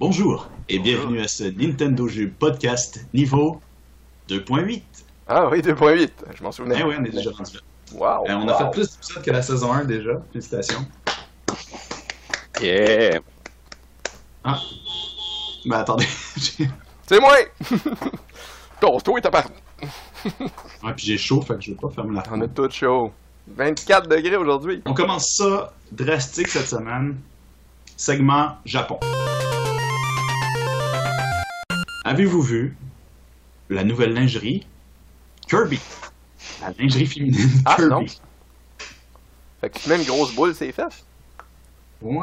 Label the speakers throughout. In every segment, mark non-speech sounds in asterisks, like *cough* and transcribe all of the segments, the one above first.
Speaker 1: Bonjour et bienvenue à ce Nintendo Jeu Podcast niveau 2.8.
Speaker 2: Ah oui, 2.8, je m'en souvenais.
Speaker 1: Eh oui, on est déjà rendu là.
Speaker 2: Wow.
Speaker 1: Euh, on a fait plus d'épisodes que la saison 1 déjà. Félicitations.
Speaker 3: Yeah!
Speaker 1: Ah. Ben attendez. *laughs*
Speaker 2: C'est moi! *laughs* Tosto est apparu. *laughs*
Speaker 1: ouais, puis j'ai chaud, fait que je vais pas fermer la
Speaker 2: On
Speaker 1: fenêtre.
Speaker 2: tout chaud. 24 degrés aujourd'hui.
Speaker 1: On commence ça drastique cette semaine. Segment Japon. Avez-vous vu la nouvelle lingerie Kirby? La lingerie féminine
Speaker 2: Ah,
Speaker 1: Kirby.
Speaker 2: non. Fait que tu mets une grosse boule, c'est.
Speaker 1: Ouais,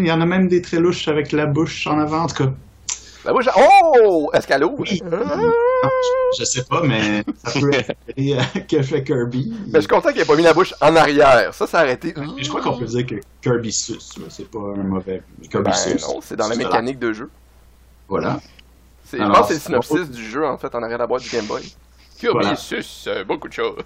Speaker 1: il y en a même des très louches avec la bouche en avant, en tout cas.
Speaker 2: La bouche. Oh! Est-ce qu'elle ouvre?
Speaker 1: Oui.
Speaker 2: Ah!
Speaker 1: Je sais pas, mais ça peut *laughs* être euh, que fait Kirby.
Speaker 2: Mais je suis content qu'il ait pas mis la bouche en arrière. Ça, ça a arrêté.
Speaker 1: Mais je crois qu'on peut dire que Kirby suce, c'est pas un mauvais. Kirby
Speaker 2: Ben c'est dans la mécanique de jeu.
Speaker 1: Voilà.
Speaker 2: C'est- Je
Speaker 1: Alors,
Speaker 2: pense que c'est le synopsis du jeu, en fait, en arrière de la boîte du Game Boy. Kirby
Speaker 1: Voilà.
Speaker 2: suce euh, beaucoup de choses.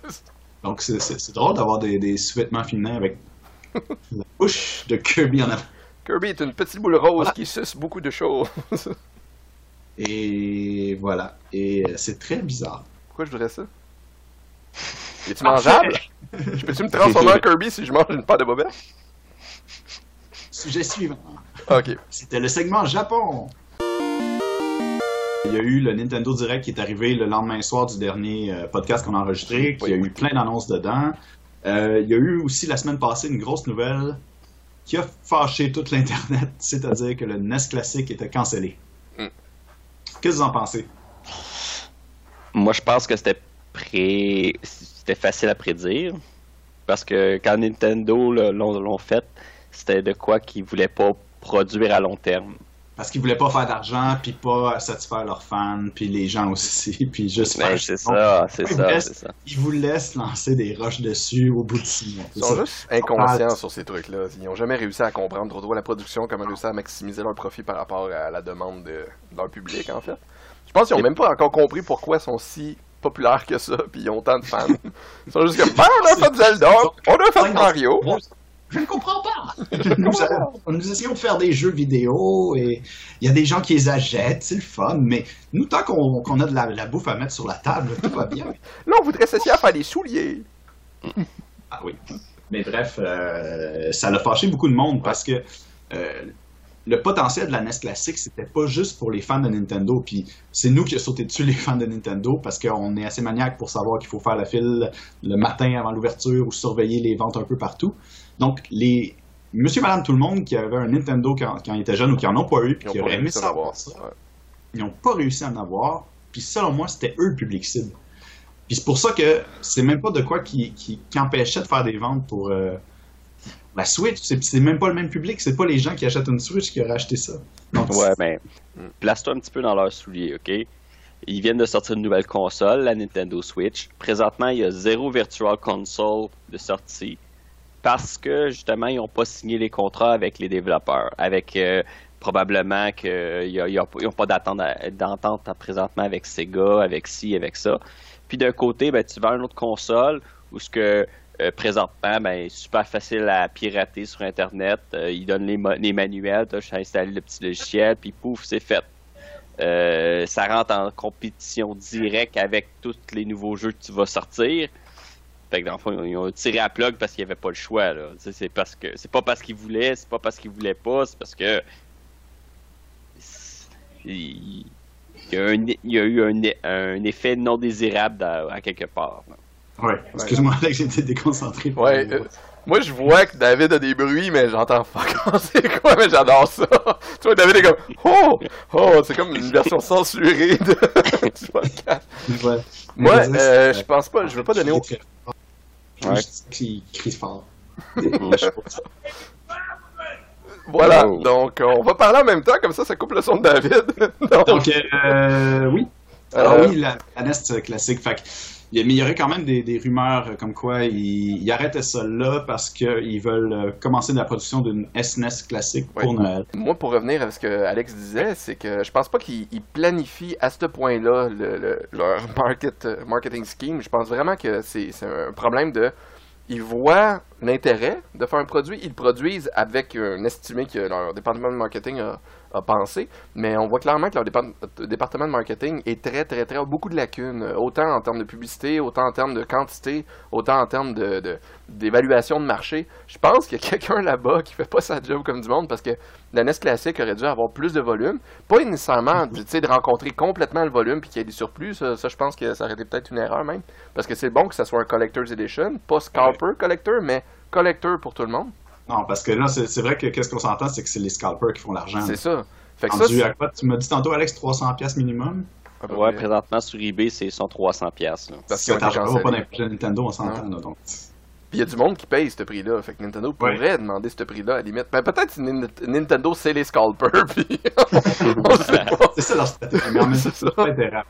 Speaker 1: Donc c'est- c'est c'est drôle d'avoir des, des sous-vêtements féminins avec *laughs* la bouche de Kirby en avant.
Speaker 2: Kirby est une petite boule rose
Speaker 1: Voilà.
Speaker 2: qui suce beaucoup de choses. *laughs*
Speaker 1: Et voilà. Et euh, c'est très bizarre.
Speaker 2: Pourquoi je voudrais ça? *laughs* Es-tu mangeable? Je peux-tu me transformer en Kirby si je mange une pâte de bobette?
Speaker 1: Sujet suivant.
Speaker 2: Ok.
Speaker 1: C'était le segment Japon. Il y a eu le Nintendo Direct qui est arrivé le lendemain soir du dernier euh, podcast qu'on a enregistré, qui a eu plein d'annonces dedans. Euh, il y a eu aussi la semaine passée une grosse nouvelle qui a fâché toute l'Internet, *laughs* c'est-à-dire que le NES classique était cancellé.
Speaker 2: Mm.
Speaker 1: Qu'est-ce que vous en pensez?
Speaker 3: Moi, je pense que c'était pré... c'était facile à prédire. Parce que quand Nintendo l'ont fait, c'était de quoi qu'ils voulaient pas produire à long terme.
Speaker 1: Parce qu'ils voulaient pas faire d'argent, puis pas satisfaire leurs fans, puis les gens aussi, *laughs* puis juste
Speaker 3: Ben,
Speaker 1: faire...
Speaker 3: c'est ça, c'est
Speaker 1: Ils
Speaker 3: ça, ça.
Speaker 1: Ils vous laissent lancer des roches dessus au bout de six mois.
Speaker 2: Ils sont
Speaker 1: ça.
Speaker 2: juste inconscients sur ces trucs-là. Ils n'ont jamais réussi à comprendre trop trop la production, comment réussir à maximiser leur profit par rapport à la demande de, de leur public, en fait. Je pense qu'ils n'ont même pas encore compris pourquoi ils sont si populaires que ça, puis ils ont tant de fans. Ils sont juste comme, ben, on a fait Zelda, on a fait Mario.
Speaker 1: Je ne comprends pas. *laughs* nous, a- nous essayons de faire des jeux vidéo et il y a des gens qui les achètent, c'est le fun, mais nous, tant qu'on a de la, la bouffe à mettre sur la table, tout va bien. *laughs*
Speaker 2: Là, on voudrait s'essayer à faire des souliers.
Speaker 1: Ah oui. Mais bref, euh, ça l'a fâché beaucoup de monde parce que euh, le potentiel de la NES classique, c'était pas juste pour les fans de Nintendo. Puis c'est nous qui a sauté dessus les fans de Nintendo parce qu'on est assez maniaque pour savoir qu'il faut faire la file le matin avant l'ouverture ou surveiller les ventes un peu partout. Donc les Monsieur, Madame, tout le monde qui avait un Nintendo quand, quand ils étaient jeunes ou qui en ont pas eu, puis qui auraient aimé savoir
Speaker 2: avoir.
Speaker 1: ça,
Speaker 2: Ouais.
Speaker 1: ils n'ont pas réussi à en avoir. Puis selon moi, c'était eux le public cible. Puis c'est pour ça que c'est même pas de quoi qui, qui, qui empêchait de faire des ventes pour euh, la Switch. C'est, c'est même pas le même public. C'est pas les gens qui achètent une Switch qui auraient acheté ça. Donc,
Speaker 3: Ouais, mais place-toi un petit peu dans leurs souliers, ok? Ils viennent de sortir une nouvelle console, la Nintendo Switch. Présentement, il y a zéro Virtual Console de sortie parce que justement, ils n'ont pas signé les contrats avec les développeurs. Avec euh, probablement qu'ils n'ont pas à- d'entente à- présentement avec Sega, avec ci, avec ça. Puis d'un côté, ben, tu vends une autre console où ce que euh, présentement, ben, super facile à pirater sur Internet. Euh, ils donnent les, les manuels, tu as installé le petit logiciel, puis pouf, c'est fait. Euh, ça rentre en compétition directe avec tous les nouveaux jeux que tu vas sortir. Fait que dans le fond, ils ont tiré à plug parce qu'il n'y avait pas le choix. Là. C'est parce que c'est pas parce qu'ils voulaient, c'est pas parce qu'ils voulaient pas, c'est parce que il y a, un- il y a eu un, un effet non désirable à, à quelque part. là.
Speaker 1: ouais. Excuse-moi, Alex, j'ai été déconcentré.
Speaker 2: Ouais, euh, moi je vois que David a des bruits, mais j'entends fuck, *laughs* c'est quoi, mais j'adore ça. Tu vois, David est comme, oh, oh, c'est comme une version censurée de, *laughs* du podcast.
Speaker 1: Ouais.
Speaker 2: Moi, euh, je pense pas, je veux pas donner au...
Speaker 3: Ouais.
Speaker 1: qui crie fort.
Speaker 2: Voilà,
Speaker 3: Oh.
Speaker 2: donc on va parler en même temps, comme ça, ça coupe le son de David. *laughs* Donc,
Speaker 1: Donc, euh, oui. Alors
Speaker 2: Euh,
Speaker 1: oui, la, la classique. Fait que, il- mais il y aurait quand même des, des rumeurs euh, comme quoi ils, ils arrêtaient ça là parce qu'ils veulent euh, commencer la production d'une SNES classique pour. Noël.
Speaker 2: Moi, pour revenir à ce que Alex disait, c'est que je pense pas qu'ils ils planifient à ce point-là le, le- leur market, euh, marketing scheme. Je pense vraiment que c'est c'est un problème de. Ils voient l'intérêt de faire un produit. Ils le produisent avec un estimé que leur département de marketing a, a pensé, mais on voit clairement que leur départ- département de marketing est très, très, très, a beaucoup de lacunes, euh, autant en termes de publicité, autant en termes de quantité, autant en termes de, de- d'évaluation de marché. Je pense qu'il y a *laughs* quelqu'un là-bas qui fait pas sa job comme du monde parce que la NES classique aurait dû avoir plus de volume, pas nécessairement sais, de rencontrer complètement le volume puis qu'il y ait du surplus, ça, ça, je pense que ça aurait été peut-être une erreur même, parce que c'est bon que ça soit un Collector's Edition, pas Scalper Collector, mais Collector pour tout le monde.
Speaker 1: Non, parce que là, c'est vrai que qu'est-ce qu'on s'entend, c'est que c'est les scalpers qui font l'argent.
Speaker 2: C'est ça. Fait que ça,
Speaker 1: Rendu
Speaker 2: c'est-
Speaker 1: à quoi? Tu m'as dit tantôt, Alex, 300$ piastres minimum?
Speaker 3: Ouais, présentement sur eBay, c'est 100-300$. piastres, là.
Speaker 2: Parce
Speaker 1: argent va pas projets Nintendo, on s'entend. là, donc.
Speaker 2: Puis il y a du monde qui paye ce prix-là. Fait que Nintendo pourrait demander ce prix-là à la limite. Ben, peut-être que Nin- Nintendo c'est les scalpers, *laughs* puis *laughs* on sait pas.
Speaker 1: C'est ça leur stratégie, mais en même *laughs* temps,
Speaker 2: C'est
Speaker 1: pas intéressant.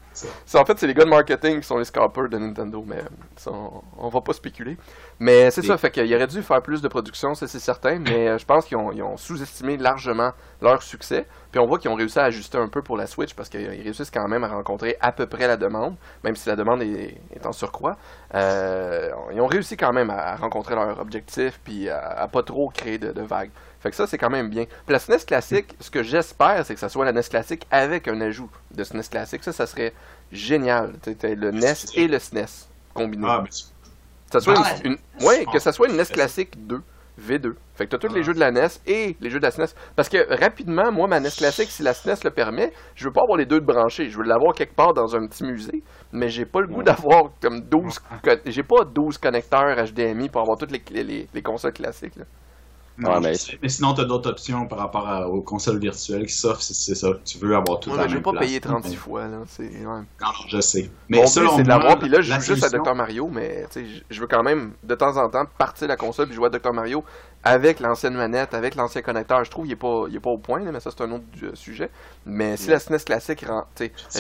Speaker 1: ça.
Speaker 2: En fait, c'est les gars de marketing qui sont les scalpers de Nintendo, mais ça, on, on va pas spéculer. Mais c'est ça, fait qu'il aurait dû faire plus de production, ça c'est certain, mais euh, je pense qu'ils ont, sous-estimé largement leur succès. Puis on voit qu'ils ont réussi à ajuster un peu pour la Switch parce qu'ils réussissent quand même à rencontrer à peu près la demande, même si la demande est, est en surcroît. Euh, ils ont réussi quand même à, à rencontrer leur objectif puis à, à pas trop créer de, de vagues. Fait que ça, c'est quand même bien. Puis la SNES classique, ce que j'espère, c'est que ça soit la NES classique avec un ajout de SNES classique. Ça, ça serait génial. T'as le NES et le SNES combinés.
Speaker 1: Ah,
Speaker 2: Que ça soit
Speaker 1: Ah,
Speaker 2: une, une- ouais, que ça soit une NES
Speaker 1: pense.
Speaker 2: classique 2, V2. Fait que t'as tous les
Speaker 1: Ah.
Speaker 2: jeux de la NES et les jeux de la SNES. Parce que rapidement, moi, ma NES classique, si la SNES le permet, je veux pas avoir les deux de branchés. Je veux l'avoir quelque part dans un petit musée, mais j'ai pas le goût d'avoir comme 12 co- j'ai pas 12 connecteurs HDMI pour avoir toutes les, les, les consoles classiques. là.
Speaker 1: Non,
Speaker 3: Ouais, mais-
Speaker 1: je sais. mais sinon, tu as d'autres options par rapport à- aux consoles virtuelles qui s'offrent si c'est ça. Tu veux avoir tout
Speaker 2: Ouais,
Speaker 1: à la
Speaker 2: je vais
Speaker 1: même
Speaker 2: pas
Speaker 1: place.
Speaker 2: payer 36 fois là, c'est ouais.
Speaker 1: Non, non, je sais. Mais selon
Speaker 2: c'est de
Speaker 1: moi,
Speaker 2: l'avoir, puis là, je
Speaker 1: la
Speaker 2: joue juste à Dr. Mario, mais je- veux quand même, de temps en temps, partir la console puis jouer à Dr. Mario avec l'ancienne manette, avec l'ancien connecteur. Je trouve qu'il est pas, il est pas au point, mais ça, c'est un autre euh, sujet. Mais si la SNES classique rend-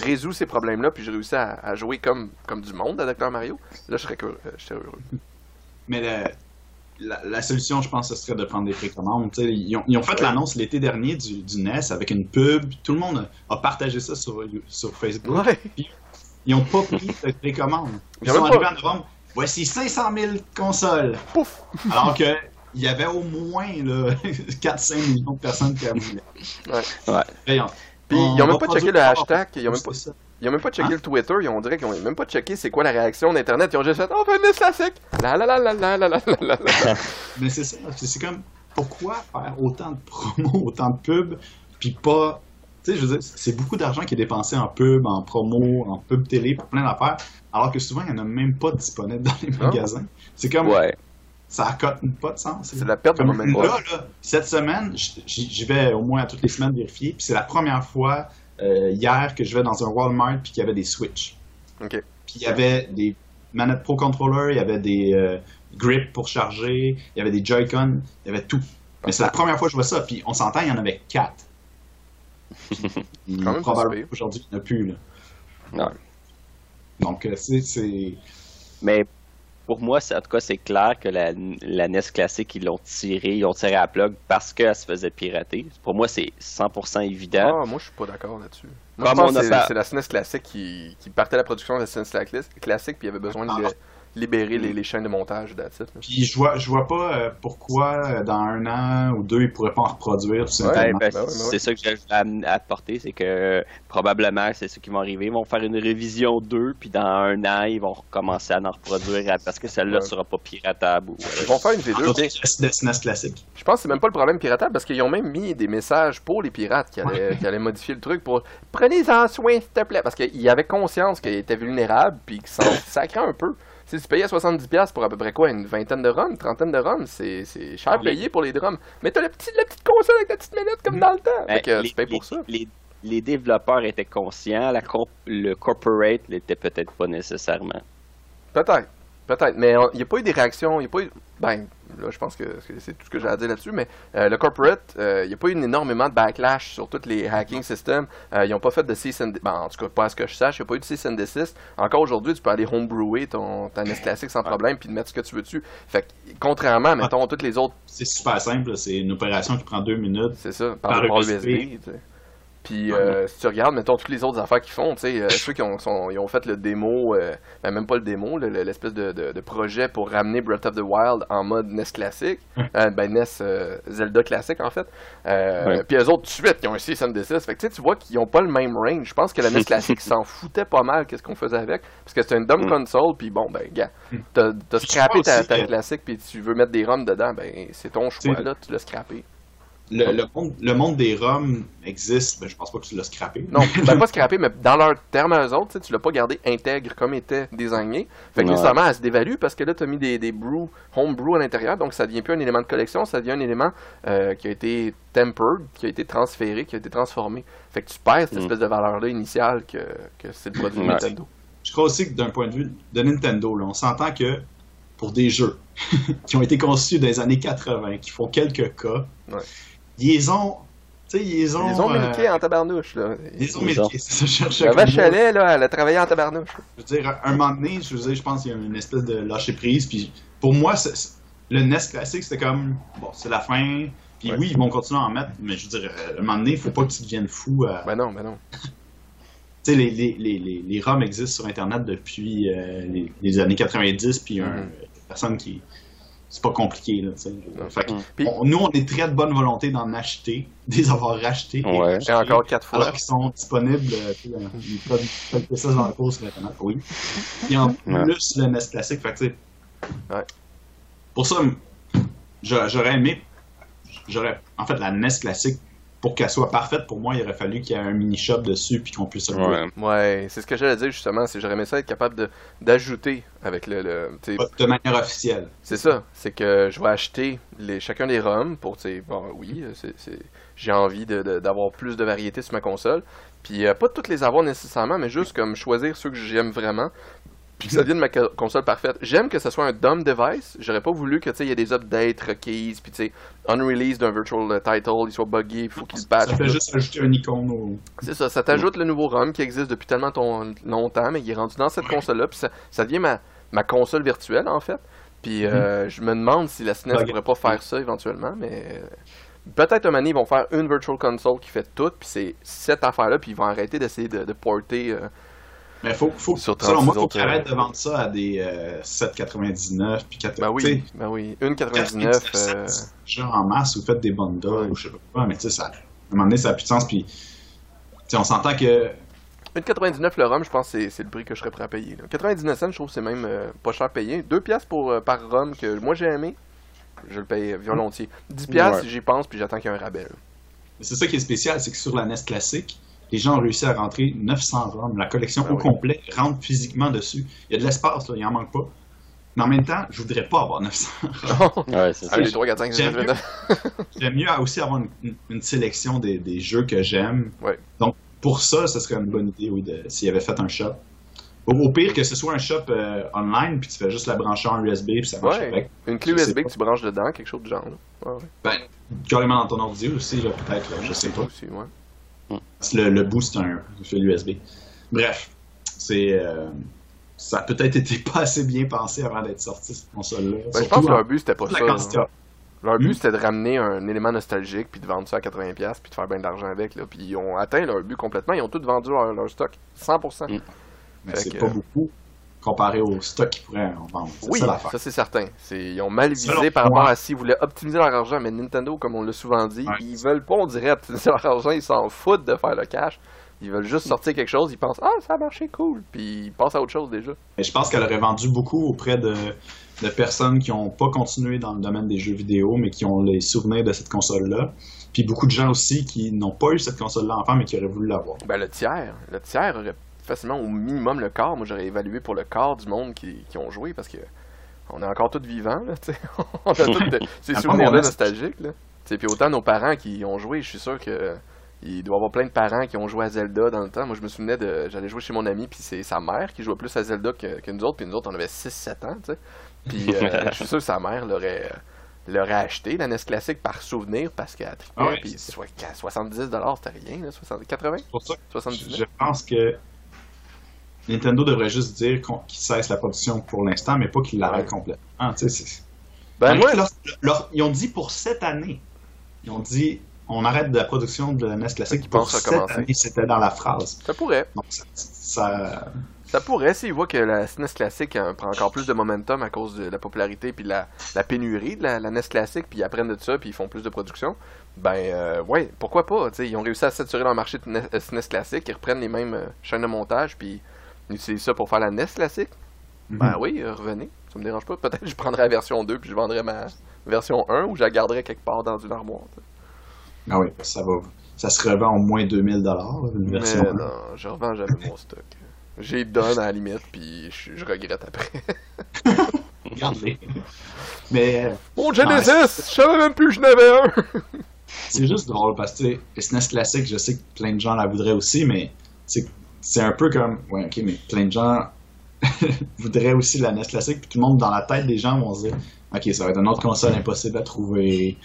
Speaker 2: résout ces problèmes-là, puis je réussis à, à jouer comme, comme du monde à Dr. Mario, là, je serais, heureux- je serais heureux.
Speaker 1: Mais le- la, la solution, je pense, ce serait de prendre des précommandes. Tu sais, Ils ont, ils ont fait
Speaker 2: Ouais.
Speaker 1: l'annonce l'été dernier du, du NES avec une pub. Tout le monde a partagé ça sur, sur Facebook.
Speaker 2: Ouais.
Speaker 1: Ils n'ont pas pris de précommande. Ils
Speaker 2: Ils ont
Speaker 1: sont arrivés en novembre. Voici 500 000 consoles.
Speaker 2: Pouf!
Speaker 1: Alors que il y avait au moins là, *laughs* 4-5 millions de personnes qui avaient.
Speaker 3: Ouais.
Speaker 2: Puis,
Speaker 1: on
Speaker 2: ils ont même pas checké le hashtag, ils ont même pas-. Ils ont même pas checké
Speaker 1: Hein?
Speaker 2: le Twitter, ils ont dirait qu'ils ont même pas checké c'est quoi la réaction d'Internet. Ils ont juste fait, oh, NES classique! La la la la la la la la la la. *laughs*
Speaker 1: Mais c'est ça, c'est comme pourquoi faire autant de promos, *laughs* autant de pubs, puis pas. Tu sais, je veux dire, c'est beaucoup d'argent qui est dépensé en pub, en promo, en pub télé, pour plein d'affaires, alors que souvent, il n'y en a même pas disponible dans les magasins. C'est comme.
Speaker 3: Ouais.
Speaker 1: Ça accote pas de sens.
Speaker 2: C'est la perte de momentum.
Speaker 1: là, là, cette semaine, j'y vais au moins à toutes les semaines vérifier, puis c'est la première fois euh, hier que je vais dans un Walmart puis qu'il y avait des Switch.
Speaker 2: Ok.
Speaker 1: Puis il y avait des manettes Pro Controller, il y avait des euh, grips pour charger, il y avait des Joy-Con, il y avait tout. Mais c'est la première fois que je vois ça, puis on s'entend, il y en avait quatre. *laughs* Probablement aujourd'hui, il n'y en a plus. Là. Donc, euh, c'est. c'est-
Speaker 3: Mais pour moi, c'est- en tout cas, c'est clair que la, la NES classique, ils l'ont tiré, ils ont tiré à la plug parce qu'elle se faisait pirater. Pour moi, c'est 100% évident.
Speaker 2: Ah, moi, je suis pas d'accord là-dessus. Moi,
Speaker 3: Comme
Speaker 2: je pense
Speaker 3: on a
Speaker 2: que c'est la SNES classique qui, qui partait la production de la SNES cla- classique, puis il y avait besoin de
Speaker 1: Ah.
Speaker 2: Li- libérer les, les chaînes de montage d'attitude.
Speaker 1: Puis je vois, je vois pas euh, pourquoi euh, dans un an ou deux, ils pourraient pas en reproduire tout
Speaker 2: Ouais,
Speaker 1: simplement.
Speaker 3: Ben,
Speaker 2: Ben ouais, ben
Speaker 3: c'est
Speaker 2: ouais.
Speaker 3: ça que j'ai à à apporter, c'est que probablement c'est ce qui va arriver. Ils vont faire une révision 2, puis dans un an, ils vont recommencer à en reproduire parce que celle-là
Speaker 2: Ouais.
Speaker 3: sera pas piratable. Ou,
Speaker 2: Ils vont faire une
Speaker 1: En
Speaker 2: V2.
Speaker 1: d'autres, c'est de SNES classique.
Speaker 2: Je pense que c'est même pas le problème piratable parce qu'ils ont même mis des messages pour les pirates qui allaient, qui allaient modifier le truc pour prenez-en soin s'il te plaît parce qu'ils avaient conscience qu'ils étaient vulnérables puis qu'ils s'en sacraient un peu. Si tu payais 70$ pour à peu près quoi, une vingtaine de runs, une trentaine de runs, c'est c'est cher payé pour les drums. Mais t'as le petit, la petite console avec la petite manette comme dans le temps.
Speaker 3: Ben,
Speaker 2: Fait que
Speaker 3: les,
Speaker 2: tu payes pour
Speaker 3: les-
Speaker 2: ça.
Speaker 3: les- développeurs étaient conscients, la le corporate l'était peut-être pas nécessairement.
Speaker 2: Peut-être. Peut-être. Mais il n'y a pas eu des réactions. Il a pas eu. Ben, là, je pense que c'est tout ce que j'ai à dire là-dessus. Mais euh, le corporate, il n'y a pas eu énormément de backlash sur tous les hacking systems. Euh, ils n'ont pas fait de cease and ben, en tout cas, pas à ce que je sache. Il n'y a pas eu de cease and desist. Encore aujourd'hui, tu peux aller homebrewer ton, ta NES classique sans problème puis de mettre ce que tu veux dessus. Fait que, contrairement, mettons, toutes les autres,
Speaker 1: C'est super simple, c'est une opération qui prend deux minutes.
Speaker 2: c'est ça,
Speaker 1: Par
Speaker 2: par
Speaker 1: USB.
Speaker 2: USB. Puis euh, si tu regardes, mettons, toutes les autres affaires qu'ils font, tu sais, euh, *laughs* ceux qui ont, sont- ils ont fait le démo, euh, ben, même pas le démo, le- le- l'espèce de, de- de projet pour ramener Breath of the Wild en mode NES classique, euh, ben NES Zelda classique en fait.
Speaker 3: Ouais.
Speaker 2: Puis eux autres, tout de suite, ils ont un 6 and desist. Fait que tu sais, tu vois qu'ils ont pas le même range. Je pense que la *laughs* NES classique s'en foutait pas mal qu'est-ce qu'on faisait avec, parce que c'était une dumb
Speaker 3: Mm.
Speaker 2: console, puis bon, ben, gars, t'as t'as scrappé ta, ta
Speaker 1: que-
Speaker 2: classique, puis tu veux mettre des ROM dedans, ben, c'est ton choix, là, tu l'as scrappé.
Speaker 1: Le, le monde, le monde des ROM existe, mais je pense pas que tu l'as scrappé.
Speaker 2: Non, *laughs* ben pas scrappé, mais dans leur terme à eux autres, tu l'as pas gardé intègre comme était désigné. Fait que
Speaker 3: Ouais.
Speaker 2: nécessairement, elle se dévalue parce que là, tu as mis des, des brew, home brew à l'intérieur, donc ça devient plus un élément de collection, ça devient un élément euh, qui a été tempered, qui a été transféré, qui a été transformé. Fait que tu perds cette
Speaker 3: Mm.
Speaker 2: espèce de valeur-là initiale que, que c'est le produit
Speaker 3: Ouais.
Speaker 2: Nintendo.
Speaker 1: Je crois aussi que d'un point de vue de Nintendo, là, on s'entend que pour des jeux *laughs* qui ont été conçus dans les années 80, qui font quelques cas,
Speaker 2: Ouais.
Speaker 1: Ils ont. Tu sais, ils ont.
Speaker 2: Ils ont
Speaker 1: euh,
Speaker 2: milqué en tabarnouche, là.
Speaker 1: Ils ont milqué, c'est ça, je cherchais
Speaker 2: La vache
Speaker 1: mot.
Speaker 2: à lait, là, elle a travaillé en tabarnouche.
Speaker 1: Je veux dire, un moment donné, je veux dire, je pense qu'il y a une espèce de lâcher prise. Puis pour moi, le NES classique, c'était comme, bon, c'est la fin. Puis
Speaker 2: Ouais.
Speaker 1: oui, ils vont continuer à en mettre, mais je veux dire, euh, à un moment donné, il faut pas que tu deviennes fou. à-
Speaker 2: Ben non, ben non. *laughs*
Speaker 1: Tu sais, les, les, les, les, les ROM existent sur Internet depuis euh, les, les années 90, puis un-
Speaker 2: Mhm.
Speaker 1: personne qui. C'est pas compliqué, là, tu sais. Fait que.
Speaker 2: Puis-
Speaker 1: on- nous, on est très de bonne volonté d'en acheter, *laughs* des avoir rachetés. et
Speaker 3: Ouais.
Speaker 2: Et encore quatre fois.
Speaker 1: Alors qu'ils sont disponibles, euh, euh, ils peuvent ça dans le cours sur Internet, oui. Et en
Speaker 3: Ouais.
Speaker 1: plus, le NES classique, fait que, tu sais.
Speaker 2: Ouais.
Speaker 1: Pour ça, j'a- j'aurais aimé. J'aurais. En fait, la NES classique, pour qu'elle soit parfaite, pour moi, il aurait fallu qu'il y ait un mini-shop dessus, puis qu'on puisse upgrade.
Speaker 3: Ouais.
Speaker 2: Ouais, c'est ce que j'allais dire justement, c'est j'aurais aimé ça être capable de- d'ajouter avec le, le
Speaker 1: De manière officielle.
Speaker 2: C'est ça, c'est que je vais acheter les, chacun des ROM pour, bon, oui, j'ai envie de- de- d'avoir plus de variété sur ma console. Puis euh, pas toutes les avoir nécessairement, mais juste comme choisir ceux que j'aime vraiment. Puis que ça devienne ma co- console parfaite. J'aime que ce soit un dumb device. J'aurais pas voulu que, tu sais, il y ait des updates requises, puis tu sais, unrelease d'un virtual euh, title, il soit buggy, il faut qu'il patch.
Speaker 1: Ça fait juste ajouter un icône au.
Speaker 2: c'est ça, ça t'ajoute le nouveau ROM qui existe depuis tellement ton- longtemps, mais il est rendu dans cette console-là, puis ça, ça devient ma, ma console virtuelle, en fait. Puis euh, je me demande si la SNES pourrait pas faire ça éventuellement, mais euh, peut-être un moment ils vont faire une Virtual Console qui fait tout, puis c'est cette affaire-là, puis ils vont arrêter d'essayer de, de porter... euh,
Speaker 1: Mais faut, faut,
Speaker 2: Sur
Speaker 1: selon
Speaker 2: 36
Speaker 1: moi, faut
Speaker 2: autres,
Speaker 1: qu'ils arrêtent
Speaker 2: euh,
Speaker 1: de vendre ça à des euh, 7,99 puis 4
Speaker 2: ben
Speaker 1: sais,
Speaker 2: oui, ben oui, une 99...
Speaker 1: 99
Speaker 2: euh,
Speaker 1: genre en masse, vous faites des bundles ou je sais pas quoi, mais tu sais, ça, à un moment donné, ça n'a plus de sens. Puis, on s'entend que
Speaker 2: Une 99 le ROM, je pense que c'est- le prix que je serais prêt à payer. là. 99 cents, je trouve que c'est même euh, pas cher payé. 2 piastres pour, euh, par ROM que moi j'ai aimé, je le paye volontiers. 10 piastres
Speaker 3: Ouais.
Speaker 2: j'y pense, puis j'attends qu'il y ait un rabais.
Speaker 1: c'est ça qui est spécial, c'est que sur la NES classique, les gens ont réussi à rentrer 900 ROM. La collection
Speaker 2: Ben
Speaker 1: au
Speaker 2: oui.
Speaker 1: complet rentre physiquement dessus. Il y a de l'espace, là, il en manque pas. Mais en même temps, je voudrais pas avoir 900 ROM. *laughs*
Speaker 3: Ouais, c'est ça.
Speaker 2: Ah, les 3, 4, 5, 6,
Speaker 1: J'aime
Speaker 2: 7, 8, 9.
Speaker 1: J'aime mieux aussi avoir une, sélection des, des jeux que j'aime.
Speaker 2: Ouais.
Speaker 1: Donc, pour ça, ce serait une bonne idée, oui, de- s'il avait fait un shop. Au, au pire, que ce soit un shop euh, online, puis tu fais juste la brancher en USB, puis ça marche
Speaker 2: Ouais.
Speaker 1: avec.
Speaker 2: Une clé
Speaker 1: Je
Speaker 2: USB
Speaker 1: pas.
Speaker 2: que tu branches dedans, quelque chose du genre. là. Ouais, ouais.
Speaker 1: Ben, carrément dans ton ordi aussi, là, peut-être, là, je sais pas.
Speaker 2: Aussi, ouais.
Speaker 1: Le, le bout, c'est un fil USB. Bref, c'est. euh, ça a peut-être été *laughs* pas assez bien pensé avant d'être sorti, cette console-là.
Speaker 2: Ben, je pense que leur but c'était pas ça. Leur but
Speaker 1: Hmm.
Speaker 2: c'était de ramener un élément nostalgique puis de vendre ça à 80$ puis de faire bien de l'argent avec. Là. Puis ils ont atteint leur but complètement. Ils ont tous vendu leur, leur stock 100%.
Speaker 3: Hmm.
Speaker 1: Mais c'est
Speaker 2: que-
Speaker 1: pas beaucoup comparé au stock qu'ils pourraient en vendre. C'est
Speaker 2: Oui,
Speaker 1: ça
Speaker 2: c'est certain. C'est- Ils ont mal visé par rapport à s'ils voulaient optimiser leur argent, mais Nintendo, comme on l'a souvent dit,
Speaker 1: Ouais.
Speaker 2: ils veulent pas, on dirait, optimiser leur argent, ils s'en foutent de faire le cash. Ils veulent juste sortir quelque chose, ils pensent Ah, ça a marché cool, puis ils passent à autre chose déjà.
Speaker 1: Mais je pense qu'elle aurait vendu beaucoup auprès de, de personnes qui n'ont pas continué dans le domaine des jeux vidéo, mais qui ont les souvenirs de cette console-là. Puis beaucoup de gens aussi qui n'ont pas eu cette console-là enfant, mais qui auraient voulu l'avoir.
Speaker 2: Ben, le tiers, le tiers aurait facilement au minimum le quart. Moi, j'aurais évalué pour le quart du monde qui, qui ont joué parce que on est encore tous vivants, là, tu sais. *laughs* on a tous de- *laughs* ces souvenirs-là nostalgiques, là. Tu sais, puis autant nos parents qui ont joué, je suis sûr que il doit y avoir plein de parents qui ont joué à Zelda dans le temps. Moi, je me souvenais de. J'allais jouer chez mon ami, puis c'est sa mère qui jouait plus à Zelda que, que nous autres, puis nous autres, on avait 6-7 ans, tu sais. Puis euh, *laughs* je suis sûr que sa mère l'aurait. l'aurait acheté, la NES classique, par souvenir, parce qu'elle trippait,
Speaker 1: Ah ouais,
Speaker 2: puis
Speaker 1: c'est
Speaker 2: soit- 70$, c'était rien, là, 60, 80?
Speaker 1: C'est pour ça que
Speaker 2: 79?
Speaker 1: je pense que Nintendo devrait juste dire qu'ils cessent la production pour l'instant, mais pas qu'ils l'arrêtent
Speaker 2: Ouais.
Speaker 1: complètement. Tu sais, c'est-
Speaker 2: Ben,
Speaker 1: leur- leur- ils ont dit pour cette année. Ils ont dit on arrête de la production de la NES classique. Pour cette année, c'était dans la phrase.
Speaker 2: Ça pourrait.
Speaker 1: Donc, ça, ça-
Speaker 2: Ça pourrait, s'ils voient que la SNES classique euh, prend encore plus de momentum à cause de la popularité puis la, la pénurie de la, la NES classique, puis ils apprennent de ça, puis ils font plus de production, ben euh, ouais, pourquoi pas, ils ont réussi à saturer leur marché de NES, euh, SNES classique, ils reprennent les mêmes euh, chaînes de montage, puis ils utilisent ça pour faire la NES classique, ben oui, euh, revenez, ça me dérange pas, peut-être que je prendrais la version 2, puis je vendrais ma version 1, ou je la garderais quelque part dans une armoire.
Speaker 1: Ah oui, ça va. Ça se revend au moins 2000 dollars, une version.
Speaker 2: Mais
Speaker 1: 1.
Speaker 2: non, je revends jamais mon stock. J'ai donne à la limite, puis je, je regrette après. *laughs*
Speaker 1: Regardez. Mais euh,
Speaker 2: Mon Genesis! Je savais même plus que je n'avais un!
Speaker 1: c'est juste drôle parce que SNES classique, je sais que plein de gens la voudraient aussi, mais c'est c'est un peu comme. Ouais, ok, mais plein de gens *laughs* voudraient aussi la NES classique, puis tout le monde dans la tête des gens vont se dire Ok, ça va être une autre console impossible à trouver.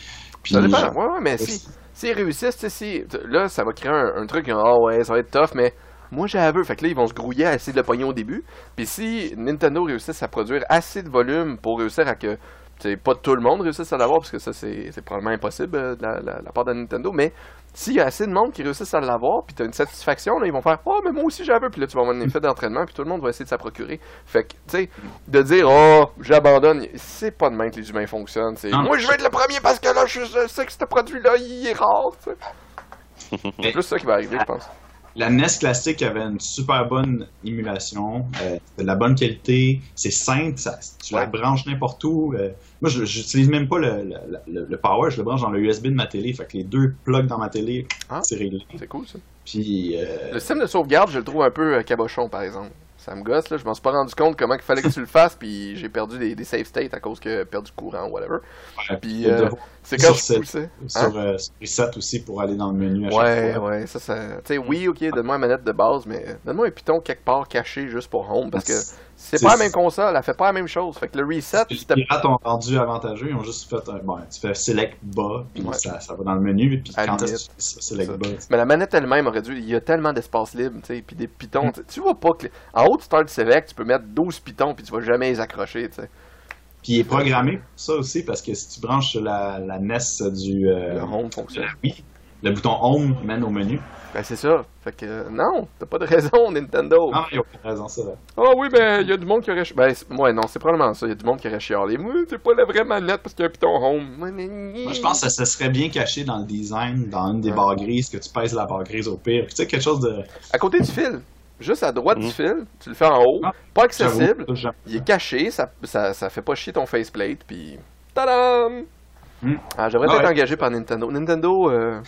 Speaker 1: Puis,
Speaker 2: Ça dépend.
Speaker 1: genre,
Speaker 2: Ouais, ouais, mais si, s'ils réussissent, tu sais, si, là, ça va créer un, un truc, ah ouais, ça va être tough, mais moi j'ai aveu. Fait que là, ils vont se grouiller à essayer de le pogner au début. Puis si Nintendo réussisse à produire assez de volume pour réussir à que, tu sais, pas tout le monde réussisse à l'avoir, parce que ça, c'est c'est probablement impossible euh, de la, la- la part de Nintendo, mais s'il y a assez de monde qui réussissent à l'avoir, puis t'as une satisfaction, là, ils vont faire, oh, mais moi aussi j'avais, puis là, tu vas avoir un effet d'entraînement, puis tout le monde va essayer de s'en procurer. Fait que, tu sais, de dire, oh, j'abandonne, c'est pas de même que les humains fonctionnent. C'est, moi je vais être le premier parce que là, je je sais que ce produit-là, il est rare. *laughs* C'est plus ça qui va arriver, je pense.
Speaker 1: La NES classique avait une super bonne émulation, euh, de la bonne qualité, c'est simple, ça, tu la branches n'importe où. euh, moi, je j'utilise même pas le, le, le- le power, je le branche dans le USB de ma télé, fait que les deux plugs dans ma télé,
Speaker 2: Ah.
Speaker 1: c'est réglé.
Speaker 2: C'est cool, ça.
Speaker 1: Puis, euh,
Speaker 2: Le système de sauvegarde, je le trouve un peu euh, cabochon, par exemple. Ça me gosse, là. Je m'en suis pas rendu compte comment il fallait que tu le fasses, puis j'ai perdu des, des save states à cause que j'ai perdu courant, whatever.
Speaker 1: ouais,
Speaker 2: Puis,
Speaker 1: le
Speaker 2: euh, C'est quand je poussais.
Speaker 1: sur, euh, sur reset aussi pour aller dans le menu à chaque
Speaker 2: Ouais,
Speaker 1: fois.
Speaker 2: ouais, ça, ça. Tu sais, oui, ok, donne-moi une manette de base, mais donne-moi un piton quelque part caché juste pour home, parce que c'est pas la même console, elle fait pas la même chose. Fait que le reset,
Speaker 1: Les pirates ont rendu avantageux, ils ont juste fait un. Bon, tu fais select bas, puis
Speaker 2: Ouais.
Speaker 1: ça, ça va dans le menu, puis quand tu select bas.
Speaker 2: Mais la manette elle-même aurait dû. Il y a tellement d'espace libre, tu sais, puis des pitons. tu sais, Tu vois pas que. En haut du Start Select, tu peux mettre 12 pitons, puis tu vas jamais les accrocher, tu sais.
Speaker 1: Puis il est programmé pour ça aussi, parce que si tu branches la, la NES du. euh,
Speaker 2: Le home fonctionne.
Speaker 1: Le bouton Home mène au menu.
Speaker 2: Ben c'est ça. Fait que euh, non, t'as pas de raison, *laughs* Nintendo.
Speaker 1: Ah, il y a aucune raison, ça. là.
Speaker 2: Ah oui, ben il y a du monde qui aurait. Ben c'est- ouais, non, c'est probablement ça. Il y a du monde qui aurait chialé. Moi, c'est pas la vraie manette parce qu'il y a un piton home. Moi,
Speaker 1: je pense que ça serait bien caché dans le design, dans une des
Speaker 2: Ouais.
Speaker 1: barres grises, que tu pèses la barre grise au pire. Tu sais, quelque chose de.
Speaker 2: À côté du fil. Juste à droite du
Speaker 3: Mhm.
Speaker 2: fil, tu le fais en haut,
Speaker 1: Ah,
Speaker 2: pas accessible, il est caché, ça, ça, ça fait pas chier ton faceplate, puis tadam!
Speaker 1: Hmm.
Speaker 2: Ah, j'aimerais
Speaker 1: Ah
Speaker 2: être
Speaker 1: ouais.
Speaker 2: engagé par Nintendo. Nintendo, euh,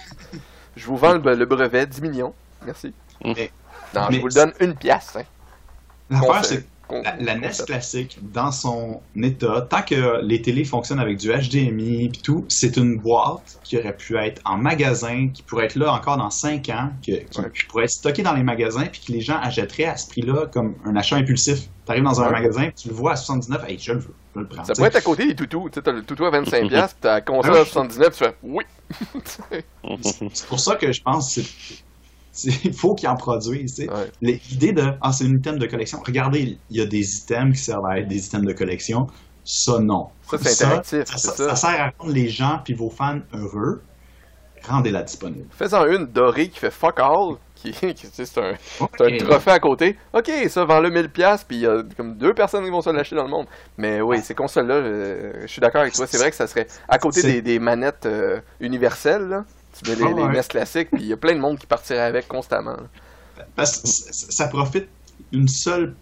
Speaker 2: je vous vends le, le brevet 10 millions, merci.
Speaker 1: Mais-
Speaker 2: non, je vous le donne une pièce. Hein.
Speaker 1: L'affaire, c'est la, la NES classique, dans son état, tant que les télés fonctionnent avec du HDMI et tout, c'est une boîte qui aurait pu être en magasin, qui pourrait être là encore dans 5 ans, que- qui,
Speaker 2: Ouais.
Speaker 1: pourrait être stocké dans les magasins, puis que les gens achèteraient à ce prix-là comme un achat impulsif. Tu arrives dans un
Speaker 2: Ouais.
Speaker 1: magasin, tu le vois à 79, hey, je le veux, je le prends.
Speaker 2: Ça
Speaker 1: tu
Speaker 2: pourrait être à côté des toutous. Tu t'as le toutou à 25$, piastres, puis t'as la console
Speaker 1: Ah
Speaker 2: à 79$, tu fais oui. *laughs*
Speaker 1: C'est pour ça que je pense que c'est- il *laughs* faut qu'ils en produisent.
Speaker 2: Ouais.
Speaker 1: L'idée de ah c'est un item de collection. Regardez, il y a des items qui servent à être des items de collection. Ça non.
Speaker 2: Ça, c'est interactif,
Speaker 1: ça,
Speaker 2: c'est
Speaker 1: ça-
Speaker 2: ça.
Speaker 1: ça sert à rendre les gens puis vos fans heureux. Rendez-la disponible.
Speaker 2: Fais-en une dorée qui fait fuck all, qui, *laughs* qui c'est un, trophée à côté. Ok, ça vend le 1000$, piastres, puis il y a comme deux personnes qui vont se l'acheter dans le monde. Mais oui, ces consoles-là, euh, je suis d'accord avec toi. C'est vrai que ça serait à côté des, des manettes euh, universelles, là. Tu mets les, les
Speaker 1: ouais.
Speaker 2: NES classiques, puis il y a plein de monde qui partirait avec constamment.
Speaker 1: Parce que ça profite une seule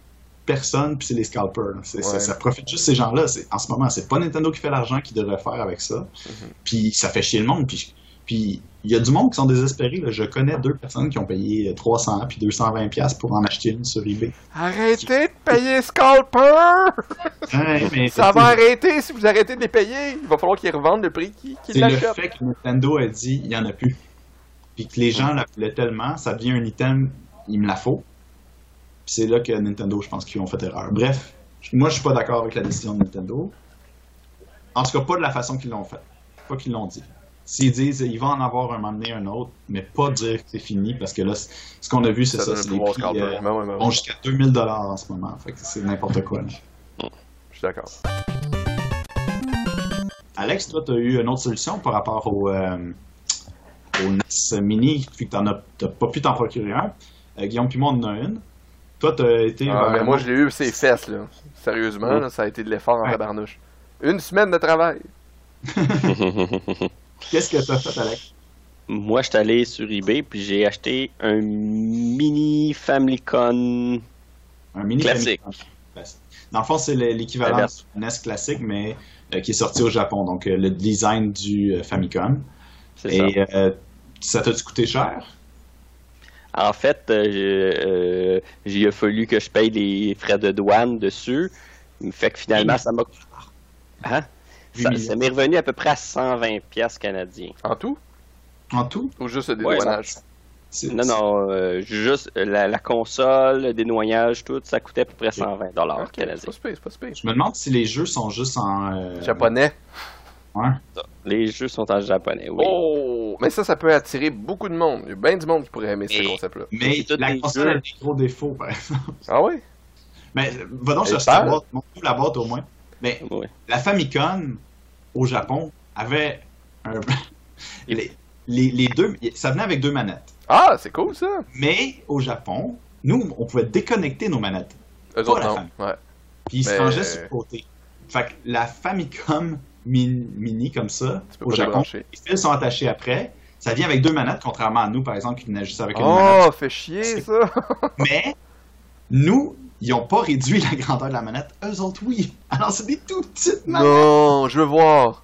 Speaker 1: personne puis c'est les scalpers. ça, profite juste ces gens-là. C'est- En ce moment, c'est pas Nintendo qui fait l'argent qu'ils devrait faire avec ça.
Speaker 2: Mhm.
Speaker 1: Puis ça fait chier le monde. Puis puis il y a du monde qui sont désespérés. là. Je connais deux personnes qui ont payé 300 puis 220 pièces pour en acheter une sur eBay.
Speaker 2: Arrêtez de payer Scalper!
Speaker 1: Ouais, mais
Speaker 2: Ça va arrêter si vous arrêtez de les payer. Il va falloir qu'ils revendent le prix qu'ils qu'ils
Speaker 1: C'est le
Speaker 2: l'achètent.
Speaker 1: fait que Nintendo a dit il y en a plus. Puis que les gens la voulaient tellement, ça devient un item, il me la faut. Puis c'est là que Nintendo, je pense qu'ils ont fait erreur. Bref, moi je suis pas d'accord avec la décision de Nintendo. En tout cas, pas de la façon qu'ils l'ont fait. Pas qu'ils l'ont dit. S'ils disent il va en avoir un moment donné un autre, mais pas dire que c'est fini, parce que là, ce qu'on a vu, c'est ça.
Speaker 2: donne
Speaker 1: c'est les prix euh,
Speaker 2: Ben ben
Speaker 1: jusqu'à 2000 dollars en ce moment. Fait que c'est n'importe quoi. là.
Speaker 2: Je suis d'accord.
Speaker 1: Alex, toi, tu as eu une autre solution par rapport au, euh, au NES Mini, vu que t'en as, t'as pas pu t'en procurer un. Euh, Guillaume puis moi, on en a une. Toi, t'as été.
Speaker 2: Ah, mais moi, je l'ai eu ses fesses, là. Sérieusement, là, ça a été de l'effort en
Speaker 1: Ouais.
Speaker 2: tabarnouche. Une semaine de travail. *laughs* *laughs*
Speaker 1: Qu'est-ce que t'as fait, Alex?
Speaker 3: Moi, je suis allé sur eBay puis j'ai acheté un mini Famicom.
Speaker 1: Un mini
Speaker 3: Classique.
Speaker 1: Famicom. Classique. Dans le fond, c'est le- l'équivalent du NES classique, mais euh, qui est sorti au Japon. Donc, euh, le design du euh, Famicom. Et euh, ça t'a coûté cher?
Speaker 3: En fait, j'ai- il a fallu que je paye les frais de douane dessus. Fait que finalement, ça m'a. Hein? Ça, m'est revenu à peu près à 120 pièces canadiens.
Speaker 2: En tout?
Speaker 1: En tout?
Speaker 2: Ou juste le dédouanage?
Speaker 3: Non, non, euh, juste la, la console, le dénoyage, tout, ça coûtait à peu près 120 dollars
Speaker 2: Ok, c'est
Speaker 3: canadiens.
Speaker 2: pas pas.
Speaker 1: Je me demande si les jeux sont juste en. euh,
Speaker 2: Japonais.
Speaker 1: Ouais.
Speaker 3: Les jeux sont en japonais, oui.
Speaker 2: Oh! Mais ça, ça peut attirer beaucoup de monde. Il y a bien du monde qui pourrait aimer ce
Speaker 3: Mais-
Speaker 2: concept-là.
Speaker 1: Mais la console
Speaker 3: jeux.
Speaker 1: a des gros défauts, par exemple.
Speaker 2: Ah oui?
Speaker 1: Mais va donc chercher la boîte. La boîte au moins. Mais
Speaker 3: Oui.
Speaker 1: la Famicom au Japon avait un. *laughs* les, les, les deux. Ça venait avec deux manettes.
Speaker 2: Ah, c'est cool ça!
Speaker 1: Mais au Japon, nous, on pouvait déconnecter nos manettes.
Speaker 2: Eux
Speaker 1: Pas
Speaker 2: autres,
Speaker 1: la
Speaker 2: non. Ouais.
Speaker 1: Puis ils se rangeaient sur le côté. Fait que la Famicom mini, mini comme ça, au Japon, les fils sont attachés après. Ça vient avec deux manettes, contrairement à nous, par exemple, qui venaient juste avec une manette.
Speaker 2: Oh, fait chier ça! *laughs*
Speaker 1: Mais nous, ils n'ont pas réduit la grandeur de la manette. Eux autres, oui. Alors, c'est des tout petites manettes.
Speaker 2: non, je veux voir!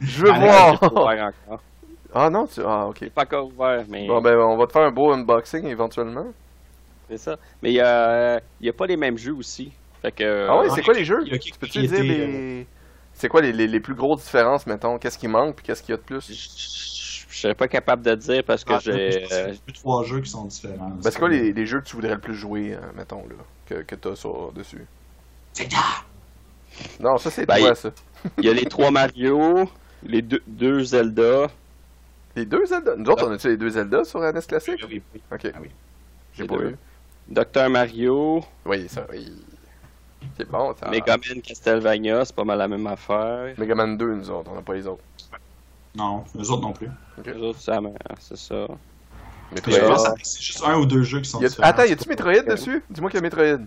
Speaker 2: Je veux voir!
Speaker 3: encore. *laughs*
Speaker 2: Ah non, tu. Ah, ok.
Speaker 3: Pas encore ouvert, mais
Speaker 2: Bon, ben, on va te faire un beau unboxing éventuellement.
Speaker 3: c'est ça. Mais il y a, il y a pas les mêmes jeux aussi. Fait que.
Speaker 2: Ah ouais,
Speaker 1: ouais,
Speaker 2: c'est quoi les jeux? Tu peux-tu dire les. C'est quoi les, les, les plus grosses différences, mettons? Qu'est-ce qui manque puis qu'est-ce qu'il y a de plus?
Speaker 3: Je serais pas capable de dire parce que
Speaker 1: Ah,
Speaker 3: j'ai.
Speaker 1: c'est deux, trois jeux qui sont différents.
Speaker 2: Ben, c'est quoi les, les jeux que tu voudrais le plus jouer, euh, mettons, là, que, que t'as sur dessus?
Speaker 1: C'est là!
Speaker 2: Non, ça c'est
Speaker 3: Ben,
Speaker 2: toi,
Speaker 3: il-
Speaker 2: ça.
Speaker 3: Il *laughs* y a les trois Mario, les deux, deux Zelda.
Speaker 2: Les deux Zelda? Nous autres, on a-tu les deux Zelda sur NES classique?
Speaker 1: Oui, oui.
Speaker 2: Ok.
Speaker 1: Ah oui.
Speaker 2: J'ai pas
Speaker 3: deux.
Speaker 2: eu.
Speaker 3: Dr Mario,
Speaker 2: Oui, ça, oui. C'est bon, ça.
Speaker 3: Mega Man Castlevania, c'est pas mal la même affaire.
Speaker 2: Mega Man 2, nous autres, on n'a pas les autres.
Speaker 1: Non, les autres non plus.
Speaker 3: Les autres, ça, c'est ça.
Speaker 1: Je pense que c'est juste un ou deux jeux qui sont
Speaker 2: Y a-
Speaker 1: différents.
Speaker 2: Attends, y a-tu Metroid dessus? Dis-moi qu'il y a Metroid.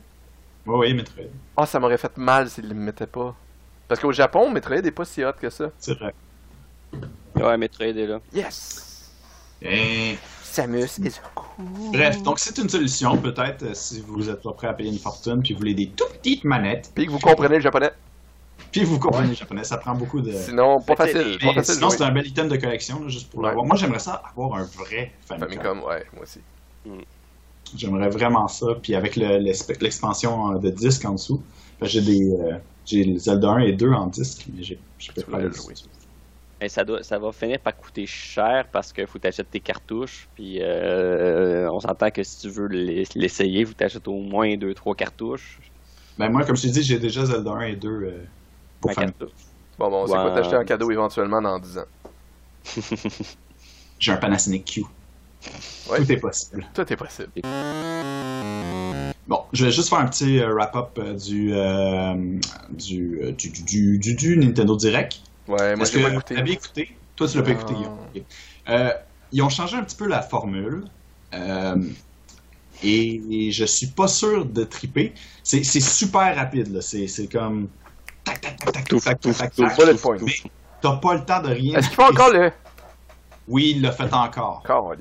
Speaker 1: Oui, oui, Metroid.
Speaker 2: Ah, ça m'aurait fait mal s'ils le mettaient pas. Parce qu'au Japon, Metroid est pas si hot que ça.
Speaker 1: C'est vrai.
Speaker 3: Ouais, Metroid est là.
Speaker 2: Yes!
Speaker 1: Et...
Speaker 2: Samus is cool.
Speaker 1: Bref, donc c'est une solution, peut-être, euh, si vous êtes pas prêt à payer une fortune, puis vous voulez des tout petites manettes,
Speaker 2: Puis que vous comprenez le japonais.
Speaker 1: Puis vous comprenez le japonais, ça prend beaucoup de...
Speaker 2: Sinon, pas
Speaker 3: Mais
Speaker 2: facile. Pas
Speaker 1: sinon, c'est un bel item de collection, là, juste pour
Speaker 2: Ouais.
Speaker 1: l'avoir. Moi, j'aimerais ça avoir un vrai Famicom.
Speaker 2: Famicom, ouais, moi aussi.
Speaker 1: J'aimerais vraiment ça, puis avec l'expansion euh, de disque en dessous. Que J'ai des... euh, j'ai Zelda 1 et 2 en disque, mais j'ai je peux pas le
Speaker 2: jouer.
Speaker 3: Et ça, doit, ça va finir par coûter cher parce qu'il faut t'acheter tes cartouches. Puis euh, on s'entend que si tu veux l'ess- l'essayer, faut t'achètes au moins 2-3 cartouches.
Speaker 1: Ben moi, comme je t'ai dit, j'ai déjà Zelda 1 et 2 euh, pour
Speaker 3: Un
Speaker 1: Famicom.
Speaker 3: cartouche.
Speaker 2: Bon, bon, c'est
Speaker 3: Ouais.
Speaker 2: quoi t'acheter en cadeau éventuellement dans 10 ans? *laughs*
Speaker 1: J'ai un Panasonic Q.
Speaker 2: Ouais.
Speaker 1: Tout est possible.
Speaker 2: Tout est possible.
Speaker 1: Bon, je vais juste faire un petit euh, wrap-up euh, du, euh, du, du, du, du, du Nintendo Direct.
Speaker 2: Ouais, moi pas
Speaker 1: vous
Speaker 2: écouté.
Speaker 1: l'avez écouté? Toi, tu l'as pas écouté, Guillaume. Euh, ils ont changé un petit peu la formule. euh, et je suis pas sûr de triper. C'est super rapide, là. C'est comme. Tac, tac, tac, tac, tac,
Speaker 3: touf,
Speaker 1: tac, tac,
Speaker 2: bullet point.
Speaker 1: T'as pas le temps de rien.
Speaker 2: Est-ce qu'il faut encore le.
Speaker 1: Oui, il l'a fait encore.
Speaker 2: Encore.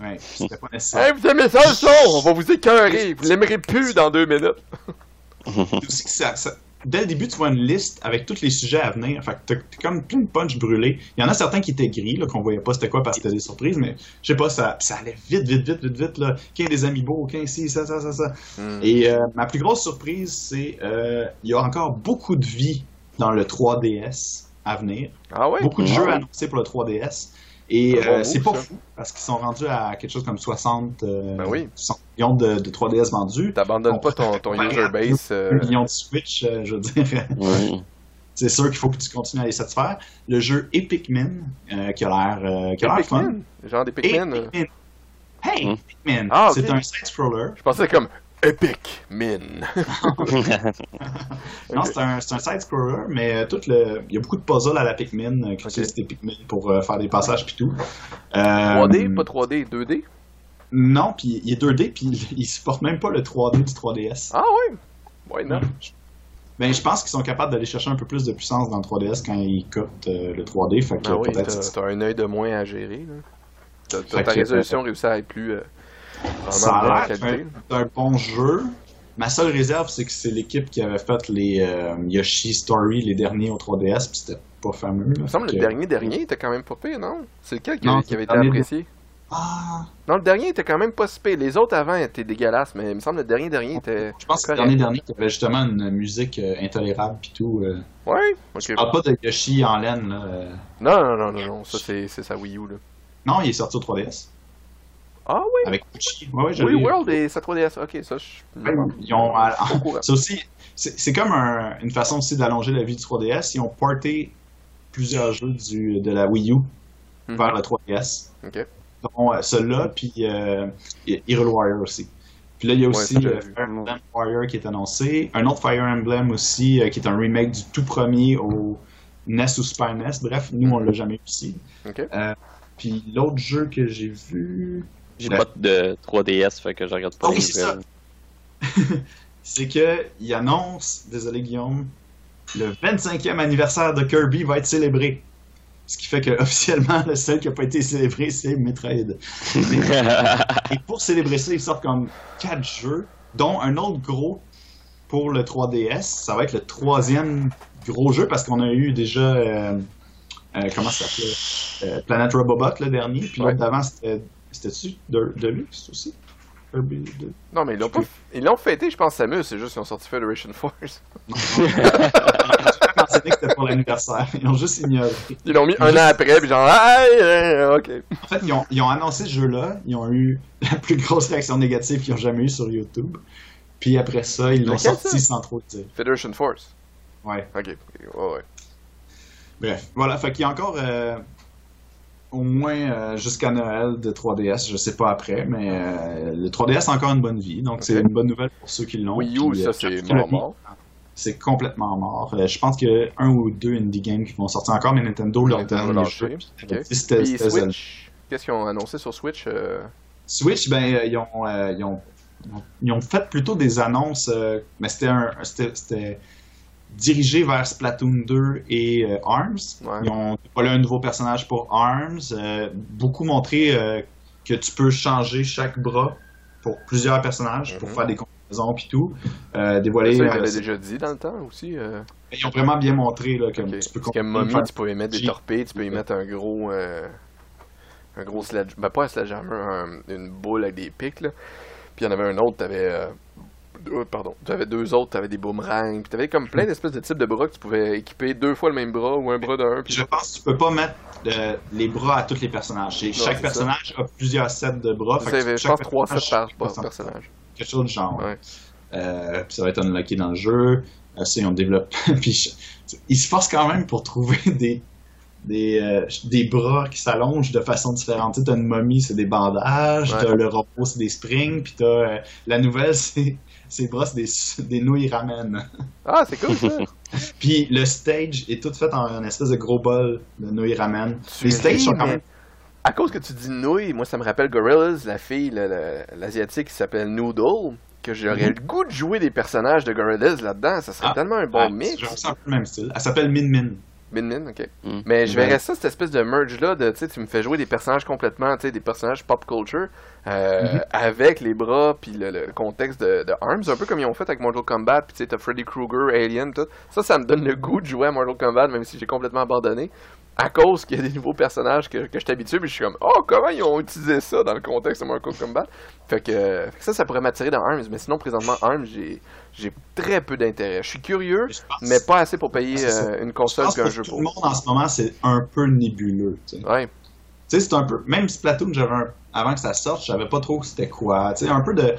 Speaker 1: Ouais, c'était pas nécessaire.
Speaker 2: Hey, vous aimez ça le son? On va vous écœurer. Vous l'aimerez plus dans deux minutes. *laughs*
Speaker 1: C'est aussi que ça- ça- dès le début, tu vois une liste avec tous les sujets à venir. Fait que t'as comme plein de punch brûlés. Il y en a certains qui étaient gris, là, qu'on voyait pas c'était quoi parce que c'était des surprises, mais je sais pas, ça, ça allait vite, vite, vite, vite, vite, là. Qu'un des amiibo, qu'un ci, ça, ça, ça, ça.
Speaker 2: Hmm.
Speaker 1: Et euh, ma plus grosse surprise, c'est euh, il y a encore beaucoup de vie dans le 3DS à venir.
Speaker 2: Ah ouais?
Speaker 1: Beaucoup de
Speaker 3: Ah
Speaker 1: jeux
Speaker 3: ouais.
Speaker 1: annoncés pour le 3DS. Et
Speaker 2: Un bon
Speaker 1: euh, c'est pas
Speaker 2: ça.
Speaker 1: fou, parce qu'ils sont rendus à quelque chose comme 60, euh,
Speaker 2: Ben oui.
Speaker 1: 60 millions de, de 3DS vendus.
Speaker 2: T'abandonnes pas ton, ton user base. euh,
Speaker 1: 1 million de Switch, euh, je veux dire. *laughs* C'est sûr qu'il faut que tu continues à les satisfaire. Le jeu Epic Min, euh, qui a l'air euh, qui a
Speaker 2: Des
Speaker 1: l'air fun.
Speaker 2: Genre des Pikmin?
Speaker 1: Hey,
Speaker 3: Hmm.
Speaker 1: Pikmin!
Speaker 2: Ah.
Speaker 1: C'est un side-scroller.
Speaker 2: Je pensais comme Epic Min. *laughs*
Speaker 1: Non, c'est un, c'est un side-scroller, mais euh, tout le... il y a beaucoup de puzzles à la Pikmin, euh, qui utilisent des Pikmin pour euh, faire des passages puis tout. Euh,
Speaker 2: 3D, pas 3D, 2D.
Speaker 1: Non, puis il est 2D, puis *laughs* il, supporte même pas le 3D du 3DS.
Speaker 2: Ah ouais? Why not?
Speaker 1: Ben, je pense qu'ils sont capables d'aller chercher un peu plus de puissance dans le 3DS quand ils cotent euh, le 3D, fait que
Speaker 2: Ah oui,
Speaker 1: peut-être...
Speaker 2: t'as un œil de moins à gérer. là. Ta résolution réussit à être plus. euh,
Speaker 1: Ça a l'air d'un bon jeu. Ma seule réserve, c'est que c'est l'équipe qui avait fait les euh, Yoshi Story, les derniers au 3DS, puis c'était pas fameux.
Speaker 2: Il me semble que le dernier dernier était quand même pas pire, non? C'est lequel qui,
Speaker 1: Non,
Speaker 2: qui avait été apprécié?
Speaker 1: Ah,
Speaker 2: Non, le dernier était quand même pas si pire. Les autres avant étaient dégueulasses, mais il me semble que le dernier dernier était.
Speaker 1: je pense que le dernier dernier, qui avait justement une musique euh, intolérable puis tout. euh.
Speaker 2: Ouais? Ok.
Speaker 1: Je parle pas de Yoshi en laine, là.
Speaker 2: Non, non, non, non, non. Ça, c'est c'est sa Wii U, là.
Speaker 1: Non, il est sorti au 3DS.
Speaker 2: Ah oui?
Speaker 1: Avec Gucci. Ouais, ouais,
Speaker 2: Oui, World et sa 3DS. Ok, ça, je.
Speaker 1: Ouais, Ils ont, c'est *laughs* aussi, c'est c'est comme un- une façon aussi d'allonger la vie du 3DS. Ils ont porté plusieurs jeux du, de la Wii U
Speaker 2: Mhm.
Speaker 1: vers le 3DS.
Speaker 2: Ok.
Speaker 1: dont euh, celui-là, puis euh, Hero Warrior aussi. Puis là, il y a aussi
Speaker 2: ça, j'avais
Speaker 1: euh. Fire Emblem Warrior qui est annoncé, un autre Fire Emblem aussi, euh, qui est un remake du tout premier au NES ou Super NES. Bref, nous, on l'a jamais eu ici.
Speaker 2: Ok.
Speaker 1: Puis l'autre jeu que j'ai vu,
Speaker 3: J'ai
Speaker 1: La-
Speaker 3: pas de 3DS, fait que je regarde pas
Speaker 1: Oh, oui, c'est ça. *laughs* c'est que il annonce, désolé Guillaume, le 25e anniversaire de Kirby va être célébré. Ce qui fait que *laughs* officiellement le seul qui n'a pas été célébré, c'est Metroid. *laughs* Et pour célébrer ça, ils sortent comme 4 jeux, dont un autre gros pour le 3DS. Ça va être le troisième gros jeu parce qu'on a eu déjà. euh, euh, comment ça s'appelait Euh, Planet Robobot le dernier. Puis
Speaker 2: Ouais.
Speaker 1: l'autre d'avant, c'était. C'était-tu de, Deluxe aussi? Kirby de-
Speaker 2: Non, mais ils l'ont pas. Ils l'ont fêté, je pense, Samus. C'est juste qu'ils ont sorti Federation Force. *laughs*
Speaker 1: Mentionné que c'était pour l'anniversaire. Ils ont juste ignoré.
Speaker 2: Ils l'ont mis un an après, puis genre, ah, euh, ok.
Speaker 1: En fait, ils ont, ils ont annoncé ce jeu-là. Ils ont eu *laughs* la plus grosse réaction négative qu'ils ont jamais eu sur YouTube. Puis après ça, ils l'ont sorti
Speaker 2: ça?
Speaker 1: sans trop dire.
Speaker 2: Federation Force.
Speaker 1: Ouais.
Speaker 2: Ok. Ouais, ouais.
Speaker 1: Bref, voilà, fait qu'il y a encore euh, au moins euh, jusqu'à Noël de 3DS, je sais pas après, mais euh, le 3DS a encore une bonne vie, donc c'est une bonne nouvelle pour ceux qui l'ont.
Speaker 2: Wii U, ça,
Speaker 1: euh,
Speaker 2: c'est mort.
Speaker 1: C'est complètement mort. Je pense qu'il y a un ou deux indie games qui vont sortir encore, mais Nintendo leur donne les jeux.
Speaker 2: Switch. Qu'est-ce qu'ils ont annoncé sur Switch
Speaker 1: Switch, ben, ils, ont, ils, ont, ils ont fait plutôt des annonces, euh, mais c'était un- c'était dirigé vers Splatoon 2 et euh, ARMS.
Speaker 2: Ouais.
Speaker 1: Ils ont dévoilé un nouveau personnage pour ARMS, euh, beaucoup montré euh, que tu peux changer chaque bras pour plusieurs personnages, pour
Speaker 2: Mhm.
Speaker 1: faire des combinaisons puis tout. Dévoiler,
Speaker 2: Ça, ils l'avaient déjà dit dans le temps aussi. euh,
Speaker 1: ils ont vraiment bien montré là, que tu peux
Speaker 2: Parce que
Speaker 1: combiner,
Speaker 2: Mommy,
Speaker 1: faire-
Speaker 2: tu peux y mettre des torpilles, tu peux y mettre un gros. un gros sledge. Ben, pas un sledgehammer, un- une boule avec des pics, là. Puis il y en avait un autre, t'avais. Euh, deux- pardon. T'avais deux autres, t'avais des boomerangs. Puis t'avais comme plein d'espèces de types de bras que tu pouvais équiper deux fois le même bras ou un bras d'un. Puis
Speaker 1: Je pense que tu peux pas mettre euh, les bras à tous les personnages.
Speaker 2: Non,
Speaker 1: Chaque personnage a plusieurs sets de bras. Fait que
Speaker 2: je pense, trois sets par, personnage.
Speaker 1: quelque chose du genre.
Speaker 2: Ouais.
Speaker 1: Euh, puis ça va être unlocké dans le jeu. Ça, ils ont développé. *laughs* puis je- ils se forcent quand même pour trouver *laughs* des des, euh, des bras qui s'allongent de façon différente. Tu t'as une momie, c'est des bandages.
Speaker 2: Ouais.
Speaker 1: T'as le robot, c'est des springs. Puis t'as euh, la nouvelle, *laughs* c'est ces bras, c'est des, des nouilles ramen.
Speaker 2: Ah, c'est cool ça! *laughs*
Speaker 1: Puis le stage est tout fait en un espèce de gros bol de nouilles ramen.
Speaker 2: Tu
Speaker 1: Les stages sont quand même.
Speaker 2: À cause que tu dis nouilles, moi ça me rappelle Gorillaz, la fille, la- la- l'asiatique qui s'appelle Noodle, que j'aurais
Speaker 1: Mhm.
Speaker 2: le goût de jouer des personnages de Gorillaz là-dedans, ça serait
Speaker 1: Ah.
Speaker 2: tellement un bon
Speaker 1: Ah,
Speaker 2: mix.
Speaker 1: Un peu le même style. Elle s'appelle Min Min.
Speaker 2: Ok.
Speaker 3: Mm.
Speaker 2: Mais je verrais ça, cette espèce de merge-là, de, tu sais, tu me fais jouer des personnages complètement, tu sais, des personnages pop culture, euh,
Speaker 1: Mhm.
Speaker 2: avec les bras, puis le, le contexte de, de Arms, un peu comme ils ont fait avec Mortal Kombat, puis tu sais, t'as Freddy Krueger, Alien, tout. Ça, ça me donne le goût de jouer à Mortal Kombat, même si j'ai complètement abandonné, à cause qu'il y a des nouveaux personnages que, que je suis habitué, puis je suis comme, oh, comment ils ont utilisé ça dans le contexte de Mortal Kombat? Fait que, euh, fait que ça, ça pourrait m'attirer dans Arms, mais sinon, présentement, Arms, j'ai j'ai très peu d'intérêt. Je suis curieux,
Speaker 1: Je pense-
Speaker 2: mais pas assez pour payer euh, une console
Speaker 1: pense
Speaker 2: puis un
Speaker 1: que
Speaker 2: jeu
Speaker 1: tout
Speaker 2: pour.
Speaker 1: le monde en ce moment, c'est un peu nébuleux. Tu sais,
Speaker 2: Ouais.
Speaker 1: Tu sais, c'est un peu. Même Splatoon, j'avais un... avant que ça sorte, je savais pas trop c'était quoi. Tu sais, un peu de.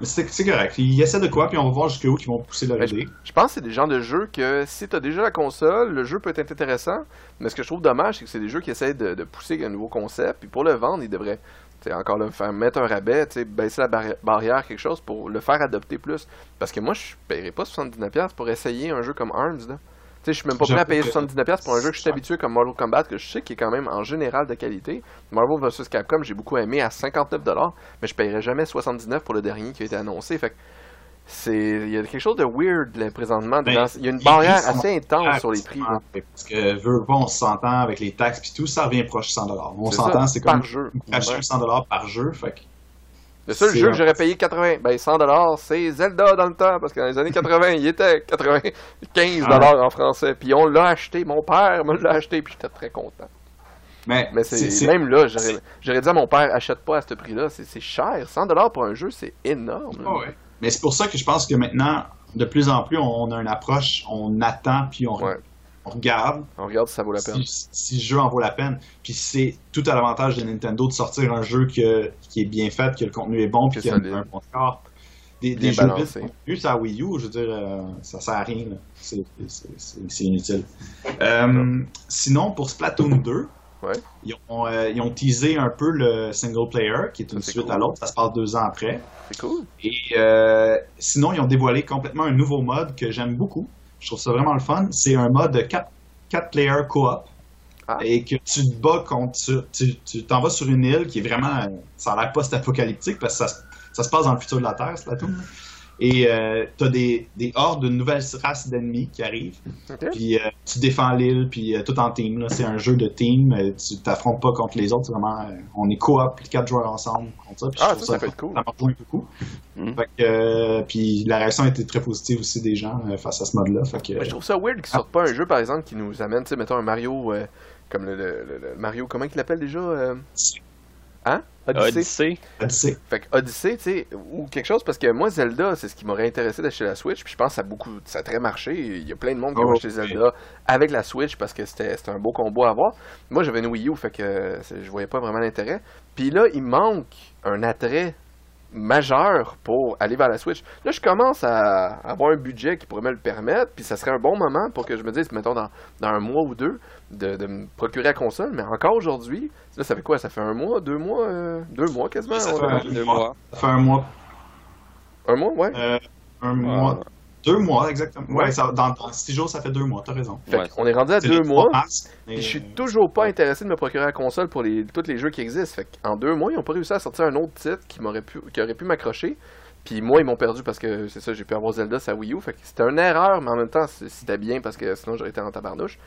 Speaker 1: Mais c'est correct. Ils essaient de quoi, puis on va voir jusqu'où ils vont pousser leur
Speaker 2: Mais
Speaker 1: idée.
Speaker 2: Je pense que c'est des genres de jeux que si t'as déjà la console, le jeu peut être intéressant. Mais ce que je trouve dommage, c'est que c'est des jeux qui essaient de, de pousser un nouveau concept. Puis pour le vendre, ils devraient encore là, faire mettre un rabais, tu baisser la barri- barrière, quelque chose pour le faire adopter plus. Parce que moi, je paierais pas 79$ pour essayer un jeu comme Arms, là. Tu sais, je suis même pas prêt à payer
Speaker 1: que-
Speaker 2: 79$ pour un jeu que je suis habitué comme Mortal Kombat, que je sais qui est quand même en général de qualité. Marvel vs Capcom, j'ai beaucoup aimé à 59$, mais je paierais jamais 79$ pour le dernier qui a été annoncé. Fait que c'est. Il y a quelque chose de weird là, présentement.
Speaker 1: Ben,
Speaker 2: dans- Il y a une barrière assez intense sur les prix. là.
Speaker 1: Parce que, veux pas, on s'entend avec les taxes puis tout, ça revient proche de 100 On
Speaker 2: C'est
Speaker 1: s'entend, c'est comme
Speaker 2: par jeu.
Speaker 1: acheter
Speaker 2: Ouais.
Speaker 1: 100 par jeu. Fait
Speaker 2: Le seul jeu que j'aurais payé 80, ben 100$, c'est Zelda dans le temps, parce que dans les années 80, il était 95$ en français. Puis on l'a acheté, mon père me l'a acheté, puis j'étais très content.
Speaker 1: Mais,
Speaker 2: Mais c'est
Speaker 1: c'est-
Speaker 2: même là, j'aurais
Speaker 1: c'est-
Speaker 2: j'aurais dit à mon père, achète pas à ce prix-là, c'est c'est cher. 100$ pour un jeu, c'est énorme.
Speaker 1: Ah ouais. Mais c'est pour ça que je pense que maintenant, de plus en plus, on a une approche, on attend puis on,
Speaker 2: Ouais.
Speaker 1: On regarde
Speaker 2: On regarde si ça vaut la peine.
Speaker 1: si, si le jeu en vaut la peine. Puis c'est tout à l'avantage de Nintendo de sortir un jeu que- qui est bien fait, que le contenu est bon, puis
Speaker 2: Que
Speaker 1: qui a un bon score. Des, des jeux
Speaker 2: balancé.
Speaker 1: vite, juste à Wii U, je veux dire, euh, ça sert à rien. C'est inutile. Euh, sinon, pour Splatoon *laughs* 2,
Speaker 2: Ouais.
Speaker 1: ils, ont, euh, ils ont teasé un peu le single player, qui est une
Speaker 2: Ça,
Speaker 1: suite
Speaker 2: cool.
Speaker 1: à l'autre. Ça se passe deux ans après.
Speaker 2: C'est cool.
Speaker 1: Et sinon, ils ont dévoilé complètement un nouveau mode que j'aime beaucoup. Je trouve ça vraiment le fun. C'est un mode 4, 4 player co-op.
Speaker 2: Ah.
Speaker 1: Et que tu te bats contre. Tu tu t'en vas sur une île qui est vraiment. euh, Ça a l'air post-apocalyptique parce que ça, se- ça se passe dans le futur de la Terre, Splatoon. là. Et euh, t'as des, des hordes de nouvelles races d'ennemis qui arrivent. Puis euh, tu défends l'île, puis euh, tout en team. C'est un jeu de team. euh, tu t'affrontes pas contre les autres. C'est vraiment. on est coop, les quatre joueurs ensemble contre ça. Puis
Speaker 2: Ah, ça, ça peut être cool.
Speaker 1: Ça m'a rejoint beaucoup.
Speaker 3: Mm.
Speaker 1: Fait que, puis la réaction était très positive aussi des gens face à ce mode-là.
Speaker 2: Je trouve ça weird qu'ils sortent pas un jeu, par exemple, qui nous amène, tu sais, mettons un Mario, comme le, le- le- Mario, comment il l'appelle déjà Hein? Odyssey.
Speaker 3: Odyssey.
Speaker 1: Odyssey.
Speaker 2: Fait que Odyssey, tu sais, ou quelque chose, parce que moi, Zelda, c'est ce qui m'aurait intéressé d'acheter la Switch, puis je pense que ça a beaucoup, ça a très marché. Il y a plein de monde qui
Speaker 1: Oh,
Speaker 2: ont acheté. Zelda avec la Switch parce que c'était c'était un beau combo à avoir. Moi, j'avais une Wii U, fait que je voyais pas vraiment l'intérêt. Puis là, il manque un attrait majeur pour aller vers la Switch. Là, je commence à avoir un budget qui pourrait me le permettre, puis ça serait un bon moment pour que je me dise, mettons, dans, dans un mois ou deux, de, de me procurer la console. Mais encore aujourd'hui, là, ça fait quoi? Ça fait un mois, deux mois, euh, deux mois quasiment?
Speaker 1: Ça
Speaker 2: on-
Speaker 1: fait un,
Speaker 3: Deux
Speaker 1: mois.
Speaker 3: mois.
Speaker 1: Ça fait un mois.
Speaker 2: Un mois, ouais.
Speaker 1: euh, un mois. Deux mois, exactement. Ouais,
Speaker 2: Ouais.
Speaker 1: ça, dans, dans six jours, ça fait deux mois, t'as raison.
Speaker 2: Fait
Speaker 3: Ouais.
Speaker 2: qu'on est rendu à deux mois.
Speaker 1: 3 mars, mais,
Speaker 2: Puis je suis toujours pas intéressé de me procurer la console pour les, tous les jeux qui existent. Fait qu'en deux mois, ils ont pas réussi à sortir un autre titre qui m'aurait pu, qui aurait pu m'accrocher. Puis moi, ils m'ont perdu parce que c'est ça, j'ai pu avoir Zelda sur Wii U. Fait que c'était une erreur, mais en même temps, c'est- c'était bien parce que sinon j'aurais été en tabarnouche.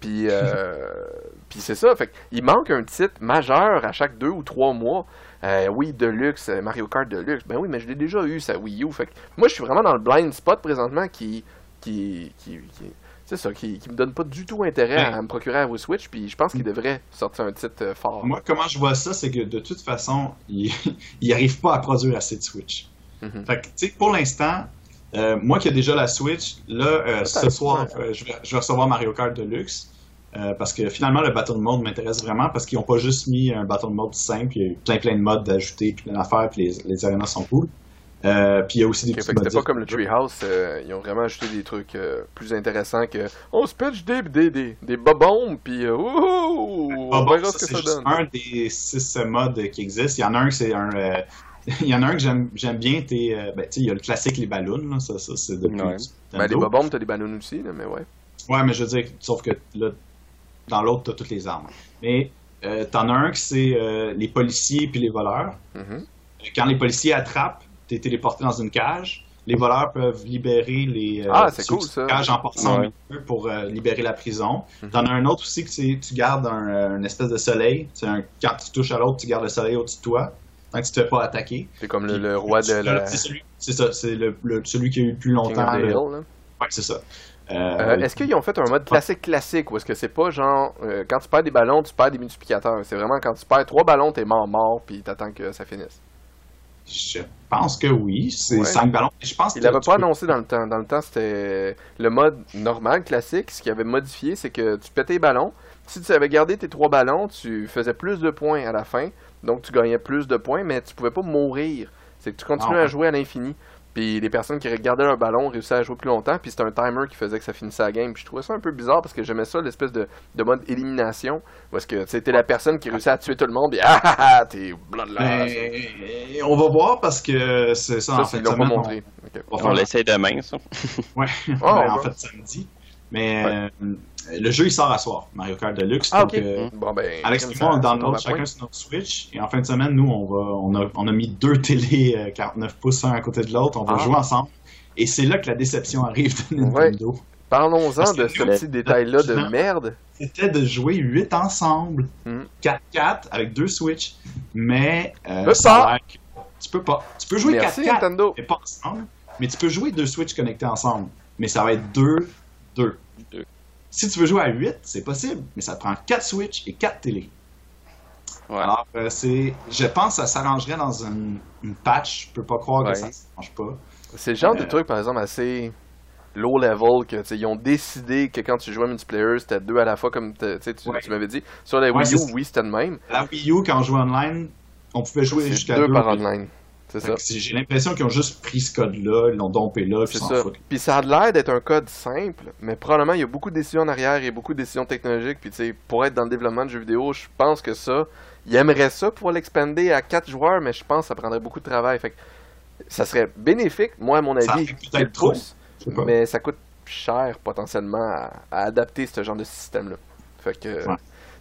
Speaker 2: Puis, euh, *laughs* puis c'est ça. Fait qu'il manque un titre majeur à chaque deux ou trois mois. Euh, oui, Deluxe, euh, Mario Kart Deluxe. Ben oui, mais je l'ai déjà eu, sa Wii U. Fait que moi, je suis vraiment dans le blind spot présentement qui. qui, qui, qui- c'est ça, qui, qui me donne pas du tout intérêt à
Speaker 1: Ouais.
Speaker 2: me procurer à vos Switch, puis je pense qu'il devrait sortir un titre euh, fort.
Speaker 1: Moi, comment je vois ça, c'est que de toute façon, *laughs* ils arrivent pas à produire assez de Switch.
Speaker 2: Mhm.
Speaker 1: Fait que, tu sais, pour l'instant, euh, moi qui ai déjà la Switch, là, euh, ce soir, euh, je, vais, je vais recevoir Mario Kart Deluxe. euh, parce que finalement, le Battle Mode m'intéresse vraiment parce qu'ils n'ont pas juste mis un Battle Mode simple, il y a eu plein plein de modes d'ajouter, plein d'affaires, puis les, les arénas sont cool. Euh, puis il y a aussi des
Speaker 2: Ok,
Speaker 1: petits
Speaker 2: c'était pas comme le Treehouse, euh, ils ont vraiment ajouté des trucs euh, plus intéressants que on se pitch des, des, des, des bobombes, puis ouh, on
Speaker 1: bon,
Speaker 2: verra
Speaker 1: ça,
Speaker 2: ce que
Speaker 1: c'est
Speaker 2: ça
Speaker 1: un des six modes qui existent. Il y en a un c'est un. *laughs* il y en a un que j'aime bien. t'es, euh, ben, il y a le classique les ballons. Là, ça, ça c'est depuis.
Speaker 3: Ouais.
Speaker 2: Ben, les bobombes, t'as des ballons aussi, là, mais ouais.
Speaker 1: Ouais, mais je veux dire, sauf que là, dans l'autre, t'as toutes les armes. Mais euh, t'en as un que c'est euh, les policiers puis les voleurs.
Speaker 2: Mhm.
Speaker 1: Quand les policiers attrapent, t'es téléporté dans une cage. Les voleurs peuvent libérer les euh,
Speaker 2: Ah, cool,
Speaker 1: sont en
Speaker 2: ça.
Speaker 1: cage en passant
Speaker 3: Ouais.
Speaker 1: milieu pour euh, libérer la prison.
Speaker 2: Mhm.
Speaker 1: T'en as un autre aussi que c'est tu gardes un, une espèce de soleil. Un, quand tu touches à l'autre, tu gardes le soleil au-dessus de toi. Tant que tu te fais pas attaquer.
Speaker 2: C'est comme le, roi de la
Speaker 1: C'est celui- c'est ça, c'est le, le- celui qui a eu le plus longtemps. le-
Speaker 2: Hill.
Speaker 1: Ouais, c'est ça. Euh,
Speaker 2: Euh, Est-ce qu'ils ont fait un mode classique classique ou est-ce que c'est pas genre euh, quand tu perds des ballons, tu perds des multiplicateurs C'est vraiment quand tu perds trois ballons, t'es mort mort puis t'attends que ça finisse?
Speaker 1: Je pense que oui. C'est
Speaker 2: Ouais.
Speaker 1: 5 ballons. Je pense
Speaker 2: Il l'avait pas
Speaker 1: peux-
Speaker 2: annoncé dans le temps. Dans le temps, c'était le mode normal, classique. Ce qu'il avait modifié, c'est que tu pétais les ballons. Si tu avais gardé tes trois ballons, tu faisais plus de points à la fin. Donc tu gagnais plus de points, mais tu pouvais pas mourir. C'est que tu continuais
Speaker 1: Ah, ouais.
Speaker 2: à jouer à l'infini. Puis les personnes qui regardaient leur ballon réussissaient à jouer plus longtemps, puis c'était un timer qui faisait que ça finissait la game. Puis je trouvais ça un peu bizarre parce que j'aimais ça, l'espèce de, de mode élimination, où est-ce que c'était la personne qui réussissait à tuer tout le monde, puis ah ah ah, t'es
Speaker 1: on va voir parce que c'est ça,
Speaker 2: Ça,
Speaker 1: en
Speaker 2: ils l'ont pas montré. Ok.
Speaker 1: On, on va
Speaker 3: On
Speaker 1: faire
Speaker 3: l'essaie demain, ça. *laughs*
Speaker 1: Ouais,
Speaker 2: Oh,
Speaker 1: ben, en fait samedi. Mais euh, le jeu il sort à soir, Mario Kart Deluxe.
Speaker 2: Ah,
Speaker 1: donc,
Speaker 2: ok.
Speaker 1: euh,
Speaker 2: Bon, ben.
Speaker 1: Alex et moi, on download chacun sur notre Switch. Et en fin de semaine, nous, on, va, on, a, on a mis deux télés euh, 49 pouces un à côté de l'autre. On va
Speaker 2: Ah.
Speaker 1: jouer ensemble. Et c'est là que la déception arrive de Nintendo.
Speaker 2: Parlons-en de ce petit détail-là de merde.
Speaker 1: C'était de jouer 8 ensemble.
Speaker 2: Mhm.
Speaker 1: 4-4 avec deux Switch. Mais euh, ça que tu peux pas. Tu peux jouer 4-4
Speaker 2: Merci Nintendo.
Speaker 1: mais pas ensemble. Mais tu peux jouer deux Switch connectés ensemble. Mais ça va être 2, 2.
Speaker 3: Deux.
Speaker 1: Si tu veux jouer à 8, c'est possible. Mais ça te prend 4 Switch et 4 télé.
Speaker 3: Ouais.
Speaker 1: Alors, euh, c'est, je pense que ça s'arrangerait dans une, une patch. Je peux pas croire
Speaker 3: Ouais.
Speaker 1: que ça s'arrange pas.
Speaker 2: C'est le genre de
Speaker 1: Euh,
Speaker 2: truc, par exemple, assez low level que ils ont décidé que quand tu jouais multiplayer, c'était deux à la fois, comme tu tu,
Speaker 1: Ouais.
Speaker 2: tu m'avais dit. Sur la Wii U, oui, c'était le même.
Speaker 1: La Wii U, quand on jouait online, on pouvait jouer jusqu'à
Speaker 2: deux
Speaker 1: 2
Speaker 2: par online. Ça.
Speaker 1: J'ai l'impression qu'ils ont juste pris ce code-là, ils l'ont dompé là, puis ils
Speaker 2: ça.
Speaker 1: foutent.
Speaker 2: Puis ça a l'air d'être un code simple, mais probablement il y a beaucoup de décisions en arrière et beaucoup de décisions technologiques. Puis tu sais, pour être dans le développement de jeux vidéo, je pense que ça, il aimerait ça pouvoir l'expander à quatre joueurs, mais je pense que ça prendrait beaucoup de travail. Fait que ça serait bénéfique, moi à mon
Speaker 1: Ça
Speaker 2: avis,
Speaker 1: fait peut-être trop.
Speaker 2: mais ça coûte cher potentiellement à, à adapter ce genre de système-là. Fait que.
Speaker 1: Ouais.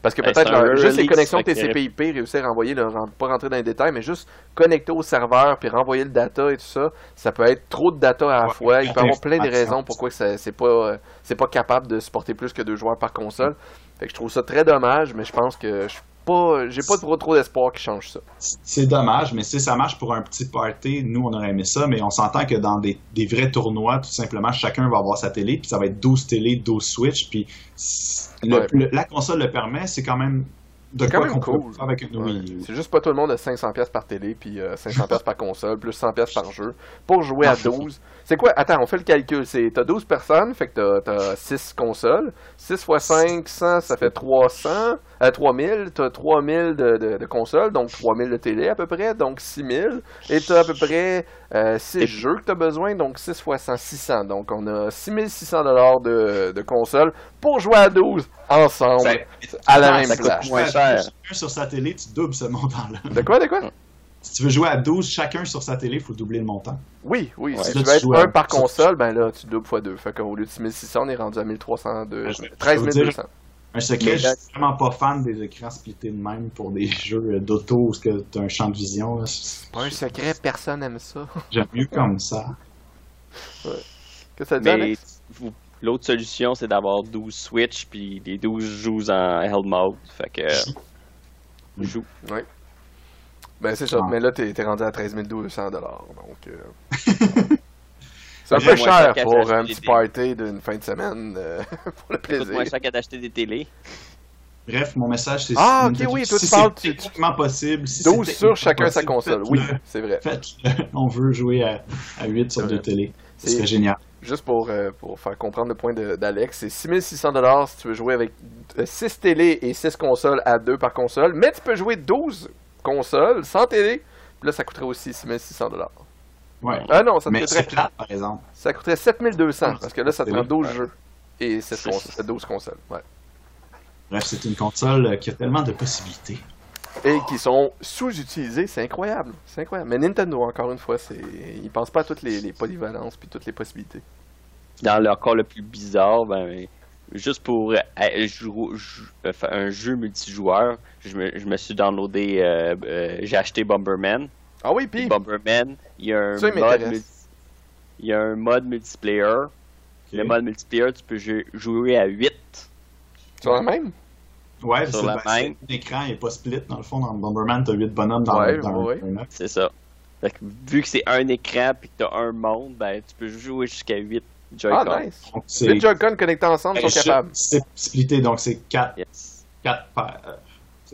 Speaker 2: Parce que peut-être juste les connexions TCP/IP, réussir à envoyer, le, ren- pas rentrer dans les détails, mais juste connecter au serveur puis renvoyer le data et tout ça, ça peut être trop de data à la
Speaker 1: Ouais,
Speaker 2: fois. Il peut y avoir plein de raisons pourquoi c'est pas c'est pas capable de supporter plus que deux joueurs par console. Fait que je trouve ça très dommage, mais je pense que je pas j'ai pas trop trop d'espoir qu'ils changent ça.
Speaker 1: C'est dommage, mais si ça marche pour un petit party, nous on aurait aimé ça, mais on s'entend que dans des, des vrais tournois, tout simplement, chacun va avoir sa télé, puis ça va être 12 télé, 12 Switch, puis c- le-
Speaker 2: Ouais.
Speaker 1: le- la console le permet, c'est quand même de
Speaker 2: quand
Speaker 1: quoi
Speaker 2: même cool.
Speaker 1: avec une
Speaker 2: Ouais.
Speaker 1: Wii.
Speaker 2: C'est juste pas tout le monde a 500 pièces par télé puis euh, 500 pièces par console plus 100 pièces par jeu pour jouer à
Speaker 1: Non, c'est
Speaker 2: 12. C'est quoi? Attends, on fait le calcul, c'est t'as 12 personnes, fait que t'as, t'as 6 consoles, 6 x 500, ça fait 300, euh, 3000, t'as 3000 de, de, de consoles, donc 3000 de télé à peu près, donc 6000 et t'as à peu près 6
Speaker 3: Et-
Speaker 2: jeux que t'as besoin, donc 6 x 100, 600. Donc on a 6600 dollars de, de consoles pour jouer à 12 ensemble
Speaker 1: Ça-
Speaker 2: à la même
Speaker 1: ça coûte
Speaker 2: place.
Speaker 3: moins cher.
Speaker 1: Chacun sur sa télé, tu doubles ce montant-là.
Speaker 2: De quoi, de quoi? *laughs*
Speaker 1: Si tu veux jouer à 12, chacun sur sa télé, il faut doubler le montant.
Speaker 2: Oui, oui.
Speaker 3: Ouais.
Speaker 2: Si
Speaker 1: Là,
Speaker 2: tu
Speaker 1: tu
Speaker 2: veux être un
Speaker 1: à-
Speaker 2: par console, ben là, tu doubles fois deux. Fait qu'au lieu de 6600, on est rendu à 1302.
Speaker 1: Ouais, je- je
Speaker 2: 13
Speaker 1: veux dire-
Speaker 2: 200.
Speaker 1: Un secret, je suis vraiment pas fan des écrans splittés de même pour des *laughs* jeux d'auto où tu as un champ de vision. là.
Speaker 2: C'est pas un secret, personne aime ça. *laughs*
Speaker 1: J'aime mieux comme ça.
Speaker 2: Qu'est-ce que ça dit,
Speaker 3: Mais l'autre solution, c'est d'avoir 12 Switch, puis les 12 jouent en held mode. Fait que. *laughs*
Speaker 1: Mm.
Speaker 3: joue.
Speaker 2: Ben, c'est ça.
Speaker 1: Ah.
Speaker 2: Mais là, t'es t'es rendu à 13 200 Donc, euh, c'est un peu cher pour un petit party d'une fin de semaine euh, *laughs* pour le plaisir.
Speaker 3: moins cher qu'à d'acheter des télés.
Speaker 1: Bref, mon message, c'est
Speaker 2: Ah, ok, oui, toi,
Speaker 1: si
Speaker 2: parles,
Speaker 1: c'est
Speaker 2: tu-
Speaker 1: techniquement possible. Si
Speaker 2: 12
Speaker 1: c'est
Speaker 2: sur chacun sa console. Oui, c'est vrai. *laughs*
Speaker 1: On veut jouer à, à 8 sur
Speaker 2: C'est
Speaker 1: deux télés. Ce
Speaker 2: C'est-
Speaker 1: serait génial.
Speaker 2: Juste pour, euh, pour faire comprendre le point d'Alex, c'est 6600$ si tu veux jouer avec 6 télés et 6 consoles à 2 par console, mais tu peux jouer 12 consoles sans télé. Puis là, ça coûterait aussi 6600$.
Speaker 1: Ouais.
Speaker 2: Ah non, ça te
Speaker 1: Mais
Speaker 2: coûterait,
Speaker 1: plate, par exemple.
Speaker 2: ça coûterait 7200
Speaker 1: Ah,
Speaker 2: parce que là, ça te prend
Speaker 1: vrai.
Speaker 2: 12 jeux et 6 consoles, 12 consoles. Ouais.
Speaker 1: Bref, c'est une console euh, qui a tellement de possibilités.
Speaker 2: Et qui sont sous-utilisées, c'est incroyable. C'est incroyable. Mais Nintendo, encore une fois, c'est ils pensent pas à toutes les, les polyvalences puis toutes les possibilités.
Speaker 3: Dans le encore le plus bizarre, ben, juste pour euh, jou- un jeu multijoueur, je me, je me suis downloadé, euh, euh, j'ai acheté Bomberman.
Speaker 2: Ah oui, puis
Speaker 3: Bomberman, il y a un
Speaker 2: Ça,
Speaker 3: mode multi- il y a un mode multiplayer. Le
Speaker 1: Ok.
Speaker 3: mode multiplayer, tu peux jou- jouer à 8.
Speaker 2: sur la même?
Speaker 1: Ouais,
Speaker 3: Sur
Speaker 1: c'est
Speaker 3: la
Speaker 1: ben,
Speaker 3: même.
Speaker 1: l'écran n'est pas split. Dans le fond, dans Bomberman, t'as 8 bonhommes dans,
Speaker 2: Ouais,
Speaker 1: dans
Speaker 2: ouais.
Speaker 3: C'est ça. Fait que vu que c'est un écran puis que t'as un monde, ben tu peux jouer jusqu'à 8 Joy-Con.
Speaker 2: Ah, nice. Les Joy-Con connectés ensemble
Speaker 1: Ben,
Speaker 2: sont
Speaker 1: je-
Speaker 2: capables.
Speaker 1: C'est splitté, donc c'est 4,
Speaker 3: Yes.
Speaker 1: paires.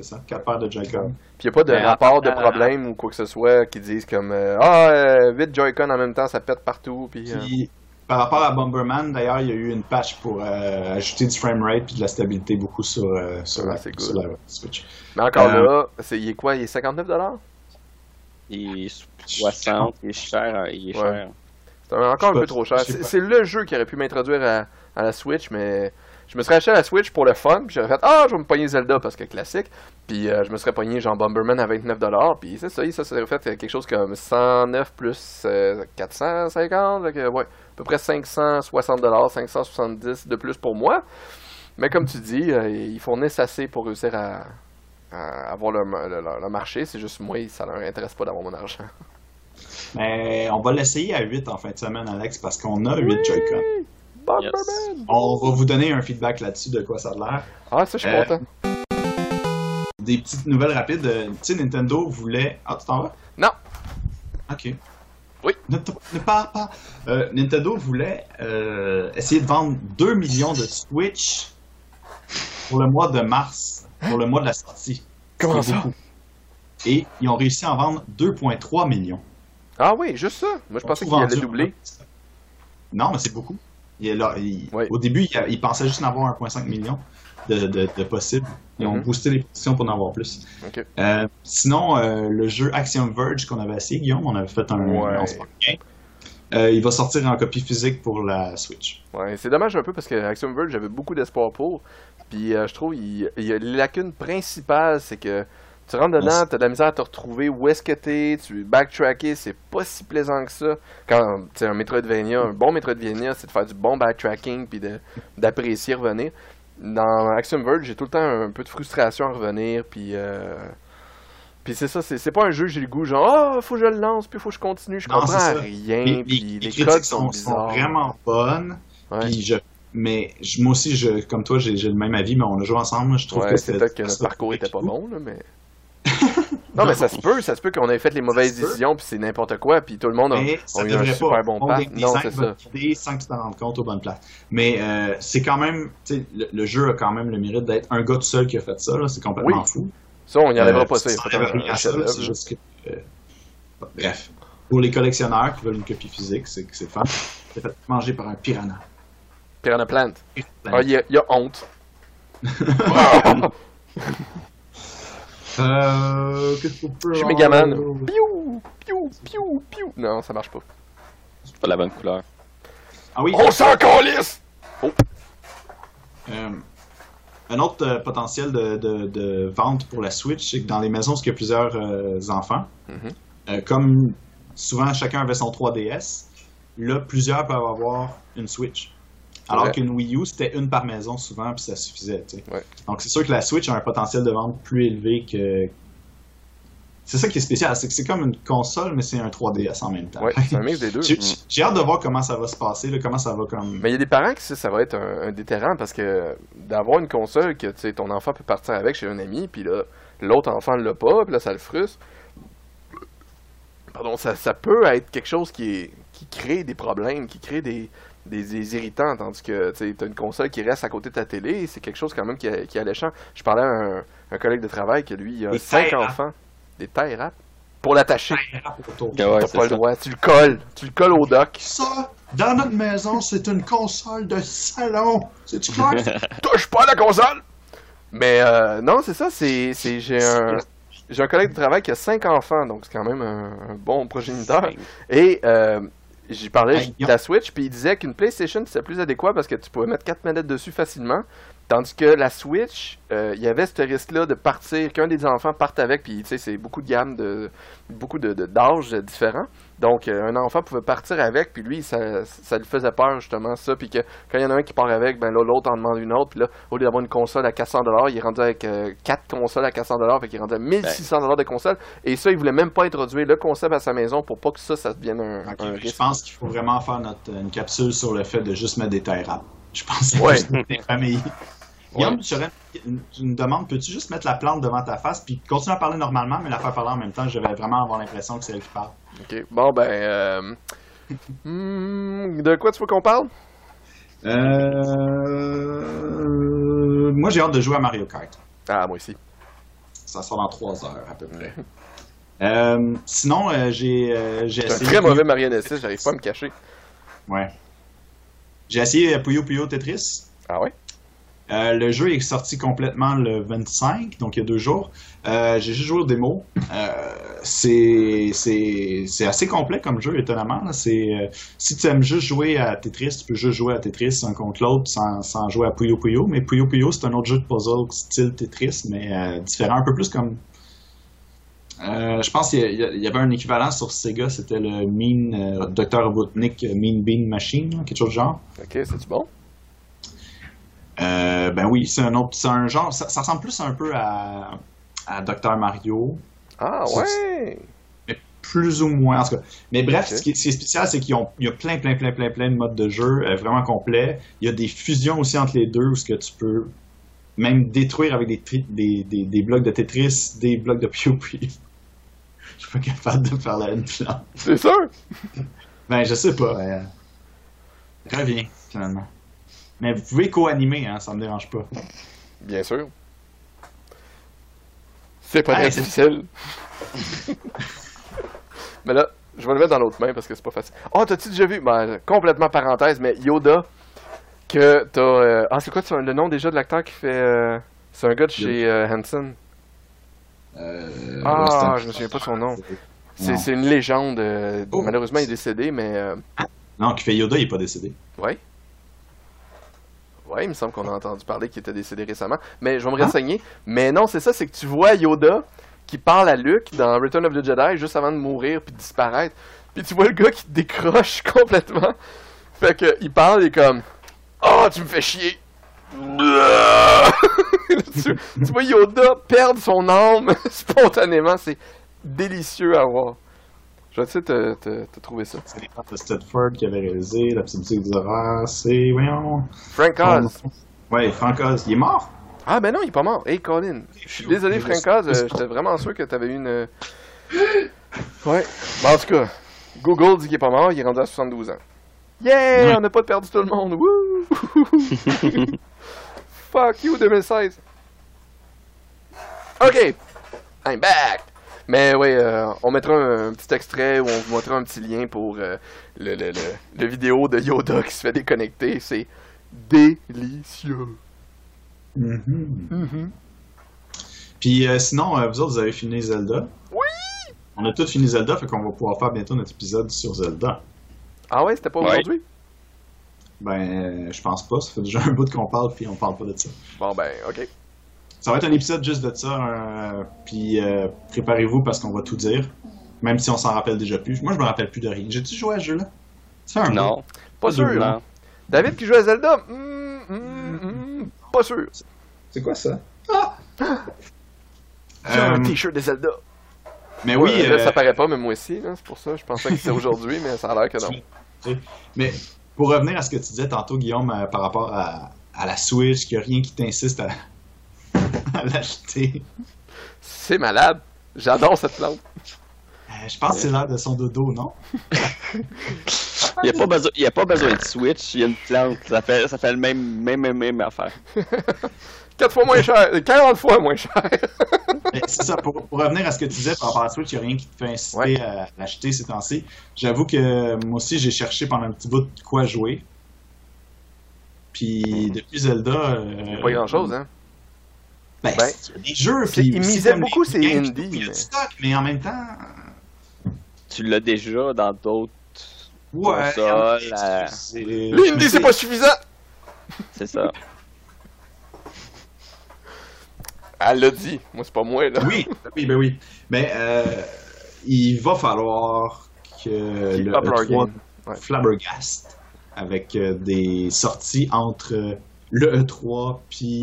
Speaker 1: Euh, c'est ça, 4 paires de Joy-Con.
Speaker 2: Puis il a pas de
Speaker 3: Mais
Speaker 2: rapport de
Speaker 3: en-
Speaker 2: problème ou quoi que ce soit qui disent comme euh, Ah, euh, 8 Joy-Con en même temps, ça pète partout. Puis, euh,
Speaker 1: Puis, par rapport à Bomberman, d'ailleurs, il y a eu une patch pour euh, ajouter du framerate puis de la stabilité beaucoup sur, euh, sur,
Speaker 2: Ah,
Speaker 1: la, sur Switch.
Speaker 2: Mais encore
Speaker 1: Euh,
Speaker 2: là, c'est, il est quoi Il est 59
Speaker 3: Il est 60, il est cher, hein, il est
Speaker 2: Ouais.
Speaker 3: cher.
Speaker 2: C'est encore un peu trop cher. C'est le jeu qui aurait pu m'introduire à, à la Switch, mais je me serais acheté la Switch pour le fun, puis j'aurais fait Ah, je vais me pogner Zelda parce que classique. Puis euh, je me serais pogné genre Bomberman à 29$, puis c'est ça, ça serait fait quelque chose comme 109 plus euh, 450, fait que, ouais, à peu près 560$, 570$ de plus pour moi. Mais comme tu dis, euh, ils fournissent assez pour réussir à, à avoir le, le- le- le marché, c'est juste moi, ça leur intéresse pas d'avoir mon argent.
Speaker 1: Mais on va l'essayer à 8 en fin de semaine, Alex, parce qu'on a 8 Joy-Con.
Speaker 2: Bomberman!
Speaker 1: On va vous donner un feedback là-dessus de quoi ça a l'air.
Speaker 2: Ah, ça, je suis
Speaker 1: Euh,
Speaker 2: content.
Speaker 1: Des petites nouvelles rapides. euh, Tu sais, Nintendo voulait. Ah, tu t'en vas?
Speaker 2: Non.
Speaker 1: Ok.
Speaker 2: Oui.
Speaker 1: Ne, ne pars pas. Euh, Nintendo voulait euh, essayer de vendre 2 millions de Switch pour le mois de mars, pour le mois de la sortie.
Speaker 2: Comment ça?
Speaker 1: beaucoup. Et ils ont réussi à en vendre 2,3 millions.
Speaker 2: Ah oui, juste ça. Moi, je
Speaker 1: On
Speaker 2: pensais
Speaker 1: trouve
Speaker 2: qu'il allait
Speaker 1: vendu-
Speaker 2: doubler.
Speaker 1: Non, mais c'est beaucoup. Il est là, il-
Speaker 2: Oui.
Speaker 1: Au début, il, il pensait juste en avoir 1,5 million de, de, de possibles. Ils ont
Speaker 2: Mhm.
Speaker 1: boosté les positions pour en avoir plus. Euh, sinon, euh, le jeu Axiom Verge qu'on avait essayé, Guillaume, on avait fait un.
Speaker 2: Ouais.
Speaker 1: bien. Euh, il va sortir en copie physique pour la Switch.
Speaker 2: Ouais, c'est dommage un peu parce que Axiom Verge, j'avais beaucoup d'espoir pour. Puis euh, je trouve il, il y a la lacune principale, c'est que tu rentres dedans, t'as de la misère à te retrouver où est-ce que t'es, tu backtracker, c'est pas si plaisant que ça. Quand tu sais un Metroidvania, un bon Metroidvania, c'est de faire du bon backtracking puis de- d'apprécier revenir. Dans Axiom Verge, j'ai tout le temps un peu de frustration à revenir, puis euh, puis c'est ça, c'est c'est pas un jeu j'ai le goût genre ah faut que je le lance puis faut que je continue, je
Speaker 1: Non,
Speaker 2: comprends
Speaker 1: c'est
Speaker 2: rien,
Speaker 1: Les,
Speaker 2: puis
Speaker 1: les
Speaker 2: les,
Speaker 1: critiques
Speaker 2: codes
Speaker 1: sont, vraiment bonnes.
Speaker 2: Ouais.
Speaker 1: puis je, mais je- moi aussi, je, comme toi, j'ai le même avis, mais on a joué ensemble. Je trouve
Speaker 2: Ouais,
Speaker 1: que
Speaker 2: c'est
Speaker 1: c'était-
Speaker 2: peut-être que notre parcours était pas bon, là, mais. *laughs* non, mais ça se peut, ça se peut qu'on ait fait les mauvaises décisions, puis c'est n'importe quoi, puis tout le monde a, a eu un
Speaker 1: devrait
Speaker 2: super
Speaker 1: pas.
Speaker 2: bon pack. Non, c'est ça.
Speaker 1: guider sans que tu t'en rendes compte aux bonnes places. Mais euh, c'est quand même, tu sais, le, le jeu a quand même le mérite d'être un gars tout seul qui a fait ça. là, C'est complètement
Speaker 2: Oui.
Speaker 1: fou.
Speaker 2: Ça, on y enlèvera
Speaker 1: Euh,
Speaker 2: pas ça.
Speaker 1: c'est juste que. euh, bref. Pour les collectionneurs qui veulent une copie physique, c'est c'est fun. C'est fait manger par un piranha.
Speaker 2: Piranha Plant. Ah, il y, y a honte. *laughs* *laughs*
Speaker 1: Euh, qu'est-ce qu'on peut
Speaker 2: Je suis? Megaman. Piou, piou, piou, piou. Non, ça marche pas.
Speaker 3: C'est pas la bonne couleur.
Speaker 1: Ah oui,
Speaker 2: On s'en calisse!
Speaker 1: Euh, un autre euh, potentiel de, de- de vente pour la Switch, c'est que dans les maisons où il y a plusieurs euh, enfants,
Speaker 2: Mhm.
Speaker 1: euh, comme souvent chacun avait son 3DS, là, plusieurs peuvent avoir une Switch. Alors
Speaker 2: Ouais.
Speaker 1: qu'une Wii U, c'était une par maison souvent, puis ça suffisait.
Speaker 2: Ouais.
Speaker 1: Donc c'est sûr que la Switch a un potentiel de vente plus élevé que. C'est ça qui est spécial, c'est que c'est comme une console, mais c'est un 3DS en même temps.
Speaker 2: Ouais, c'est un mix des deux.
Speaker 1: J'ai j'ai hâte de voir comment ça va se passer, là, comment ça va comme.
Speaker 2: Mais il y a des parents qui ça, ça va être un, un déterrant parce que d'avoir une console que tu sais, ton enfant peut partir avec chez un ami, puis là, l'autre enfant l'a pas, puis là, ça le frustre. Pardon, ça, ça peut être quelque chose qui, est, qui crée des problèmes, qui crée des, des, des irritants, tandis que tu as une console qui reste à côté de ta télé, c'est quelque chose quand même qui, est- qui est alléchant. Je parlais à un, un collègue de travail que lui, il a
Speaker 1: Des
Speaker 2: cinq
Speaker 1: tie-wraps.
Speaker 2: enfants. Des tailles rap pour l'attacher.
Speaker 3: ouais, c'est
Speaker 2: pas le droit. Tu le colles. Tu le colles au dock.
Speaker 1: Ça, dans notre maison, c'est une console de salon. C'est-tu clair? *laughs*
Speaker 2: touche pas à la console! Mais euh, non, c'est ça, c'est, c'est j'ai un j'ai un collègue de travail qui a cinq enfants, donc c'est quand même un, un bon progéniteur. Et euh, j'y parlais
Speaker 1: Hey,
Speaker 2: de la Switch, puis il disait qu'une PlayStation c'était plus adéquat parce que tu pouvais mettre quatre manettes dessus facilement. Tandis que la Switch, euh, il y avait ce risque-là de partir, qu'un des enfants parte avec, puis tu sais, c'est beaucoup de gamme de beaucoup de, de- d'âges différents. Donc euh, un enfant pouvait partir avec, puis lui, ça, ça lui faisait peur justement ça, puis que quand il y en a un qui part avec, ben là l'autre en demande une autre, puis là au lieu d'avoir une console à 400 dollars, il est rendu avec euh, quatre consoles à 400 dollars, fait qu'il est rendu à 1600 dollars de console. Et ça, il voulait même pas introduire le concept à sa maison pour pas que ça, ça devienne un,
Speaker 1: je pense qu'il faut vraiment faire notre, une capsule sur le fait de juste mettre des rap. Je pense que
Speaker 2: Ouais.
Speaker 1: c'est des familles. *laughs* Guillaume, j'aurais une, une demande. Peux-tu juste mettre la plante devant ta face puis continuer à parler normalement, mais la faire parler en même temps? Je vais vraiment avoir l'impression que c'est elle qui parle.
Speaker 2: Ok, bon ben, euh, *laughs* hmm, de quoi tu veux qu'on parle?
Speaker 1: Euh... Moi, j'ai hâte de jouer à Mario Kart.
Speaker 2: Ah moi aussi.
Speaker 1: Ça sort dans trois heures à peu *laughs* près. Euh, sinon, euh, j'ai j'ai
Speaker 2: C'est un
Speaker 1: essayé.
Speaker 2: très mauvais marionnettiste, j'arrive pas à me cacher.
Speaker 1: Ouais. J'ai essayé Puyo Puyo Tetris.
Speaker 2: Ah ouais?
Speaker 1: Euh, le jeu est sorti complètement le 25, donc il y a deux jours. Euh, j'ai juste joué au démo. Euh, c'est assez complet comme jeu, étonnamment. euh, si tu aimes juste jouer à Tetris, tu peux juste jouer à Tetris un contre l'autre sans, jouer à Puyo Puyo. Mais Puyo Puyo, c'est un autre jeu de puzzle style Tetris, mais différent, un peu plus comme je pense qu'il y, avait un équivalent sur Sega, c'était le Mean Dr. Robotnik Mean Bean Machine, quelque chose du genre.
Speaker 2: Ok, c'est-tu bon?
Speaker 1: Euh, ben oui, c'est un autre, c'est un genre, ça, ça ressemble plus un peu à, à Dr. Mario,
Speaker 2: Ah, ouais!
Speaker 1: mais plus ou moins en tout cas. Mais bref, ce qui est, ce qui est spécial, c'est qu'il y a plein, plein, plein, plein, plein de modes de jeu euh, vraiment complets. Il y a des fusions aussi entre les deux où ce que tu peux même détruire avec des, tri- des, des, des blocs de Tetris, des blocs de Puyo. *laughs* Je suis pas capable de faire la une plante.
Speaker 2: C'est sûr?
Speaker 1: Ben, je sais pas. euh, Reviens, finalement. Mais vous pouvez co-animer, hein, ça me dérange pas.
Speaker 2: Bien sûr. C'est pas
Speaker 1: Hey,
Speaker 2: très difficile. *laughs* mais là, je vais le mettre dans l'autre main parce que c'est pas facile. Oh, t'as-tu déjà vu, ben, complètement parenthèse, mais Yoda, que t'as... euh, Ah, c'est quoi le nom déjà de l'acteur qui fait... euh, C'est un gars de chez euh, Hanson.
Speaker 1: Euh,
Speaker 2: Ah,
Speaker 1: Western-
Speaker 2: je me souviens pas de son nom. C'est une légende. euh,
Speaker 1: Oh.
Speaker 2: Malheureusement, il est décédé, mais... euh,
Speaker 1: Non, qui fait Yoda, il est pas décédé.
Speaker 2: Ouais. Ouais, il me semble qu'on a entendu parler qu'il était décédé récemment. Mais je vais me
Speaker 1: Hein?
Speaker 2: renseigner. Mais non, c'est ça, c'est que tu vois Yoda qui parle à Luke dans Return of the Jedi juste avant de mourir puis de disparaître. Puis tu vois le gars qui décroche *laughs* complètement. Fait que il parle, est comme Oh, tu me fais chier. *laughs* tu, tu vois Yoda perdre son âme *laughs* spontanément. C'est délicieux à voir. Je vais essayer de te, te- te trouver ça.
Speaker 1: C'est les de Stedford qui avait réalisé la petite musique des horreurs. C'est, voyons.
Speaker 2: Frank Oz.
Speaker 1: Ouais, Frank Oz. Il est mort?
Speaker 2: Ah ben non, il est pas mort. Hey Colin, je suis désolé Frank Oz, euh, j'étais vraiment sûr que t'avais eu une... euh, *gasps* Ouais. Bon, en tout cas, Google dit qu'il est pas mort, il est rendu à 72 ans. Yeah!
Speaker 1: Ouais.
Speaker 2: On n'a pas perdu tout le monde! *laughs* Fuck you 2016! Ok! I'm back! Mais ouais, euh, on mettra un, un petit extrait où on vous montrera un petit lien pour euh, le, le, le, le vidéo de Yoda qui se fait déconnecter. C'est délicieux.
Speaker 1: Mm-hmm. Puis euh, sinon, euh, vous autres, vous avez fini Zelda?
Speaker 2: Oui!
Speaker 1: On a tous fini Zelda, fait qu'on va pouvoir faire bientôt notre épisode sur Zelda.
Speaker 2: Ah ouais, c'était pas
Speaker 3: Ouais.
Speaker 2: aujourd'hui?
Speaker 1: Ben, euh, je pense pas. Ça fait déjà un bout qu'on parle, puis on parle pas de ça.
Speaker 2: Bon ben, ok.
Speaker 1: Ça va être un épisode juste de ça, euh, puis euh, préparez-vous parce qu'on va tout dire. Même si on s'en rappelle déjà plus. Moi, je me rappelle plus de rien. J'ai-tu joué à ce jeu-là? Un
Speaker 3: Non.
Speaker 2: Pas sûr.
Speaker 3: Non.
Speaker 2: David qui joue à Zelda? Hmm, hmm, hmm, pas sûr.
Speaker 1: C'est quoi ça? Ah!
Speaker 2: J'ai un
Speaker 1: Euh,
Speaker 2: t-shirt de Zelda.
Speaker 1: mais oui,
Speaker 2: Ouais, là, ça paraît pas, mais moi aussi. C'est pour ça. Je pensais que c'était *laughs* aujourd'hui, mais ça a l'air que non.
Speaker 1: Mais pour revenir à ce que tu disais tantôt, Guillaume, euh, par rapport à, à la Switch, qu'il n'y a rien qui t'insiste à, *laughs* à l'acheter.
Speaker 2: C'est malade. J'adore cette plante.
Speaker 1: Euh, je pense que c'est l'heure de son dodo, non?
Speaker 3: Il n'y a, pas besoin- y a pas besoin de Switch, il y a une plante. Ça fait, ça fait le même, même, même, même affaire. *laughs*
Speaker 2: 4 fois moins cher. euh, 40 fois moins cher. *laughs*
Speaker 1: C'est ça, pour, pour revenir à ce que tu disais par rapport à la Switch, il n'y a rien qui te fait inciter
Speaker 2: Ouais.
Speaker 1: à l'acheter ces temps-ci. J'avoue que moi aussi, j'ai cherché pendant un petit bout de quoi jouer. Puis depuis Zelda. euh,
Speaker 2: pas grand chose, hein?
Speaker 1: Ben,
Speaker 2: Ben,
Speaker 1: c'est des jeux. puis
Speaker 2: ils misaient beaucoup ces indies,
Speaker 1: Il y a
Speaker 2: mais-
Speaker 1: du stock, mais en même temps.
Speaker 3: Tu l'as déjà dans d'autres.
Speaker 1: Ouais.
Speaker 3: Console, euh,
Speaker 1: c'est-
Speaker 2: L'indie, c'est pas suffisant.
Speaker 3: C'est ça. *laughs*
Speaker 2: Elle l'a dit. Moi, c'est pas moi, là.
Speaker 1: Oui, oui, ben oui. Mais euh, il va falloir que le
Speaker 2: up leur
Speaker 1: E3
Speaker 2: game. Ouais.
Speaker 1: flabbergast avec euh, des sorties entre euh, le E3 puis.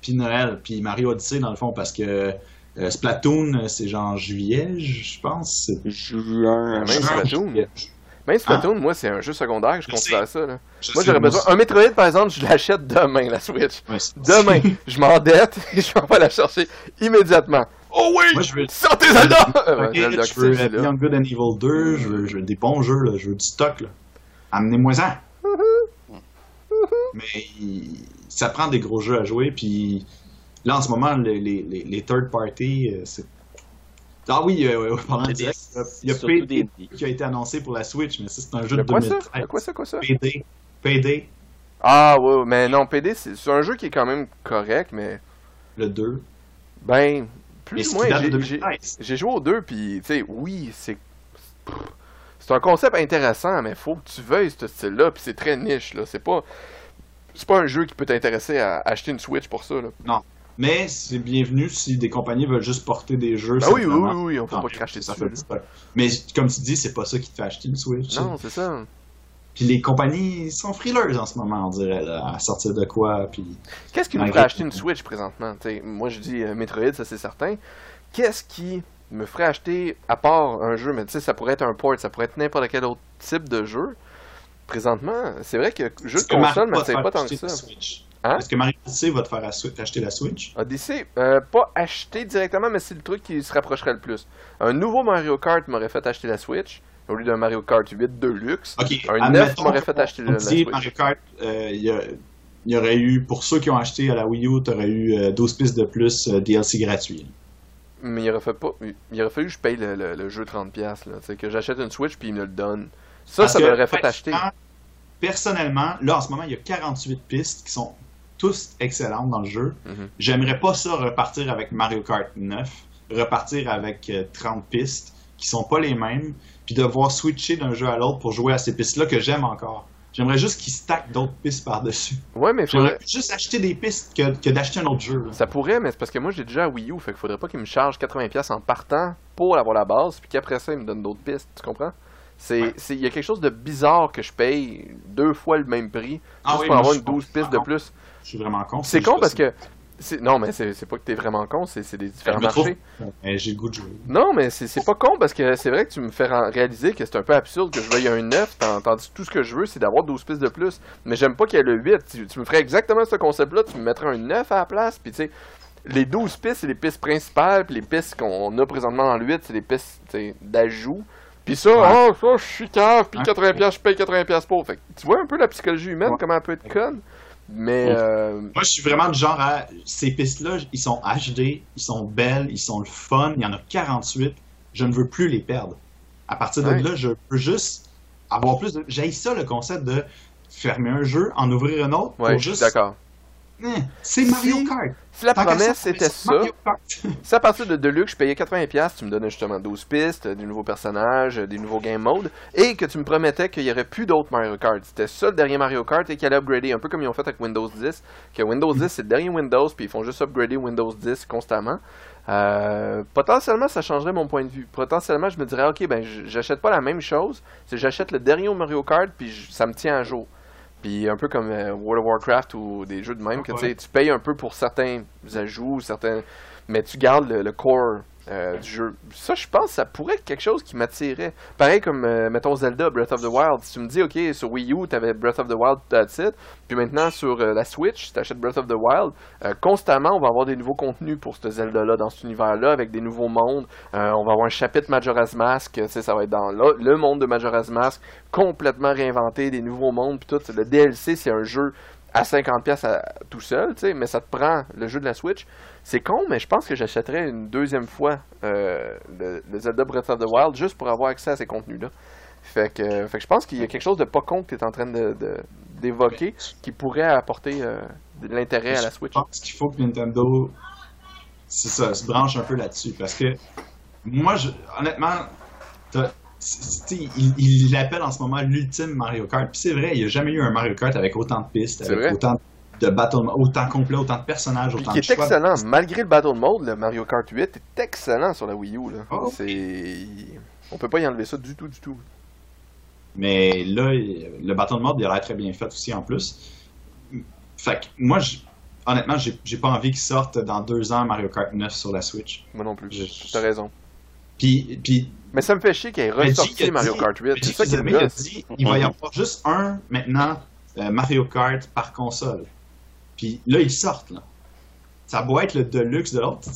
Speaker 1: Puis Noël puis Mario Odyssey dans le fond parce que euh, Splatoon c'est genre juillet je pense.
Speaker 3: Juin.
Speaker 2: Même
Speaker 1: Juin,
Speaker 2: Splatoon. Même Splatoon, moi, c'est un jeu secondaire. Je
Speaker 1: Je
Speaker 2: considère
Speaker 1: sais.
Speaker 2: ça, là.
Speaker 1: Je
Speaker 2: Moi, j'aurais besoin. Un Metroid, par exemple, je l'achète demain, la Switch.
Speaker 1: Ouais,
Speaker 2: Demain, je m'endette *laughs* et je m'en vais la chercher immédiatement. Oh oui!
Speaker 1: Moi, je veux-
Speaker 2: Sortez Zelda!
Speaker 1: Ok,
Speaker 2: Zelda
Speaker 1: je veux. Beyond Good and Evil 2, je veux, je veux des bons jeux, là, je veux du stock. là. Amenez-moi-en. Mais ça prend des gros jeux à jouer, puis là en ce moment, les, les, les, les third party, euh, c'est. Ah oui, euh, pendant le
Speaker 3: des-
Speaker 1: direct, euh, il y a
Speaker 3: surtout
Speaker 1: PD qui a été annoncé pour la Switch, mais ça c'est un jeu de
Speaker 2: quoi ça?
Speaker 1: 2013.
Speaker 2: Le quoi ça, quoi ça?
Speaker 1: PD, PD,
Speaker 2: Ah ouais, mais non, PD, c'est c'est un jeu qui est quand même correct, mais
Speaker 1: Le 2.
Speaker 2: ben, plus ou moins,
Speaker 1: date de
Speaker 2: j'ai- j'ai
Speaker 1: 2013.
Speaker 2: j'ai joué aux deux, puis tu sais, oui, c'est c'est un concept intéressant, mais faut que tu veuilles ce style-là, puis c'est très niche, là. C'est pas c'est pas un jeu qui peut t'intéresser à acheter une Switch pour ça, là.
Speaker 1: Mais c'est bienvenu si des compagnies veulent juste porter des jeux.
Speaker 2: Ben oui, oui, oui, oui, on peut pas cracher
Speaker 1: ça
Speaker 2: dessus.
Speaker 1: fait. Mais comme tu dis, c'est pas ça qui te fait acheter une Switch.
Speaker 2: Non, c'est ça.
Speaker 1: Puis les compagnies sont frileuses en ce moment, on dirait, là, à sortir de quoi. Puis
Speaker 2: Qu'est-ce qui nous ferait acheter une Switch présentement? T'sais, moi, je dis euh, Metroid, ça c'est certain. Qu'est-ce qui me ferait acheter, à part un jeu, mais tu sais, ça pourrait être un port, ça pourrait être n'importe quel autre type de jeu. Présentement, c'est vrai que
Speaker 1: Mario
Speaker 2: console m'attire
Speaker 1: faire
Speaker 2: pas tant que ça. Hein?
Speaker 1: Est-ce que Mario Odyssey va te faire acheter la Switch?
Speaker 2: Odyssey, euh, pas acheter directement, mais c'est le truc qui se rapprocherait le plus. Un nouveau Mario Kart m'aurait fait acheter la Switch, au lieu d'un Mario Kart 8 Deluxe.
Speaker 1: Ok,
Speaker 2: Un
Speaker 1: admettons
Speaker 2: 9 m'aurait fait acheter la, la Switch.
Speaker 1: Mario Kart, euh, il y, il y aurait eu, pour ceux qui ont acheté à la Wii U, t'aurais eu euh, 12 pistes de plus euh, DLC gratuit.
Speaker 2: Mais il aurait, fait pas, il aurait fallu que je paye le, le- le jeu 30$, là. Que j'achète une Switch puis il me le donne. Ça,
Speaker 1: Parce
Speaker 2: ça m'aurait fait acheter.
Speaker 1: personnellement- là en ce moment, il y a 48 pistes qui sont tous excellentes dans le jeu.
Speaker 2: Mhm.
Speaker 1: J'aimerais pas ça repartir avec Mario Kart 9, repartir avec euh, 30 pistes qui sont pas les mêmes, puis devoir switcher d'un jeu à l'autre pour jouer à ces pistes-là que j'aime encore. J'aimerais juste qu'ils stackent d'autres pistes par-dessus.
Speaker 2: Ouais, mais faudrait...
Speaker 1: J'aimerais juste acheter des pistes que, que d'acheter un autre jeu. là.
Speaker 2: Ça pourrait, mais c'est parce que moi j'ai déjà Wii U, fait qu'il faudrait pas qu'il me charge 80$ en partant pour avoir la base, puis qu'après ça il me donne d'autres pistes, tu comprends? C'est,
Speaker 1: Ouais.
Speaker 2: il y a quelque chose de bizarre que je paye deux fois le même prix
Speaker 1: Ah
Speaker 2: juste
Speaker 1: oui,
Speaker 2: pour avoir une
Speaker 1: suis
Speaker 2: 12 pistes de plus.
Speaker 1: Je suis vraiment con.
Speaker 2: C'est con parce que non, mais c'est, c'est pas que t'es vraiment con, c'est, c'est des différents marchés.
Speaker 1: J'ai le goût de jouer.
Speaker 2: Non, mais c'est, c'est pas con parce que c'est vrai que tu me fais réaliser que c'est un peu absurde que je veuille un 9, tant- tandis que tout ce que je veux c'est d'avoir 12 pistes de plus. Mais j'aime pas qu'il y ait le 8. Tu, tu me ferais exactement ce concept-là, tu me mettrais un 9 à la place, puis tu sais, les 12 pistes, c'est les pistes principales, puis les pistes qu'on a présentement dans le 8, c'est les pistes d'ajout. Puis ça,
Speaker 1: Ouais.
Speaker 2: oh, ça, je suis cave, puis
Speaker 1: Ouais.
Speaker 2: 80$, je paye 80$ pour. Fait que tu vois un peu la psychologie humaine,
Speaker 1: Ouais.
Speaker 2: comment elle peut être conne. Mais, euh,
Speaker 1: Moi, je suis vraiment du genre à. Ces pistes-là, ils sont HD, ils sont belles, ils sont le fun. Il y en a 48. Je ne veux plus les perdre. À partir de
Speaker 2: Ouais.
Speaker 1: là, je peux juste avoir plus de. J'ai ça le concept de fermer un jeu, en ouvrir un autre
Speaker 2: ouais,
Speaker 1: pour juste. Hein, c'est Mario
Speaker 2: Si-
Speaker 1: Kart.
Speaker 2: Si la promesse
Speaker 1: ça,
Speaker 2: c'était ça. *laughs* Si à partir de Deluxe, je payais 80$, tu me donnais justement 12 pistes, des nouveaux personnages, des nouveaux game modes, et que tu me promettais qu'il n'y aurait plus d'autres Mario Kart. C'était ça le dernier Mario Kart et qu'il allait upgrader, un peu comme ils ont fait avec Windows 10, que Windows 10 c'est le dernier Windows, puis ils font juste upgrader Windows 10 constamment. Euh, potentiellement, ça changerait mon point de vue. Potentiellement, je me dirais, ok, ben j'achète pas la même chose, c'est j'achète le dernier Mario Kart, puis ça me tient à jour. Puis un peu comme euh, World of Warcraft ou des jeux de même, que tu sais,
Speaker 1: Ouais.
Speaker 2: tu payes un peu pour certains ajouts, certains, mais tu gardes le, le core euh, du jeu. Ça, je pense, ça pourrait être quelque chose qui m'attirait. Pareil comme, euh, mettons, Zelda Breath of the Wild. Si tu me dis, OK, sur Wii U, t'avais Breath of the Wild, that's it. Puis maintenant, sur euh, la Switch, si t'achètes Breath of the Wild, constamment, on va avoir des nouveaux contenus pour ce Zelda-là, dans cet univers-là, avec des nouveaux mondes. On va avoir un chapitre Majora's Mask, ça va être dans là, le monde de Majora's Mask, complètement réinventé, des nouveaux mondes, puis tout. Le DLC, c'est un jeu à 50$ à- tout seul, tu sais, mais ça te prend le jeu de la Switch. C'est con, mais je pense que j'achèterais une deuxième fois euh, le, le Zelda Breath of the Wild juste pour avoir accès à ces contenus-là. Fait que, fait que je pense qu'il y a quelque chose de pas con que tu es en train de- de- d'évoquer qui pourrait apporter euh, de l'intérêt à la Switch.
Speaker 1: Je pense qu'il faut que Nintendo ça, se branche un peu là-dessus. Parce que moi, je, honnêtement, il il l'appelle en ce moment l'ultime Mario Kart. Puis c'est vrai, il n'y a jamais eu un Mario Kart avec autant de pistes, avec
Speaker 2: vrai.
Speaker 1: autant de battle, autant complet, autant de personnages,
Speaker 2: Puis
Speaker 1: autant
Speaker 2: qui
Speaker 1: de
Speaker 2: est
Speaker 1: choix.
Speaker 2: excellent, malgré le Battle Mode, le Mario Kart 8 est excellent sur la Wii U. Là.
Speaker 1: Oh.
Speaker 2: C'est... On peut pas y enlever ça du tout, du tout.
Speaker 1: Mais là, le battle mode, il a l'air très bien fait aussi en plus. Fait que moi, je- honnêtement, j'ai j'ai pas envie qu'il sorte dans deux ans Mario Kart 9 sur la Switch.
Speaker 2: Moi non plus.
Speaker 1: Je-
Speaker 2: T'as raison.
Speaker 1: Puis, puis
Speaker 2: Mais ça me fait chier qu'il ait ressorti Mario Kart 8.
Speaker 1: Mais
Speaker 2: C'est ça qui me
Speaker 1: il a
Speaker 2: gosse.
Speaker 1: dit il va y avoir juste un maintenant euh, Mario Kart par console. Puis là, ils sortent. Là. Ça doit être le Deluxe de l'autre.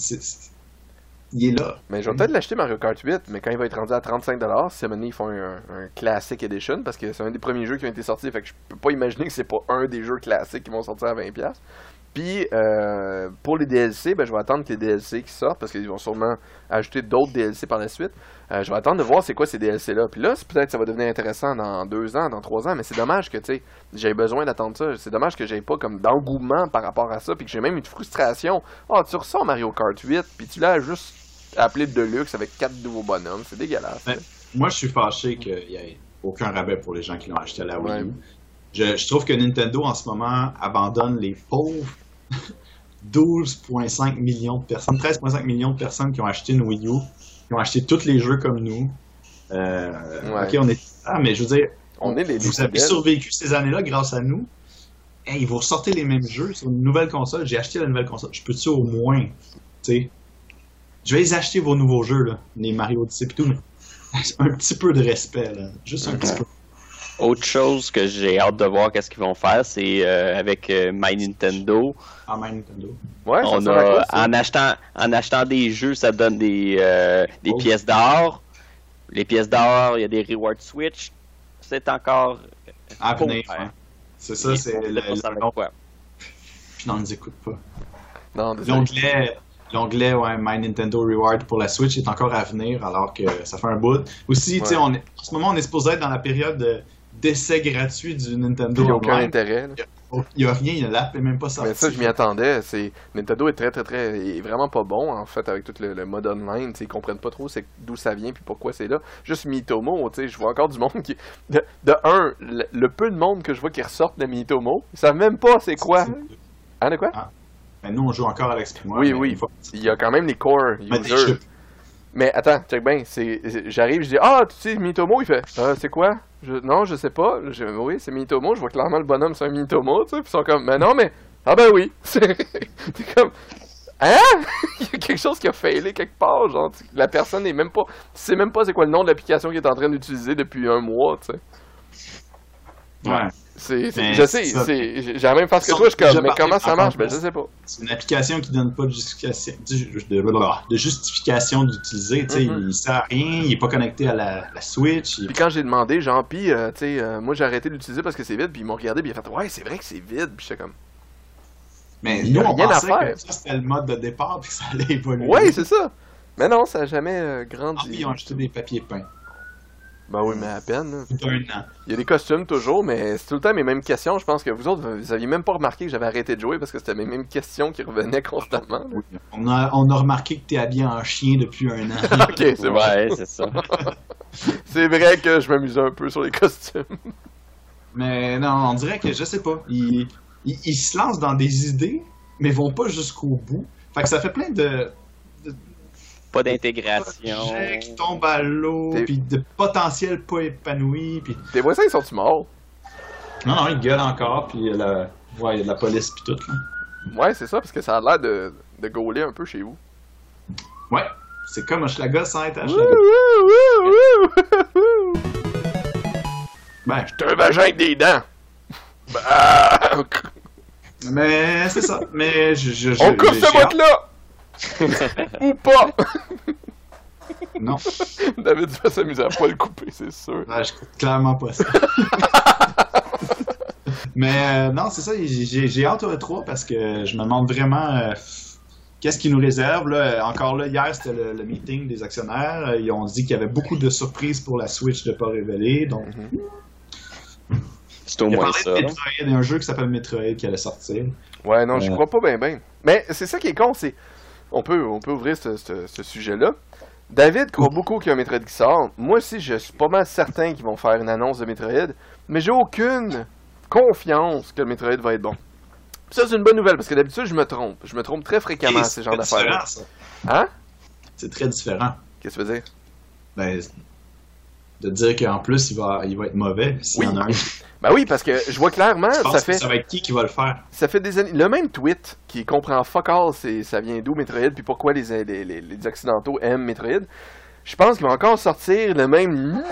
Speaker 1: Il est là.
Speaker 2: Mais je vais peut-être l'acheter Mario Kart 8, mais quand il va être rendu à 35$, si donné, ils font un, un Classic Edition, parce que c'est un des premiers jeux qui ont été sortis, fait que je peux pas imaginer que c'est pas un des jeux classiques qui vont sortir à 20$. Puis euh, pour les DLC, ben, je vais attendre que les DLC qui sortent parce qu'ils vont sûrement ajouter d'autres DLC par la suite. Euh, je vais attendre de voir c'est quoi ces DLC-là. Puis là, peut-être que ça va devenir intéressant dans deux ans, dans trois ans, mais c'est dommage que tu sais, j'ai besoin d'attendre ça. C'est dommage que j'ai pas comme d'engouement par rapport à ça, puis que j'ai même une frustration. Ah, tu ressors Mario Kart 8, puis tu l'as juste appelé Deluxe avec quatre nouveaux bonhommes. C'est dégueulasse.
Speaker 1: Ouais. Moi, je suis fâché qu'il n'y ait aucun rabais pour les gens qui l'ont acheté à la Wii U.
Speaker 2: Ouais.
Speaker 1: Je, je trouve que Nintendo, en ce moment, abandonne les pauvres 12,5 millions de personnes, 13,5 millions de personnes qui ont acheté une Wii U, qui ont acheté tous les jeux comme nous. Euh,
Speaker 2: Ouais.
Speaker 1: Ok, on est ah, mais je veux dire,
Speaker 2: On est les
Speaker 1: vous avez survécu ces années-là grâce à nous. Hey, vous ressortez les mêmes jeux sur une nouvelle console. J'ai acheté la nouvelle console. Je peux-tu au moins, tu sais, je vais les acheter vos nouveaux jeux, là, les Mario Odyssey et tout, mais *laughs* un petit peu de respect, là. Juste un petit peu.
Speaker 3: Autre chose que j'ai hâte de voir qu'est-ce qu'ils vont faire, c'est euh, avec euh, My Nintendo.
Speaker 1: En main Nintendo.
Speaker 2: Ouais, ça
Speaker 3: on
Speaker 2: quoi,
Speaker 3: a,
Speaker 2: ça?
Speaker 3: en achetant, en achetant des jeux, ça donne des, euh, des
Speaker 1: Oh.
Speaker 3: pièces d'or. Les pièces d'or, il y a des rewards Switch. C'est encore.
Speaker 1: À venir, ouais. C'est ça, c'est le, le-. Puis non, on nous écoute pas.
Speaker 2: Non.
Speaker 1: L'onglet, l'onglet ouais, My Nintendo Reward pour la Switch est encore à venir, alors que ça fait un bout. Aussi, tu sais,
Speaker 2: Ouais.
Speaker 1: on est- en ce moment, on est supposé être dans la période de- d'essai gratuit du Nintendo
Speaker 2: il n'y a aucun
Speaker 1: Online.
Speaker 2: intérêt. là.
Speaker 1: Il n'y a rien, l'app est même pas sorti.
Speaker 2: Mais ça, je m'y attendais. C'est Nintendo est très, très, très, est vraiment pas bon en fait avec tout le, le mode online. Tu sais, ils comprennent pas trop c'est d'où ça vient puis pourquoi c'est là. Juste sais, je vois encore du monde qui, de, de un, le, le peu de monde que je vois qui ressortent de Miitomo, ils savent même pas c'est quoi. Hein, de quoi?
Speaker 1: Mais nous, on joue encore et moi.
Speaker 2: Oui, oui.
Speaker 1: il faut-
Speaker 2: Il y a quand même les core users. Mais attends, check bien. J'arrive, je dis Ah, tu sais, Miitomo, il fait Euh, C'est quoi? Non, je sais pas. Je, oui, c'est Miitomo. Je vois clairement le bonhomme, c'est un Miitomo, tu sais. Puis ils sont comme Mais non, mais. Ah, ben oui. *laughs* C'est comme Hein? *laughs* Il y a quelque chose qui a failé quelque part. Genre, la personne n'est même pas. Tu sais même pas c'est quoi le nom de l'application qu'il est en train d'utiliser depuis un mois, tu sais.
Speaker 1: Ouais.
Speaker 2: C'est, je sais, j'ai la même face que toi, je comme, mais comment ça marche? Ben, je sais pas.
Speaker 1: C'est une application qui donne pas de justification, de, de justification d'utiliser. tu sais,
Speaker 2: Mhm.
Speaker 1: Il sert à rien, il est pas connecté à la, la Switch. il-
Speaker 2: Puis quand j'ai demandé, genre, pis, euh, tu sais, euh, moi j'ai arrêté de l'utiliser parce que c'est vide, puis ils m'ont regardé, puis ils ont fait, ouais, c'est vrai que c'est vide, puis j'étais comme,
Speaker 1: Mais nous,
Speaker 2: a
Speaker 1: on
Speaker 2: rien à
Speaker 1: pensait
Speaker 2: faire.
Speaker 1: que ça, c'était le mode de départ puis que ça allait évoluer.
Speaker 2: ouais, c'est ça. Mais non, ça a jamais euh,
Speaker 1: Ah,
Speaker 2: grandi.
Speaker 1: puis ils ont acheté des papiers peints.
Speaker 2: Ben oui, mais à peine.
Speaker 1: un an.
Speaker 2: Il y a des costumes toujours, mais c'est tout le temps mes mêmes questions. Je pense que vous autres, vous aviez même pas remarqué que j'avais arrêté de jouer parce que c'était mes mêmes questions qui revenaient *laughs* constamment.
Speaker 1: On a, on a remarqué que t'es habillé en chien depuis un an. *laughs*
Speaker 2: ok, c'est.
Speaker 3: Ouais, c'est ça. *laughs*
Speaker 2: C'est vrai que je m'amusais un peu sur les costumes.
Speaker 1: Mais non, on dirait que, je sais pas, ils, ils, ils se lancent dans des idées, mais vont pas jusqu'au bout. Fait que ça fait plein de
Speaker 3: Pas d'intégration.
Speaker 1: qui tombent à l'eau, puis de potentiel pas épanoui, puis...
Speaker 2: Tes voisins, ils sont-tu morts?
Speaker 1: Non, non, ils gueulent encore, puis il y a la... Ouais, il y a de la police puis tout, là.
Speaker 2: Ouais, c'est ça, parce que ça a l'air de, de gauler un peu chez vous.
Speaker 1: Ouais, c'est comme Hochelaga sans être. Ben,
Speaker 2: T'as un vagin avec des dents. Bah, *laughs*
Speaker 1: mais c'est ça. Mais je... je, je
Speaker 2: on coupe ce
Speaker 1: j'ai hâte. *laughs*
Speaker 2: Ou pas! *laughs*
Speaker 1: Non, *laughs*
Speaker 2: David va s'amuser à pas le couper, c'est sûr.
Speaker 1: Ouais, je coupe clairement pas ça. Mais euh, non, c'est ça, j'ai- hâte au E3 parce que je me demande vraiment euh, qu'est-ce qu'ils nous réservent. Là. Encore là, hier, c'était le, le meeting des actionnaires. Euh, Ils ont dit qu'il y avait beaucoup de surprises pour la Switch de pas révéler. Donc,
Speaker 3: C'est au
Speaker 1: il a
Speaker 3: moins ça.
Speaker 1: il y a un jeu qui s'appelle Metroid qui allait sortir.
Speaker 2: Ouais, non, je crois pas bien, bien. Mais c'est ça qui est con, c'est. On peut, on peut ouvrir ce, ce- ce sujet-là. David croit beaucoup qu'il y a un Metroid qui sort. Moi aussi, je suis pas mal certain qu'ils vont faire une annonce de Metroid. Mais j'ai aucune confiance que le Metroid va être bon. Ça, c'est une bonne nouvelle, parce que d'habitude, je me trompe. Je me trompe très fréquemment à ces genres d'affaires-là.
Speaker 1: ça.
Speaker 2: Hein?
Speaker 1: C'est très différent.
Speaker 2: Qu'est-ce que tu veux dire?
Speaker 1: Ben, de dire qu'en plus, il va, il va être mauvais s'il y
Speaker 2: Oui.
Speaker 1: en a un. *laughs*
Speaker 2: Ben oui, parce que je vois clairement,
Speaker 1: Je pense
Speaker 2: ça
Speaker 1: que
Speaker 2: fait.
Speaker 1: ça va être qui qui va le faire?
Speaker 2: Ça fait des années. Le même tweet qui comprend fuck all, ça vient d'où Metroid, puis pourquoi les, les, les, les Occidentaux aiment Metroid. Je pense qu'il va encore sortir le même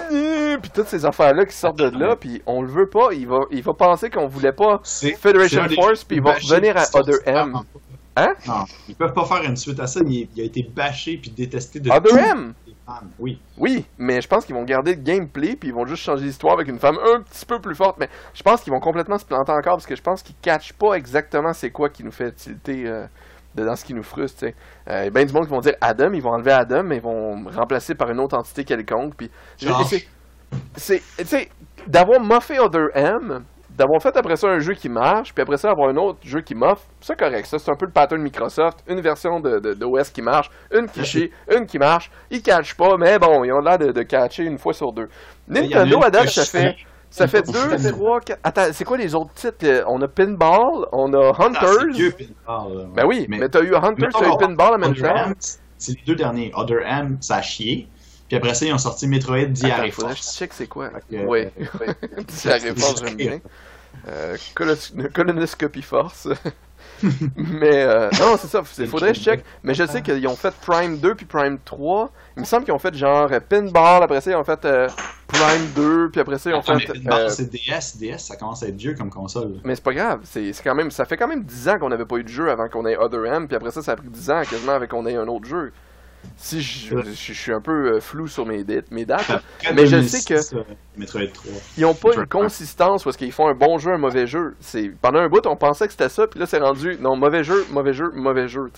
Speaker 2: puis toutes ces affaires-là qui sortent de là, puis on le veut pas. Il va, il va penser qu'on voulait pas Federation Force, puis il va revenir à Other M.
Speaker 1: vraiment-
Speaker 2: Hein?
Speaker 1: Non, ils peuvent pas faire une suite à ça. Il, il a été bâché puis détesté de
Speaker 2: Other M?
Speaker 1: Femme, oui.
Speaker 2: Oui, mais je pense qu'ils vont garder le gameplay puis ils vont juste changer l'histoire avec une femme un petit peu plus forte. Mais je pense qu'ils vont complètement se planter encore parce que je pense qu'ils catchent pas exactement c'est quoi qui nous fait tilter euh, dans ce qui nous frustre. sais. Euh, Il y a bien du monde qui vont dire Adam, ils vont enlever Adam, mais ils vont remplacer par une autre entité quelconque. Puis c'est, d'avoir moffé Other M, d'avoir fait après ça un jeu qui marche, puis après ça avoir un autre jeu qui moffe, c'est correct. Ça, c'est un peu le pattern Microsoft. Une version de, de, de OS qui marche, une qui chie, une qui marche. Ils catchent pas, mais bon, ils ont l'air de, de catcher une fois sur deux. Nintendo, à date, ça fait, ça fait deux, *laughs* trois, quatre. Attends, c'est quoi les autres titres On a Pinball, on a
Speaker 1: Ah, c'est
Speaker 2: Hunters.
Speaker 1: vieux Pinball, là, ouais.
Speaker 2: ben oui, mais, t'as eu Hunters, t'as eu Pinball en même temps.
Speaker 1: C'est les deux derniers. Other M, ça a chié. Puis après ça, ils ont sorti Metroid
Speaker 2: faudrait que je
Speaker 1: Force.
Speaker 2: check c'est quoi. Oui.
Speaker 1: euh, *laughs*
Speaker 2: Diarrhea Force, j'aime bien. Euh, colos- colonoscopie Force. *laughs* mais euh, non, c'est ça, il faudrait que je check. Mais je sais qu'ils ont fait Prime 2 puis Prime 3. Il me semble qu'ils ont fait genre euh, Pinball, après ça ils ont fait euh, Prime 2, puis après ça ils ont
Speaker 1: Attends,
Speaker 2: fait.
Speaker 1: Pinball,
Speaker 2: euh,
Speaker 1: c'est DS. DS, ça commence à être vieux comme console.
Speaker 2: mais c'est pas grave, c'est c'est quand même, ça fait quand même 10 ans qu'on n'avait pas eu de jeu avant qu'on ait Other M, puis après ça, ça a pris 10 ans quasiment avant qu'on ait un autre jeu. Si je,
Speaker 1: Ouais.
Speaker 2: je, je suis un peu euh, flou sur mes, dates- mes Mais je
Speaker 1: 2006,
Speaker 2: sais que-
Speaker 1: euh, Metroid 3.
Speaker 2: ils ont pas une consistance parce qu'ils font un bon jeu, un mauvais jeu. C'est pendant un bout, on pensait que c'était ça, puis là c'est rendu non mauvais jeu, mauvais jeu, mauvais jeu.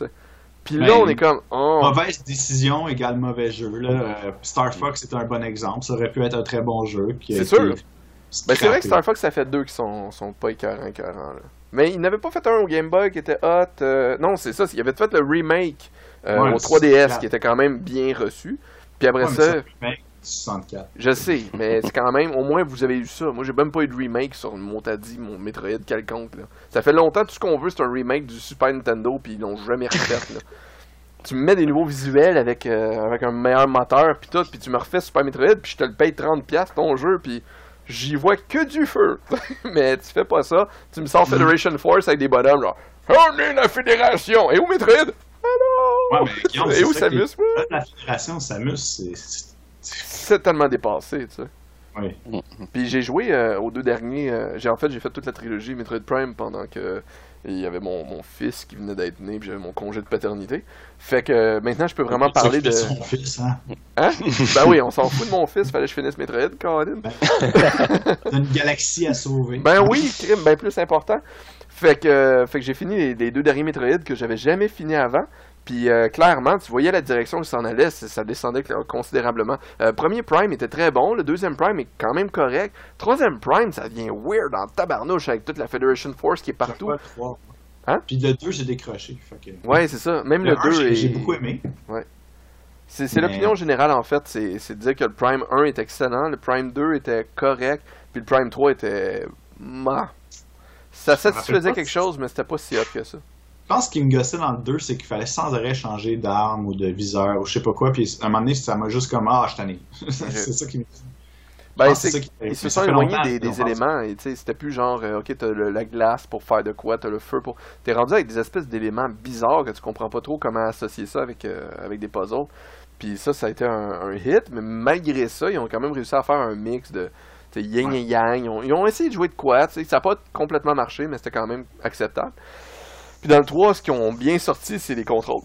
Speaker 2: Puis là,
Speaker 1: Ben,
Speaker 2: on est comme oh,
Speaker 1: Mauvaise décision égale mauvais jeu. Là. Euh, Star Fox est un bon exemple. Ça aurait pu être un très bon jeu.
Speaker 2: C'est sûr. Ben, c'est vrai que. Star Fox, ça fait deux qui sont, sont pas écœurants, écœurants, là. Mais il n'avait pas fait un au Game Boy qui était hot. euh, Non, c'est ça. Il avait fait le remake euh,
Speaker 1: Ouais,
Speaker 2: au
Speaker 1: c'est
Speaker 2: 3DS
Speaker 1: clair.
Speaker 2: qui était quand même bien reçu. Puis après
Speaker 1: Ouais,
Speaker 2: ça,
Speaker 1: c'est un remake du 64.
Speaker 2: je sais, mais c'est quand même, au moins vous avez eu ça. Moi, j'ai même pas eu de remake sur mon Tadi, mon Metroid quelconque. Là. Ça fait longtemps, tout ce qu'on veut, c'est un remake du Super Nintendo, puis ils l'ont jamais refait. Là. Tu me mets des nouveaux visuels avec, euh, avec un meilleur moteur, puis tout, puis tu me refais Super Metroid, puis je te le paye 30$ ton jeu, puis j'y vois que du feu. *laughs* mais tu fais pas ça. Tu me sors Federation Force avec des bonhommes, genre, on est la Fédération! Et où Metroid?
Speaker 1: Ouais,
Speaker 2: Allô?
Speaker 1: mais Guillaume, *laughs*
Speaker 2: Et où Samus?
Speaker 1: La fédération Samus, c'est-
Speaker 2: tellement dépassé, tu sais.
Speaker 1: Oui.
Speaker 2: Puis j'ai joué euh, aux deux derniers. euh, j'ai en fait j'ai fait toute la trilogie Metroid Prime pendant que il y avait mon, mon fils qui venait d'être né, puis j'avais mon congé de paternité. Fait que euh, maintenant je peux vraiment parler de.
Speaker 1: son fils, hein?
Speaker 2: Hein? ben oui, on s'en fout de mon fils, fallait que je finisse Metroid, Colin. *laughs*
Speaker 1: T'as une galaxie à sauver.
Speaker 2: Ben oui, crime, ben plus important. Fait que, euh, fait que j'ai fini les, les deux derniers Metroid que j'avais jamais fini avant. Puis euh, clairement, tu voyais la direction où ça en allait, ça descendait considérablement. Euh, premier Prime était très bon, le deuxième Prime est quand même correct. Troisième Prime, ça devient weird en tabarnouche avec toute la Federation Force qui est partout. Hein?
Speaker 1: Puis le 2, j'ai décroché. Fait que...
Speaker 2: Ouais, c'est ça. Même le,
Speaker 1: Le un,
Speaker 2: 2
Speaker 1: j'ai
Speaker 2: est...
Speaker 1: beaucoup aimé.
Speaker 2: C'est c'est
Speaker 1: Mais-
Speaker 2: l'opinion générale en fait, c'est de dire que le Prime 1 est excellent, le Prime 2 était correct, puis le Prime 3 était... Ma. Ça satisfaisait quelque chose, mais c'était pas si hot que ça.
Speaker 1: Je pense qu'il me gossait dans le 2, c'est qu'il fallait sans arrêt changer d'arme ou de viseur ou je sais pas quoi. Puis à un moment donné, ça m'a juste comme Ah, je t'en ai. *laughs* c'est ça qui me.
Speaker 2: Ben,
Speaker 1: Ah,
Speaker 2: c'est
Speaker 1: c'est ça qui-
Speaker 2: Ils se sont
Speaker 1: fait
Speaker 2: éloignés des, éléments, et tu sais, c'était plus genre, euh, ok, t'as le- la glace pour faire de quoi, t'as le feu pour. T'es rendu avec des espèces d'éléments bizarres que tu comprends pas trop comment associer ça avec, euh, avec des puzzles. Puis ça, ça a été un, un hit, mais malgré ça, ils ont quand même réussi à faire un mix de yin
Speaker 1: Ouais.
Speaker 2: et yang. Ils ont, ils ont essayé de jouer de quoi, tu sais, ça n'a pas complètement marché, mais c'était quand même acceptable. Puis dans le 3, ce qu'ils ont bien sorti, c'est les contrôles.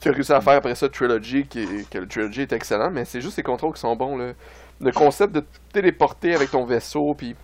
Speaker 2: Tu as réussi à faire après ça Trilogy, qui est- que le Trilogy est excellent, mais c'est juste les contrôles qui sont bons. Le, le concept de te téléporter avec ton vaisseau, puis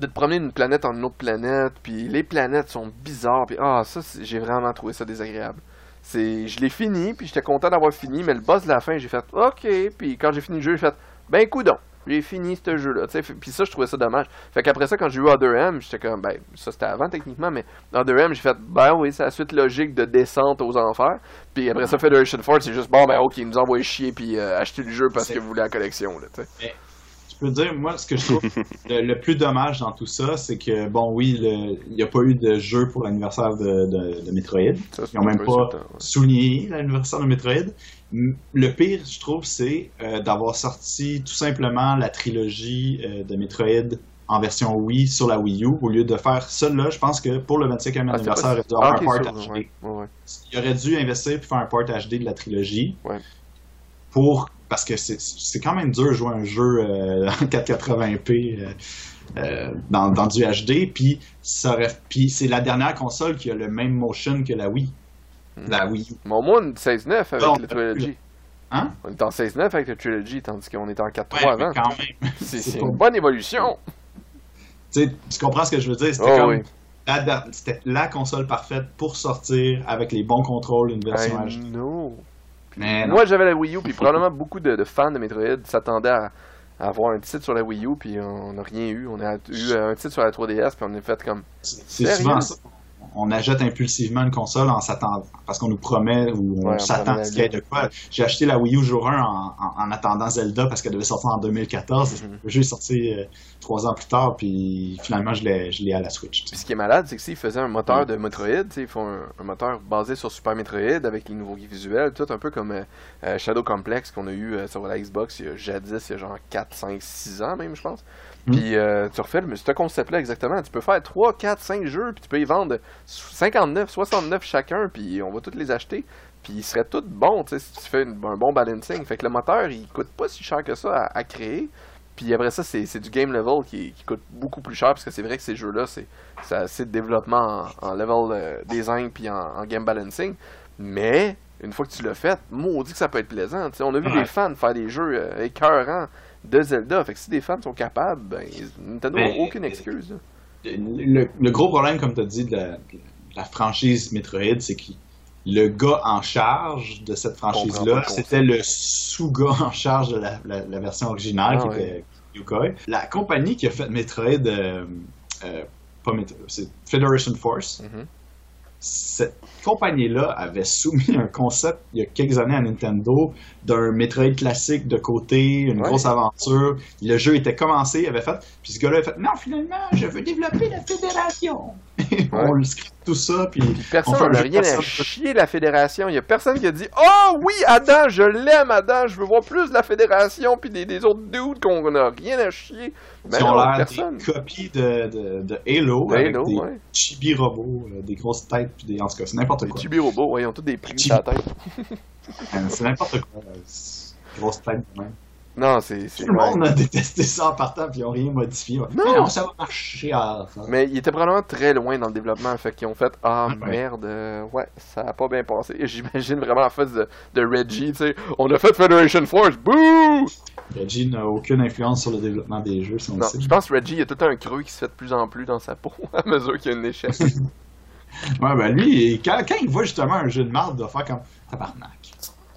Speaker 2: de te promener d'une planète en une autre planète, puis les planètes sont bizarres, puis ah, ça, j'ai vraiment trouvé ça désagréable. C'est, je l'ai fini, puis j'étais content d'avoir fini, mais le boss de la fin, j'ai fait OK, puis quand j'ai fini le jeu, j'ai fait ben coudon, j'ai fini ce jeu-là, tu sais, puis ça, je trouvais ça dommage. Fait qu'après ça, quand j'ai eu Other M, j'étais comme ben ça c'était avant techniquement, mais Other M, j'ai fait ben oui, c'est la suite logique de descente aux enfers. Puis après ça, Federation Force, c'est juste bon ben ok, ils nous envoient chier puis euh, acheter le jeu parce que vous voulez la collection là, tu sais.
Speaker 1: Je peux dire, moi, ce que je trouve *laughs* le, le plus dommage dans tout ça, c'est que, bon, oui, il n'y a pas eu de jeu pour l'anniversaire de, de, de Metroid.
Speaker 2: Ça,
Speaker 1: Ils n'ont même pas
Speaker 2: ouais.
Speaker 1: souligné l'anniversaire de Metroid. Le pire, je trouve, c'est euh, d'avoir sorti tout simplement la trilogie euh, de Metroid en version Wii sur la Wii U au lieu de faire ça là. Je pense que pour le 25e
Speaker 2: Ah,
Speaker 1: anniversaire, il aurait dû avoir
Speaker 2: Ah,
Speaker 1: un port HD.
Speaker 2: ouais, ouais, ouais.
Speaker 1: Il aurait dû investir et faire un port HD de la trilogie. Pour parce que c'est- quand même dur de jouer un jeu euh, *laughs* en 480p euh, euh, dans, dans du HD. Puis c'est la dernière console qui a le même motion que la Wii.
Speaker 2: Hmm.
Speaker 1: La Wii.
Speaker 2: Mais au moins une 16-9 avec
Speaker 1: Non,
Speaker 2: le Trilogy.
Speaker 1: Hein?
Speaker 2: On est en 16-9 avec le Trilogy, tandis qu'on était en 4-3
Speaker 1: Ouais, mais
Speaker 2: avant.
Speaker 1: quand même. *laughs*
Speaker 2: C'est une bonne évolution.
Speaker 1: Tu comprends ce que je veux dire? C'était
Speaker 2: Oh,
Speaker 1: comme
Speaker 2: oui.
Speaker 1: c'était la console parfaite pour sortir avec les bons contrôles, une version
Speaker 2: I
Speaker 1: HD.
Speaker 2: know.
Speaker 1: Mais.
Speaker 2: Moi, j'avais la Wii U, puis probablement beaucoup de, de fans de Metroid s'attendaient à, à avoir un titre sur la Wii U, puis on n'a rien eu. On a eu un titre sur la 3DS, puis on est fait comme.
Speaker 1: C'est souvent ça. On achète impulsivement une console en s'attendant parce qu'on nous promet ou on s'attend à ce qu'il y ait de quoi. J'ai acheté la Wii U jour 1 en, en- en attendant Zelda parce qu'elle devait sortir en 2014.
Speaker 2: Mhm.
Speaker 1: Le jeu est sorti euh, trois ans plus tard, puis finalement je l'ai je l'ai à la Switch.
Speaker 2: Puis ce qui est malade, c'est que s'ils faisaient un moteur de Metroid, ils font un, un moteur basé sur Super Metroid avec les nouveaux visuels, tout un peu comme euh, euh, Shadow Complex qu'on a eu euh, sur la Xbox il y a jadis, il y a genre 4, 5, 6 ans même, je pense.
Speaker 1: Mhm.
Speaker 2: Puis euh, tu refais le- ce concept-là exactement. Tu peux faire 3, 4, 5 jeux, puis tu peux y vendre 59, 69 chacun, puis on va tous les acheter. Puis ils seraient tous bons, tu sais, si tu fais une- un bon balancing. Fait que le moteur, il coûte pas si cher que ça à, à créer. Puis après ça, c'est du game level qui, qui coûte beaucoup plus cher, parce que c'est vrai que ces jeux-là, c'est c'est assez de développement en, en level euh, design puis en, en game balancing. Mais, une fois que tu l'as fait, maudit que ça peut être plaisant. on a vu
Speaker 1: Ouais.
Speaker 2: des fans faire des jeux euh, écœurants de Zelda. Fait que si des fans sont capables, ben, Nintendo n'a
Speaker 1: Mais-
Speaker 2: aucune excuse.
Speaker 1: le, le gros problème, comme tu as dit, de la, franchise Metroid, c'est que le gars en charge de cette franchise-là, c'était le sous-gars en charge de la, la- la version originale,
Speaker 2: Ah
Speaker 1: qui
Speaker 2: ouais.
Speaker 1: était Yokoi. La compagnie qui a fait Metroid, euh, euh, pas Metroid, c'est Federation Force.
Speaker 2: Mhm.
Speaker 1: Cette compagnie-là avait soumis un concept il y a quelques années à Nintendo d'un Metroid classique de côté, une
Speaker 2: Ouais.
Speaker 1: grosse aventure. Le jeu était commencé, il avait fait. Puis ce gars-là a fait Non, finalement, je veux développer la fédération. On le script tout ça, puis.
Speaker 2: Personne
Speaker 1: fait un
Speaker 2: n'a rien à
Speaker 1: personne-
Speaker 2: chier la fédération. Il y a personne qui a dit Oh oui, Adam, je l'aime, Adam, je veux voir plus de la fédération, puis des, des autres dudes qu'on n'a rien à chier. Mais
Speaker 1: qui ont l'air
Speaker 2: personne.
Speaker 1: des copies de, de, de Halo,
Speaker 2: De
Speaker 1: avec
Speaker 2: Halo,
Speaker 1: des
Speaker 2: ouais.
Speaker 1: chibi robots, euh, des grosses têtes, puis des. En tout cas, c'est n'importe quoi.
Speaker 2: chibi robots, ouais, ils ont tous des prix sur la tête.
Speaker 1: Euh, C'est n'importe quoi. euh, c'est- Grosse tête de même.
Speaker 2: Non, c'est.
Speaker 1: Tout le monde a détesté ça en partant, puis ils n'ont rien modifié. Ouais.
Speaker 2: Non.
Speaker 1: Ça va marcher. ah, ça.
Speaker 2: Mais il était probablement très loin dans le développement, fait qu'ils ont fait Ah
Speaker 1: Ouais.
Speaker 2: merde, euh, ouais, ça a pas bien passé. J'imagine vraiment la face de, de Reggie, tu sais, on a fait Federation Force, bouh!
Speaker 1: Reggie n'a aucune influence sur le développement des jeux, si on
Speaker 2: Non, je pense que Reggie, il y a tout un creux qui se fait de plus en plus dans sa peau *laughs* à mesure qu'il y a une échelle. *laughs*
Speaker 1: Ouais, ben lui, quand, quand il voit justement un jeu de marde, il va faire comme tabarnak.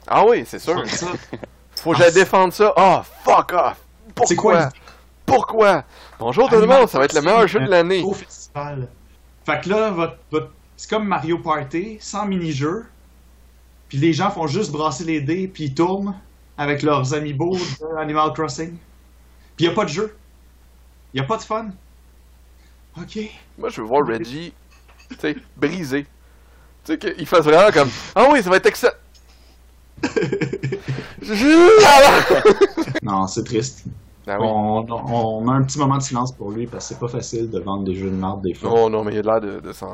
Speaker 2: ah oui, c'est sûr. *laughs* Faut que j'aille défendre ça. Oh, fuck off! Pourquoi? Pourquoi? Bonjour tout le monde, ça va être le meilleur jeu de l'année.
Speaker 1: Au festival. Fait que là, votre, votre- c'est comme Mario Party, sans mini-jeu. Puis les gens font juste brasser les dés, puis ils tournent avec leurs amiibo de Animal Crossing. Puis il a pas de jeu. Il a pas de fun. Ok.
Speaker 2: Moi, je veux voir Reggie, tu sais, brisé. Tu sais, qu'il fasse vraiment comme Ah oui, ça va être excellent. *laughs*
Speaker 1: Non, c'est triste.
Speaker 2: Ah oui.
Speaker 1: On, on a un petit moment de silence pour lui parce que c'est pas facile de vendre des jeux de marde des fois.
Speaker 2: Oh non, mais il a l'air de, de s'en.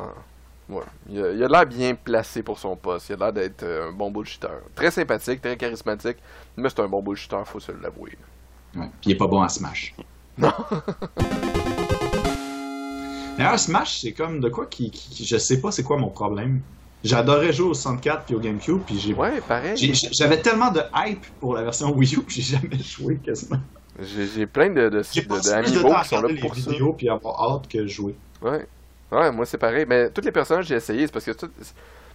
Speaker 2: Ouais. Il a, l'air bien placé pour son poste. Il a l'air d'être euh, un bon bullshitter. Très sympathique, très charismatique. Mais c'est un bon bullshitter, faut se l'avouer.
Speaker 1: Ouais. Puis il est pas bon à Smash.
Speaker 2: Non. *laughs*
Speaker 1: D'ailleurs, Smash, c'est comme de quoi qui, qui- qui- Je sais pas c'est quoi mon problème. J'adorais jouer au 64 puis au GameCube, puis j'ai.
Speaker 2: Ouais, pareil.
Speaker 1: J'avais tellement de hype pour la version Wii U que j'ai jamais joué quasiment.
Speaker 2: J'ai plein de, de, qui sont là pour
Speaker 1: les
Speaker 2: ça.
Speaker 1: vidéos puis avoir hâte que jouer.
Speaker 2: Ouais. Ouais, moi c'est pareil. Mais tous les personnages que j'ai essayé, c'est parce que tout-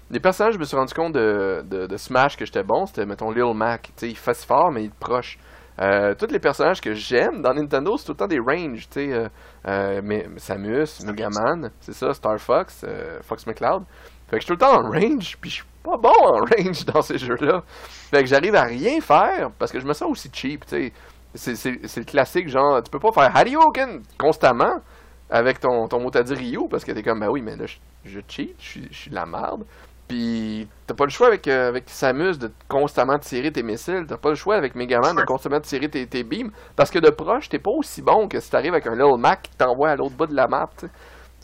Speaker 2: les personnages, je me suis rendu compte de, de, Smash que j'étais bon, c'était mettons Lil Mac. Tu sais, il fait fort, mais il est proche. Euh, tous les personnages que j'aime dans Nintendo, c'est tout le temps des ranges. Tu sais, euh, euh, Samus, Megaman, c'est ça, Star Fox, euh, Fox McCloud. Fait que je suis tout le temps en range, puis je suis pas bon en range dans ces jeux-là. Fait que j'arrive à rien faire parce que je me sens aussi cheap, tu sais. C'est, le classique, genre, tu peux pas faire Hadouken constamment avec ton, ton mot à dire Ryu parce que t'es comme, bah oui, mais là, je, je cheat, je suis, je suis de la merde. Puis t'as pas le choix avec, euh, avec Samus de constamment tirer tes missiles, t'as pas le choix avec Megaman de constamment tirer tes, tes beams parce que de proche, t'es pas aussi bon que si t'arrives avec un Little Mac qui t'envoie à l'autre bout de la map, tu sais.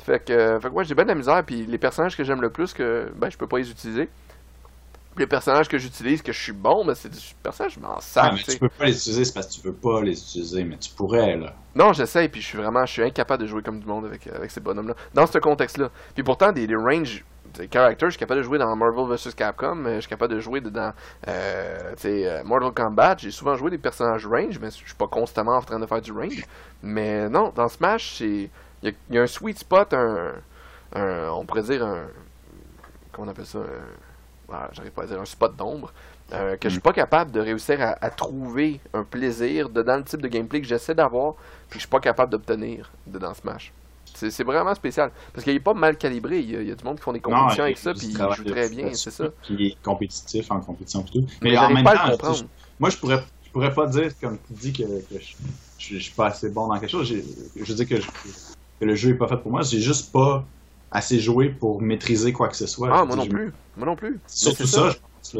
Speaker 2: Fait que, euh, fait que moi j'ai bien de la misère, puis les personnages que j'aime le plus, que ben je peux pas les utiliser. Les personnages que j'utilise, que je suis bon, ben c'est des personnages, je m'en
Speaker 1: Ah,
Speaker 2: sers,
Speaker 1: mais
Speaker 2: tu
Speaker 1: peux pas les utiliser, c'est parce que tu veux pas les utiliser, mais tu pourrais, là.
Speaker 2: Non, j'essaie, puis je suis vraiment, je suis incapable de jouer comme du monde avec, avec ces bonhommes-là, dans ce contexte-là. Puis pourtant, des, des ranges character, je suis capable de jouer dans Marvel vs Capcom, je suis capable de jouer dans euh, Mortal Kombat. J'ai souvent joué des personnages range, mais je suis pas constamment en train de faire du range. Mais non, dans Smash, il y, y, a un sweet spot, un, on pourrait dire un. Comment on appelle ça ah, J'arrive pas à dire un spot d'ombre. Euh, que je suis pas capable de réussir à, trouver un plaisir dans le type de gameplay que j'essaie d'avoir, puis que je suis pas capable d'obtenir dans Smash. C'est vraiment spécial. Parce qu'il est pas mal calibré. Il y, a, du monde qui font des compétitions avec ça, puis il joue très bien, c'est ça.
Speaker 1: Puis est compétitif en compétition tout. Mais, en même temps, moi, je pourrais, je pourrais pas dire, comme tu dis, que, je, je, suis pas assez bon dans quelque chose. Je veux dire que, que, le jeu est pas fait pour moi. J'ai juste pas assez joué pour maîtriser quoi que ce soit.
Speaker 2: Ah, moi non plus. Moi non plus.
Speaker 1: Surtout ça, je pense.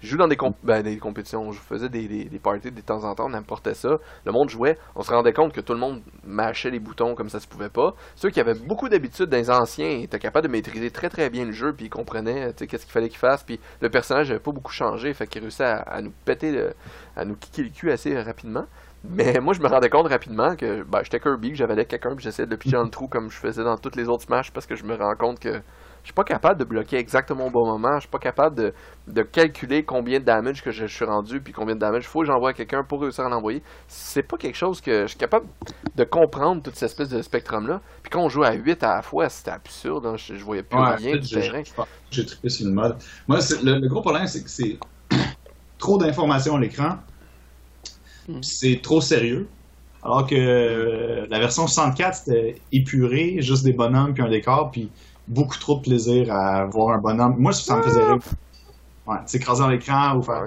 Speaker 2: Je joue dans des, ben, des compétitions, je faisais des, des, parties de temps en temps, on importait ça. Le monde jouait, on se rendait compte que tout le monde mâchait les boutons comme ça se pouvait pas. Ceux qui avaient beaucoup d'habitude dans les anciens étaient capables de maîtriser très très bien le jeu, puis ils comprenaient qu'est-ce qu'il fallait qu'ils fassent, puis le personnage n'avait pas beaucoup changé, fait qu'il réussissait à, nous péter, à nous kicker le cul assez rapidement. Mais moi, je me rendais compte rapidement que ben, j'étais Kirby, que j'avais quelqu'un, puis j'essayais de le piger dans le trou comme je faisais dans toutes les autres Smash, parce que je me rends compte que je suis pas capable de bloquer exactement au bon moment. Je suis pas capable de, de calculer combien de damage que je, suis rendu puis combien de damage il faut que j'envoie à quelqu'un pour réussir à l'envoyer. C'est pas quelque chose que je suis capable de comprendre toute cette espèce de spectrum là. Puis quand on joue à 8 à la fois, c'était absurde. Hein. Je, voyais plus rien du terrain.
Speaker 1: J'ai trippé sur le mode. Moi, le, gros problème, c'est que c'est *coughs* trop d'informations à l'écran. Hmm. C'est trop sérieux. Alors que euh, la version 64, c'était épuré, juste des bonhommes puis un décor, puis beaucoup trop de plaisir à voir un bonhomme. Moi, ça me faisait rire. Ouais, s'écraser dans l'écran ou faire.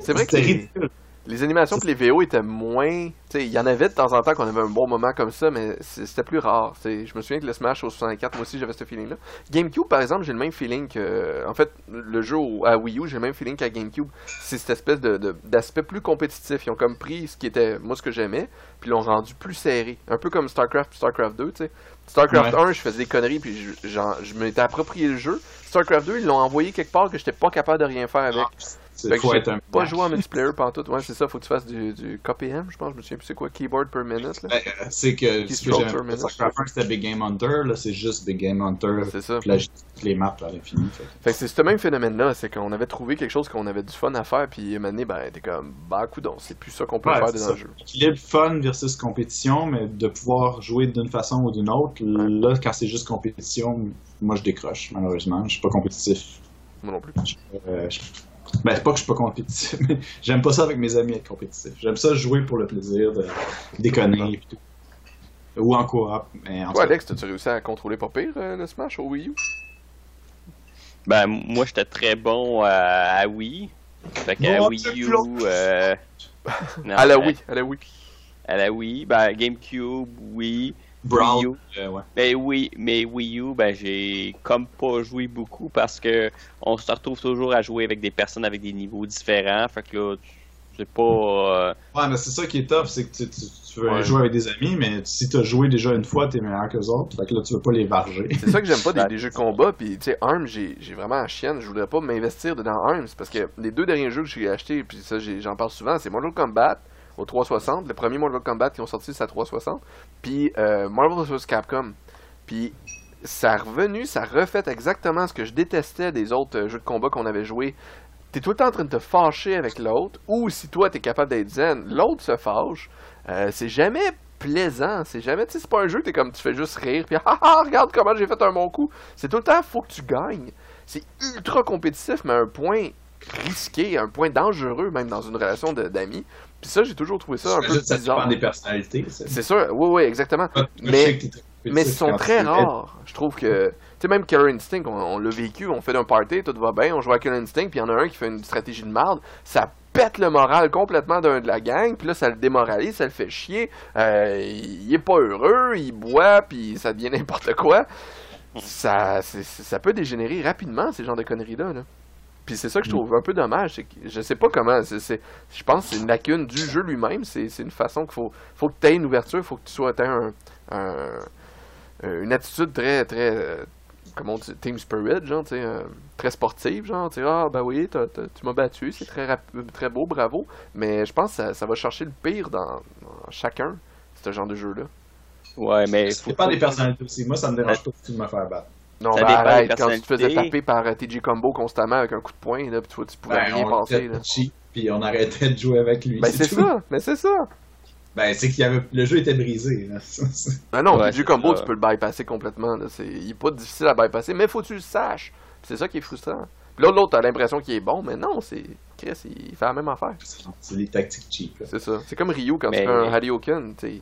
Speaker 2: C'est vrai que ridicule. Les animations que les VO étaient moins. Il y en avait de temps en temps qu'on avait un bon moment comme ça, mais c'était plus rare. Je me souviens que le Smash au 64, moi aussi j'avais ce feeling-là. GameCube, par exemple, j'ai le même feeling que. En fait, le jeu à Wii U, j'ai le même feeling qu'à GameCube. C'est cette espèce d'aspect de, plus compétitif. Ils ont comme pris ce qui était, moi, ce que j'aimais, puis l'ont rendu plus serré. Un peu comme StarCraft StarCraft 2, tu sais. StarCraft 1, je faisais des conneries, puis je, je m'étais approprié le jeu. StarCraft 2, ils l'ont envoyé quelque part que j'étais pas capable de rien faire avec. Fait faut être un pas jouer en multiplayer tout. Ouais, c'est ça, faut que tu fasses du, du KPM, je pense, je me souviens plus c'est quoi, keyboard per minute.
Speaker 1: Ben, euh, c'est que ce que j'aime StarCraft 1 c'était Big Game Hunter, là c'est juste Big Game Hunter.
Speaker 2: C'est ça.
Speaker 1: Puis là, les maps à l'infini.
Speaker 2: Fait, fait que c'est ce même phénomène-là, c'est qu'on avait trouvé quelque chose qu'on avait du fun à faire, puis donné, ben t'es comme, bah coudon, c'est plus ça qu'on peut faire dans le jeu.
Speaker 1: Équilibre fun versus compétition, mais de pouvoir jouer d'une façon ou d'une autre, là, quand c'est juste compétition, moi je décroche, malheureusement. Je suis pas compétitif.
Speaker 2: Moi non plus.
Speaker 1: Euh, ben, c'est pas que je suis pas compétitif, mais j'aime pas ça avec mes amis être compétitif. J'aime ça jouer pour le plaisir de déconner et tout. Ou en coop. Mais en
Speaker 2: Toi, Alex, as-tu réussi à contrôler pas pire euh, le Smash au Wii U?
Speaker 3: Ben, moi, j'étais très bon euh, à Wii. Fait qu'à Wii U. Euh... *laughs*
Speaker 2: à la Wii, à la Wii.
Speaker 3: À la Wii, ben, GameCube, Wii.
Speaker 1: Wii U.
Speaker 3: Ben oui, mais Wii U, ben j'ai comme pas joué beaucoup parce que on se retrouve toujours à jouer avec des personnes avec des niveaux différents. Fait que là, c'est pas. Euh,
Speaker 1: ouais, mais c'est ça qui est top, c'est que tu, veux jouer avec des amis, mais si t'as joué déjà une fois, t'es meilleur que autres. Fait que là, tu veux pas les varger.
Speaker 2: C'est ça que j'aime pas des, jeux de combat. Puis, tu sais, ARMS, j'ai vraiment la chienne. Je voudrais pas m'investir dedans ARMS parce que les deux derniers jeux que j'ai achetés, puis ça, j'en parle souvent, c'est Mortal Kombat au 360. Le premier Mortal Kombat qui ont sorti, c'est à 360. Puis euh, Marvel vs. Capcom. Puis ça a revenu, ça refait exactement ce que je détestais des autres euh, jeux de combat qu'on avait joués. T'es tout le temps en train de te fâcher avec l'autre, ou si toi t'es capable d'être zen, l'autre se fâche. Euh, c'est jamais plaisant, c'est jamais, tu sais, c'est pas un jeu t'es comme tu fais juste rire, puis *laughs* ah, ah regarde comment j'ai fait un bon coup. C'est tout le temps, faut que tu gagnes. C'est ultra compétitif, mais à un point risqué, un point dangereux, même dans une relation d'amis. Puis ça, j'ai toujours trouvé ça un peu
Speaker 1: ça
Speaker 2: bizarre.
Speaker 1: des personnalités.
Speaker 2: C'est sûr, oui, oui, exactement. mais, mais ils sont très rares. Je trouve que, tu sais, même Killer Instinct, on, l'a vécu, on fait un party, tout va bien, on joue à Killer Instinct, puis il y en a un qui fait une stratégie de merde, ça pète le moral complètement d'un de la gang, puis là, ça le démoralise, ça le fait chier, euh, il, est pas heureux, il boit, puis ça devient *laughs* n'importe quoi. Ça, ça peut dégénérer rapidement, ces genres de conneries-là. Là. Puis c'est ça que je trouve un peu dommage. C'est que je sais pas comment. je pense que c'est une lacune du jeu lui-même. C'est une façon qu'il faut, faut que tu aies une ouverture, il faut que tu sois un, un, une attitude très, très. Euh, comment on dit, team spirit, genre, tu sais, euh, très sportive, genre, tu sais, ah, ben oui, tu m'as battu, c'est très, très beau, bravo. Mais je pense que ça, ça va chercher le pire dans, chacun, ce genre de jeu-là.
Speaker 3: Ouais, mais.
Speaker 1: C'est pas des personnalités aussi. Moi, ça me dérange pas de me faire battre.
Speaker 2: Non,
Speaker 3: Ça
Speaker 2: ben arrête, quand tu te faisais taper par euh, TG Combo constamment avec un coup de poing, là, puis tu, vois, tu pouvais
Speaker 1: Ben,
Speaker 2: rien
Speaker 1: on
Speaker 2: passer,
Speaker 1: était
Speaker 2: là.
Speaker 1: cheap, puis on arrêtait de jouer avec lui.
Speaker 2: Ben c'est ça, mais c'est ça.
Speaker 1: Ben, c'est qu'il y avait... le jeu était brisé. là. *laughs*
Speaker 2: Ben non,
Speaker 3: Ouais,
Speaker 2: TG
Speaker 3: c'est
Speaker 2: Combo,
Speaker 3: ça.
Speaker 2: tu peux le bypasser complètement, là. C'est... Il est pas difficile à bypasser, mais faut que tu le saches. C'est ça qui est frustrant. Puis là, l'autre, t'as l'impression qu'il est bon, mais non, c'est... Chris, il fait la même affaire.
Speaker 1: c'est les tactiques cheap. là.
Speaker 2: C'est ça. C'est comme Ryu quand
Speaker 3: Mais-
Speaker 2: tu fais un t'sais,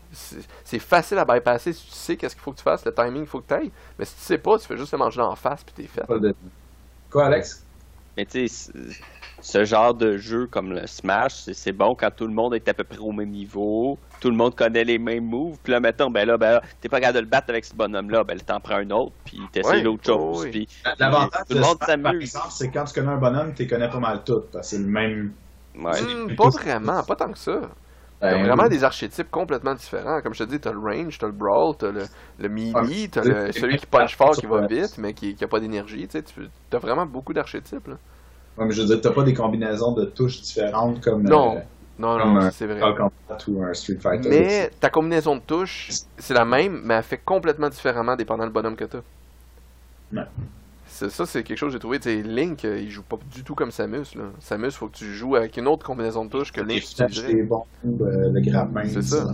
Speaker 2: C'est facile à bypasser si tu sais qu'est-ce qu'il faut que tu fasses, le timing qu'il faut que tu ailles. Mais si tu sais pas, tu fais juste le manger en face puis t'es fait.
Speaker 1: Quoi, Alex?
Speaker 3: Mais tu sais, ce genre de jeu comme le Smash, c'est- bon quand tout le monde est à peu près au même niveau, tout le monde connaît les mêmes moves, puis là, mettons, ben là, ben là, t'es pas capable de le battre avec ce bonhomme-là, ben là, t'en prends un autre, puis t'essayes
Speaker 2: Ouais,
Speaker 3: l'autre chose,
Speaker 2: oh oui.
Speaker 3: puis
Speaker 1: L'avantage
Speaker 3: tout le monde s'amuse.
Speaker 1: c'est quand tu connais un bonhomme, tu connais pas mal tout. Parce que c'est le même.
Speaker 3: Ouais.
Speaker 2: Hmm, *laughs* pas vraiment, pas tant que ça. T'as
Speaker 1: Ben,
Speaker 2: vraiment
Speaker 1: oui.
Speaker 2: des archétypes complètement différents. Comme je te dis, t'as le range, t'as le brawl, t'as le, le melee,
Speaker 1: Ouais,
Speaker 2: t'as celui qui *laughs* punch fort, qui va vite, mais qui, qui a pas d'énergie. Tu sais, tu- t'as vraiment beaucoup d'archétypes.
Speaker 1: Ouais, mais je veux dire, t'as pas des combinaisons de touches différentes comme.
Speaker 2: Non.
Speaker 1: euh,
Speaker 2: Non,
Speaker 1: Comme
Speaker 2: non, c'est vrai.
Speaker 1: Ou un Street Fighter.
Speaker 2: Mais ta combinaison de touches, c'est la même, mais elle fait complètement différemment dépendant du bonhomme que t'as.
Speaker 1: Ouais.
Speaker 2: Ça, c'est quelque chose que j'ai trouvé. Tu sais, Link, euh, il joue pas du tout comme Samus. Là. Samus, faut que tu joues avec une autre combinaison de touches que Link
Speaker 1: les bombes, euh, le grappin.
Speaker 2: C'est ça.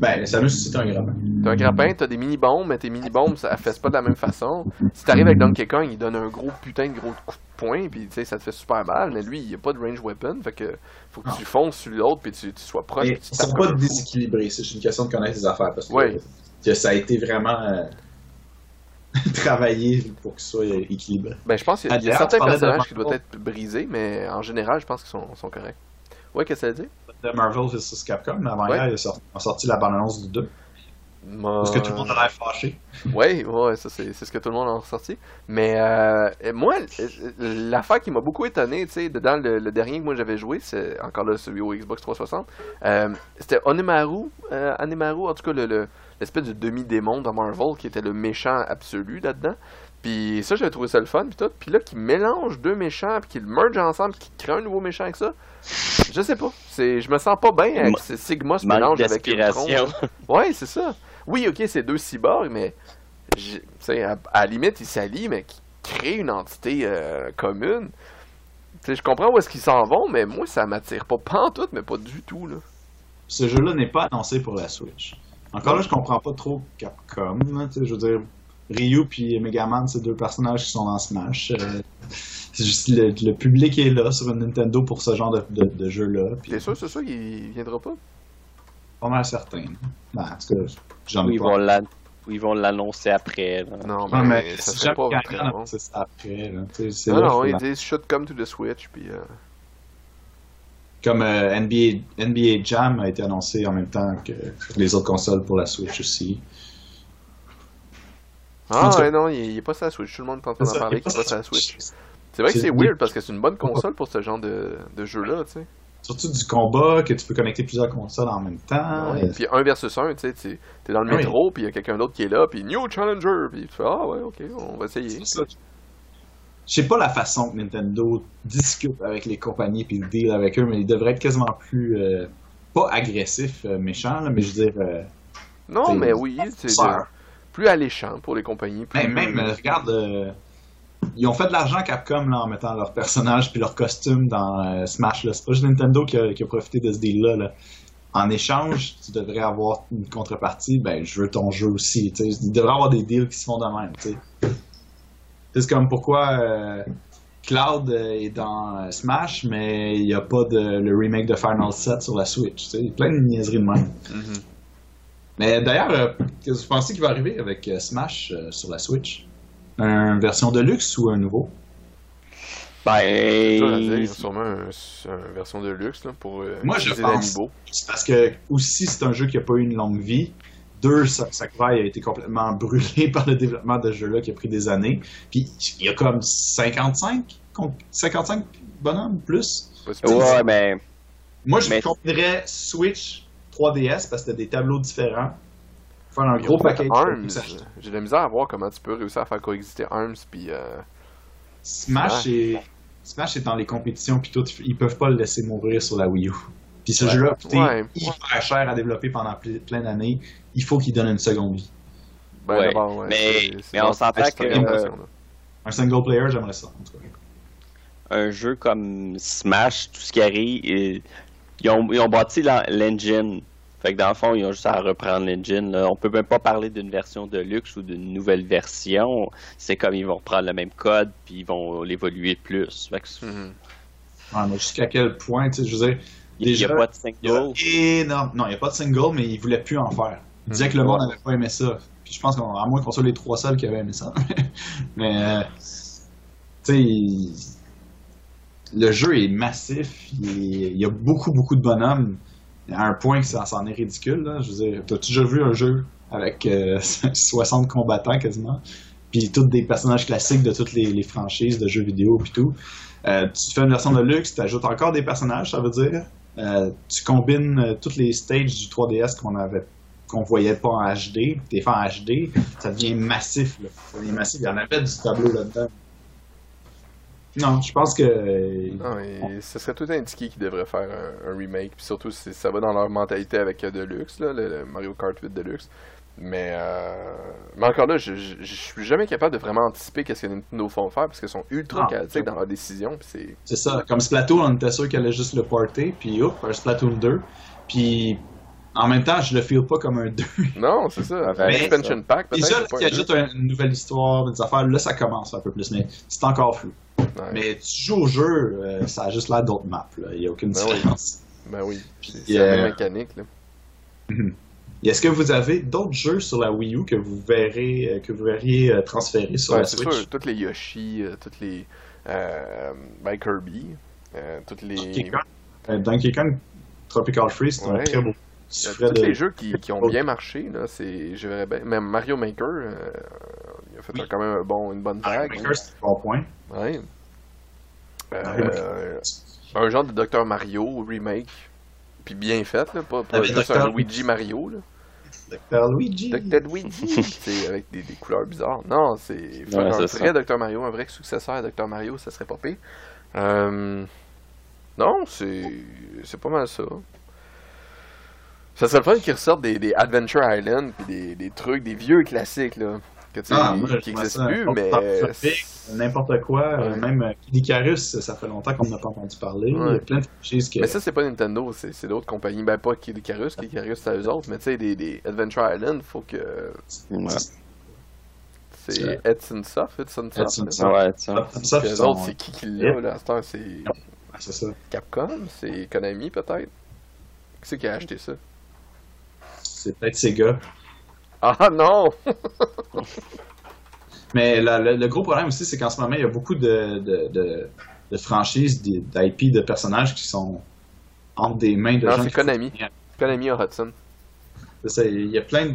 Speaker 1: Ben, Samus, c'est un grappin.
Speaker 2: T'as un grappin, t'as des mini-bombes, mais tes mini-bombes, ça fesse pas de la même façon. Si t'arrives avec Donkey Kong, il donne un gros putain de gros coup de poing, puis tu sais, ça te fait super mal, mais lui, il a pas de range weapon, fait que faut que tu fonces sur l'autre, puis tu, tu sois proche,
Speaker 1: ils sont pas déséquilibrés. C'est une question de connaître les affaires. Parce que, ça a été vraiment euh, *laughs* travaillé pour qu'ils soient équilibrés.
Speaker 2: Ben, je pense qu'il y a, y certains personnages qui doivent être brisés, mais en général, je pense qu'ils sont, sont corrects. Ouais, qu'est-ce que ça veut dire?
Speaker 1: De Marvel vs Capcom, mais avant
Speaker 2: Ouais.
Speaker 1: hier, ils ont sorti, la bande-annonce du 2. Parce que tout le monde a l'air fâché.
Speaker 2: Ouais, ouais, ça c'est c'est ce que tout le monde a ressorti. Mais euh, moi, l'affaire qui m'a beaucoup étonné, tu sais, dedans le, le dernier que moi j'avais joué, c'est encore là celui au Xbox 360, euh, c'était Onimaru, euh, Onimaru, en tout cas le- le- l'espèce de demi-démon dans Marvel qui était le méchant absolu là-dedans. Puis ça, j'avais trouvé ça le fun, puis tout. Puis là, qui mélange deux méchants, puis qui le merge ensemble, puis qui crée un nouveau méchant avec ça. Je sais pas. C'est, je me sens pas bien avec
Speaker 3: Ma-
Speaker 2: ce Sigma se mélange avec Ultron. Ouais, c'est ça. Oui, ok, c'est deux cyborgs, mais j'ai- tu sais, à, à la limite, ils s'allient, mais qui créent une entité euh, commune. Tu sais, je comprends où est-ce qu'ils s'en vont, mais moi, ça m'attire pas pantoute, mais pas du tout, là.
Speaker 1: Ce jeu-là n'est pas annoncé pour la Switch. Encore là, je comprends pas trop Capcom. là, tu sais, je veux dire, Ryu puis Megaman, c'est deux personnages qui sont dans Smash. euh, c'est juste le, le public est là sur Nintendo pour ce genre de, de, de jeu-là. Puis
Speaker 2: T'es sûr, c'est sûr qu'il viendra pas?
Speaker 1: pas mal certain. Ben, en tout cas, j'en ai
Speaker 3: ils
Speaker 1: pas.
Speaker 3: vont ils vont l'annoncer après. là.
Speaker 2: Non,
Speaker 1: Ouais,
Speaker 2: mais,
Speaker 1: mais
Speaker 2: ça
Speaker 1: c'est
Speaker 2: serait pas bon.
Speaker 1: d'annoncer ça après. là, c'est
Speaker 2: Non,
Speaker 1: là
Speaker 2: non, ils disent should come to the Switch, puis... euh,
Speaker 1: Comme euh, NBA, NBA Jam a été annoncé en même temps que les autres consoles pour la Switch aussi.
Speaker 2: Ah, ouais, non, il, il est pas sur la Switch. Tout le monde est en train d'en parler qu'il est
Speaker 1: pas
Speaker 2: sur la Switch. C'est vrai que
Speaker 1: C'est
Speaker 2: weird, parce que c'est une bonne console pour ce genre de, de jeu-là, tu sais.
Speaker 1: Surtout du combat, que tu peux connecter plusieurs consoles en même temps.
Speaker 2: Ouais,
Speaker 1: Euh,
Speaker 2: Puis un versus un, tu sais, t'es dans le
Speaker 1: Ah oui.
Speaker 2: métro, puis il y a quelqu'un d'autre qui est là, puis New Challenger, puis tu fais Ah ouais, ok, on va essayer.
Speaker 1: Je sais pas la façon que Nintendo discute avec les compagnies puis deal avec eux, mais ils devraient être quasiment plus euh, pas agressifs, euh, méchants, là, mais je veux dire euh,
Speaker 2: Non, mais oui, c'est plus alléchant pour les compagnies. Plus...
Speaker 1: Même, même, euh, regarde, euh, ils ont fait de l'argent Capcom là, en mettant leurs personnages puis leurs costumes dans euh, Smash. C'est pas juste Nintendo qui a, qui a profité de ce deal-là. là. En échange, tu devrais avoir une contrepartie. Ben, je veux ton jeu aussi. tu sais. Il devrait y avoir des deals qui se font de même. tu sais. C'est comme pourquoi euh, Cloud est dans Smash, mais il n'y a pas de, le remake de Final 7 sur la Switch. tu sais. Il y a plein de niaiseries de même.
Speaker 2: Mhm.
Speaker 1: Mais d'ailleurs, euh, qu'est-ce que vous pensez qu'il va arriver avec euh, Smash euh, sur la Switch? Une version de luxe ou un nouveau?
Speaker 3: Ben,
Speaker 2: dire, sûrement un- une version de luxe là, pour euh,
Speaker 1: Moi, je pense. C'est parce que, aussi, c'est un jeu qui n'a pas eu une longue vie. Deux, Sa- Sakurai a été complètement *laughs* brûlé par le développement de ce jeu-là qui a pris des années. Puis, il y a comme 55, con- 55 bonhommes plus?
Speaker 3: Ouais, mais
Speaker 1: Moi, je
Speaker 3: Mais-
Speaker 1: combinerais Switch 3DS parce que t'as des tableaux différents. Faire un gros paquet
Speaker 2: J'ai de la misère à voir comment tu peux réussir à faire coexister Arms puis euh,
Speaker 1: Smash est Smash est dans les compétitions puis tout, ils peuvent pas le laisser mourir sur la Wii U. Puis ce
Speaker 2: Ouais.
Speaker 1: jeu-là a coûté
Speaker 2: Ouais.
Speaker 1: hyper cher à développer pendant ple- plein d'années. Il faut qu'il donne une seconde vie.
Speaker 2: Ben,
Speaker 3: ouais, mais- mais on s'entend que,
Speaker 2: là.
Speaker 1: Un single player, j'aimerais ça. En tout cas.
Speaker 3: un jeu comme Smash, tout ce qui arrive, ils ont, ils ont bâti l'en- l'engine. Fait que dans le fond, ils ont juste à reprendre l'engine. On peut même pas parler d'une version de luxe ou d'une nouvelle version. C'est comme ils vont reprendre le même code puis ils vont l'évoluer plus. Fait que
Speaker 2: Mhm.
Speaker 1: Ouais, mais jusqu'à quel point, tu sais, je veux dire,
Speaker 3: il n'y a
Speaker 1: Déjà,
Speaker 3: pas de
Speaker 1: il y a
Speaker 3: single.
Speaker 1: énorme. Non, il n'y a pas de single, mais ils voulaient plus en faire. Ils disaient que le monde n'avait pas aimé ça. Puis je pense qu'à moins qu'on soit les trois seuls qui avaient aimé ça. *laughs* mais, euh, tu sais, le jeu est massif. Il, y a beaucoup, beaucoup de bonhommes. À un point que ça c'en est ridicule. Là. Je veux dire, t'as déjà vu un jeu avec euh, *laughs* 60 combattants quasiment? Puis tous des personnages classiques de toutes les, franchises de jeux vidéo puis tout. Euh, tu fais une version de luxe, tu ajoutes encore des personnages, ça veut dire. Euh, tu combines euh, toutes les stages du 3DS qu'on avait qu'on voyait pas en HD, tu les fais en HD, ça devient massif. Là. Ça devient massif. Il y en avait du tableau là-dedans. Non, je pense que.
Speaker 2: Non, et ce serait tout indiqué qu'ils devraient faire un, un remake, puis surtout si ça va dans leur mentalité avec euh, Deluxe, là, le, le Mario Kart 8 Deluxe. Mais, euh, mais encore là, je, je, je suis jamais capable de vraiment anticiper qu'est-ce que Nintendo font faire parce qu'ils sont ultra chaotiques dans leurs décisions. Puis c'est
Speaker 1: C'est ça. Comme Splatoon, on était sûr qu'elle allait juste le porter, puis hop, un Splatoon 2. Puis en même temps, je le feel pas comme un *laughs* 2.
Speaker 2: non, c'est ça.
Speaker 3: Ouais,
Speaker 2: Un
Speaker 3: mais
Speaker 2: expansion pack, peut-être.
Speaker 1: Déjà, qui
Speaker 2: un
Speaker 1: ajoute un- une nouvelle histoire, des affaires, là, ça commence un peu plus, mais c'est encore flou.
Speaker 2: Ouais.
Speaker 1: Mais tu joues au jeu, euh, ça a juste l'air d'autres maps, là. Il n'y a aucune
Speaker 2: Ben oui.
Speaker 1: différence.
Speaker 2: Ben oui, c'est la même mécanique. Là. *laughs*
Speaker 1: Est-ce que vous avez d'autres jeux sur la Wii U que vous verrez, euh, que vous verriez euh, transférer sur
Speaker 2: Ouais,
Speaker 1: la Switch?
Speaker 2: sûr, toutes les Yoshi, euh, toutes les euh, ben Kirby, euh, toutes les,
Speaker 1: Donkey Kong, euh, Donkey Kong Tropical Freeze, c'est un très beau.
Speaker 2: euh, tous
Speaker 1: de-
Speaker 2: les jeux qui, qui ont bien marché. Là, c'est, je verrais bien. Même Mario Maker, euh, il a fait
Speaker 1: Oui.
Speaker 2: quand même un bon, une bonne
Speaker 1: Mario
Speaker 2: vague.
Speaker 1: Maker, c'est un bon point.
Speaker 2: Ouais. Euh, un genre de Dr Mario remake, puis bien fait, là, pas, pas juste
Speaker 1: Dr.
Speaker 2: un Luigi Mario. Là.
Speaker 1: Dr. Luigi.
Speaker 2: Dr Luigi, *laughs* c'est avec des, des couleurs bizarres. Non, c'est
Speaker 3: Ouais,
Speaker 2: un vrai Dr Mario, un vrai successeur à Dr Mario, ça serait pas pire. Euh, non, c'est c'est pas mal ça. Ça serait le fun qu'ils ressortent des, des Adventure Island puis des, des trucs, des vieux classiques là, que, tu sais,
Speaker 1: Ah,
Speaker 2: qui
Speaker 1: ça,
Speaker 2: plus,
Speaker 1: n'importe
Speaker 2: mais
Speaker 1: N'importe quoi, euh,
Speaker 2: Ouais.
Speaker 1: même euh, Kid Icarus, ça fait longtemps qu'on n'a pas entendu parler. Il y
Speaker 2: Ouais.
Speaker 1: a plein de franchises que.
Speaker 2: Mais ça, c'est pas Nintendo, c'est d'autres compagnies. Ben, pas Kid Icarus, Kid Icarus, c'est à eux autres, mais tu sais, des, des Adventure Island, faut que.
Speaker 3: Ouais,
Speaker 2: C'est Edson Soft, Edson Soft.
Speaker 1: Edson
Speaker 3: ouais
Speaker 1: sont-
Speaker 2: autres, c'est qui qui l'a, là, à cette heure, c'est
Speaker 1: Ouais, c'est ça.
Speaker 2: Capcom, c'est Konami, peut-être. Qui c'est qui a acheté ça?
Speaker 1: C'est peut-être Sega.
Speaker 2: Ah non! *laughs*
Speaker 1: Mais la- le, le gros problème aussi, c'est qu'en ce moment, il y a beaucoup de, de, de, de franchises, d'IP, de personnages qui sont entre des mains de
Speaker 2: Non,
Speaker 1: gens.
Speaker 2: c'est
Speaker 1: qui-
Speaker 2: Konami. Konami a Hudson.
Speaker 1: C'est ça, il y a plein de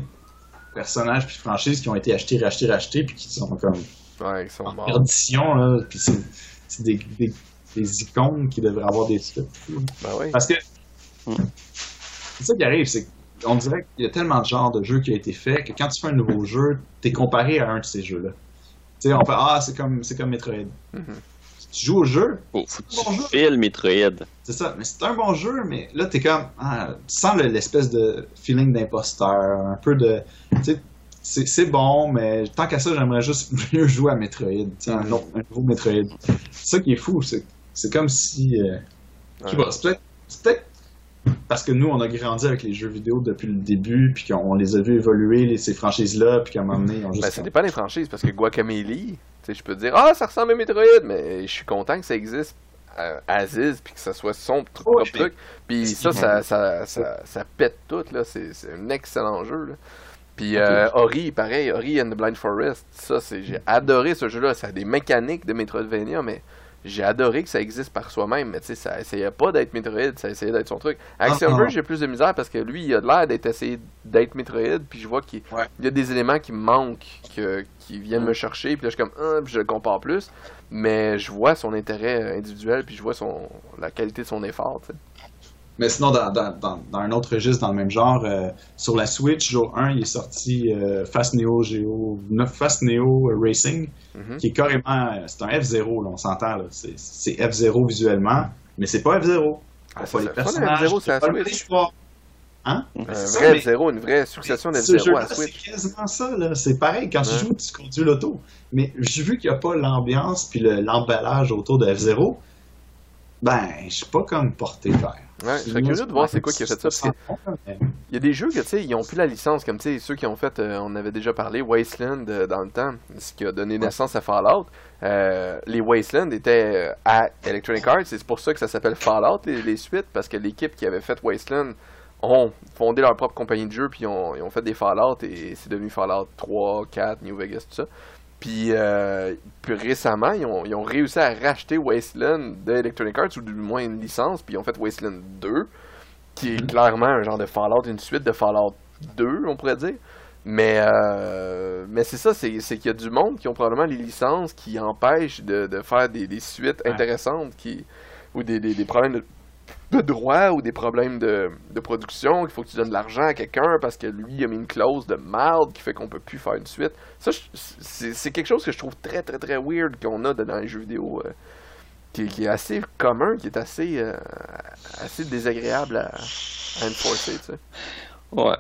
Speaker 1: personnages puis de franchises qui ont été achetés, rachetés, rachetés, puis qui sont comme
Speaker 2: Ouais, ils sont
Speaker 1: en
Speaker 2: morts.
Speaker 1: perdition, là. Puis c'est c'est des, des, des icônes qui devraient avoir des trucs.
Speaker 2: Ben oui.
Speaker 1: Parce que
Speaker 3: Mm.
Speaker 1: c'est ça qui arrive, c'est qu'on dirait qu'il y a tellement de genres de jeux qui a été fait que quand tu fais un nouveau jeu, t'es comparé à un de ces jeux-là. Tu sais, on fait Ah, c'est comme, c'est comme Metroid.
Speaker 2: Mhm.
Speaker 1: Tu joues au jeu,
Speaker 3: Faut, faut que tu files Metroid.
Speaker 1: c'est ça, mais c'est un bon jeu, mais là, t'es comme. Ah, tu sens le- l'espèce de feeling d'imposteur, un peu de. Tu sais, c'est c'est bon, mais tant qu'à ça, j'aimerais juste *laughs* mieux jouer à Metroid. Sais, un, autre- un nouveau Metroid. C'est ça qui est fou, c'est c'est comme si. euh, je sais
Speaker 2: Ouais.
Speaker 1: pas, c'est peut-être. c'est peut-être parce que nous, on a grandi avec les jeux vidéo depuis le début, puis qu'on les a vus évoluer, les- ces franchises-là, puis qu'à un moment donné, ils ont juste.
Speaker 2: Ben, ça dépend des franchises, parce que Guacamelee, tu sais, je peux dire, ah, ça ressemble à Metroid, mais je suis content que ça existe à Aziz, puis que ça soit son
Speaker 1: Ouais,
Speaker 2: propre truc. Puis ça, ça, ça, ça, ça pète tout, là. C'est un excellent jeu, là. Puis euh, Ori, pareil, Ori and the Blind Forest, ça, c'est j'ai adoré ce jeu-là. Ça a des mécaniques de Metroidvania, mais j'ai adoré que ça existe par soi-même. Mais tu sais, ça essayait pas d'être Metroid, ça essayait d'être son truc. Avec
Speaker 1: Ah,
Speaker 2: Silver,
Speaker 1: ah.
Speaker 2: j'ai plus de misère parce que lui, il a l'air d'être essayé d'être Metroid, puis je vois qu'il
Speaker 1: Ouais.
Speaker 2: y a des éléments qui me manquent, que, qui viennent me chercher, puis là, je suis comme, ah, puis je le compare plus. Mais je vois son intérêt individuel, puis je vois son la qualité de son effort, tu sais.
Speaker 1: Mais sinon, dans, dans, dans, dans un autre registre, dans le même genre, euh, sur la Switch, jour 1, il est sorti euh, Fast Neo Geo, Fast Neo Racing,
Speaker 2: Mhm.
Speaker 1: qui est carrément, euh, c'est un F0, là, on s'entend, là. C'est, c'est F0 visuellement, mais c'est pas F0.
Speaker 2: Ah,
Speaker 1: personnages,
Speaker 2: F0 sur la
Speaker 1: t'as pas
Speaker 2: Switch.
Speaker 1: l'histoire. Hein?
Speaker 2: Un
Speaker 1: C'est ça,
Speaker 2: vrai
Speaker 1: mais-
Speaker 2: F-Zero, une vraie succession
Speaker 1: Ce
Speaker 2: d'F-Zero à
Speaker 1: jeu-là, c'est
Speaker 2: Switch.
Speaker 1: quasiment ça, là. C'est pareil, quand tu
Speaker 2: Ouais.
Speaker 1: joues, tu conduis l'auto. Mais j'ai vu qu'il n'y a pas l'ambiance puis le- l'emballage autour de F-Zero. Ben, je suis pas comme porté vers.
Speaker 2: Ouais, je serais curieux de voir c'est quoi qui a fait ça, parce que. Il y a des jeux que, tu sais, ils ont plus la licence, comme, tu sais, ceux qui ont fait, euh, on avait déjà parlé, Wasteland euh, dans le temps, ce qui a donné naissance à Fallout. Euh, les Wasteland étaient à Electronic Arts, et c'est pour ça que ça s'appelle Fallout, les, les suites, parce que l'équipe qui avait fait Wasteland ont fondé leur propre compagnie de jeux, puis ils ont, ils ont fait des Fallout, et c'est devenu Fallout 3, 4, New Vegas, tout ça. Puis, euh, récemment, ils ont, ils ont réussi à racheter Wasteland de Electronic Arts, ou du moins une licence, puis ils ont fait Wasteland 2, qui est clairement un genre de Fallout, une suite de Fallout 2, on pourrait dire. Mais, euh, mais c'est ça, c'est c'est qu'il y a du monde qui ont probablement les licences qui empêchent de, de faire des, des suites
Speaker 1: Ouais.
Speaker 2: intéressantes qui, ou des, des, des problèmes de, de droit ou des problèmes de, de production, qu'il faut que tu donnes de l'argent à quelqu'un parce que lui il a mis une clause de marde qui fait qu'on peut plus faire une suite. Ça, c'est quelque chose que je trouve très très très weird qu'on a dans les jeux vidéo. euh, qui, qui est assez commun, qui est assez, euh, assez désagréable à, à enforcer, tu sais.
Speaker 3: Ouais.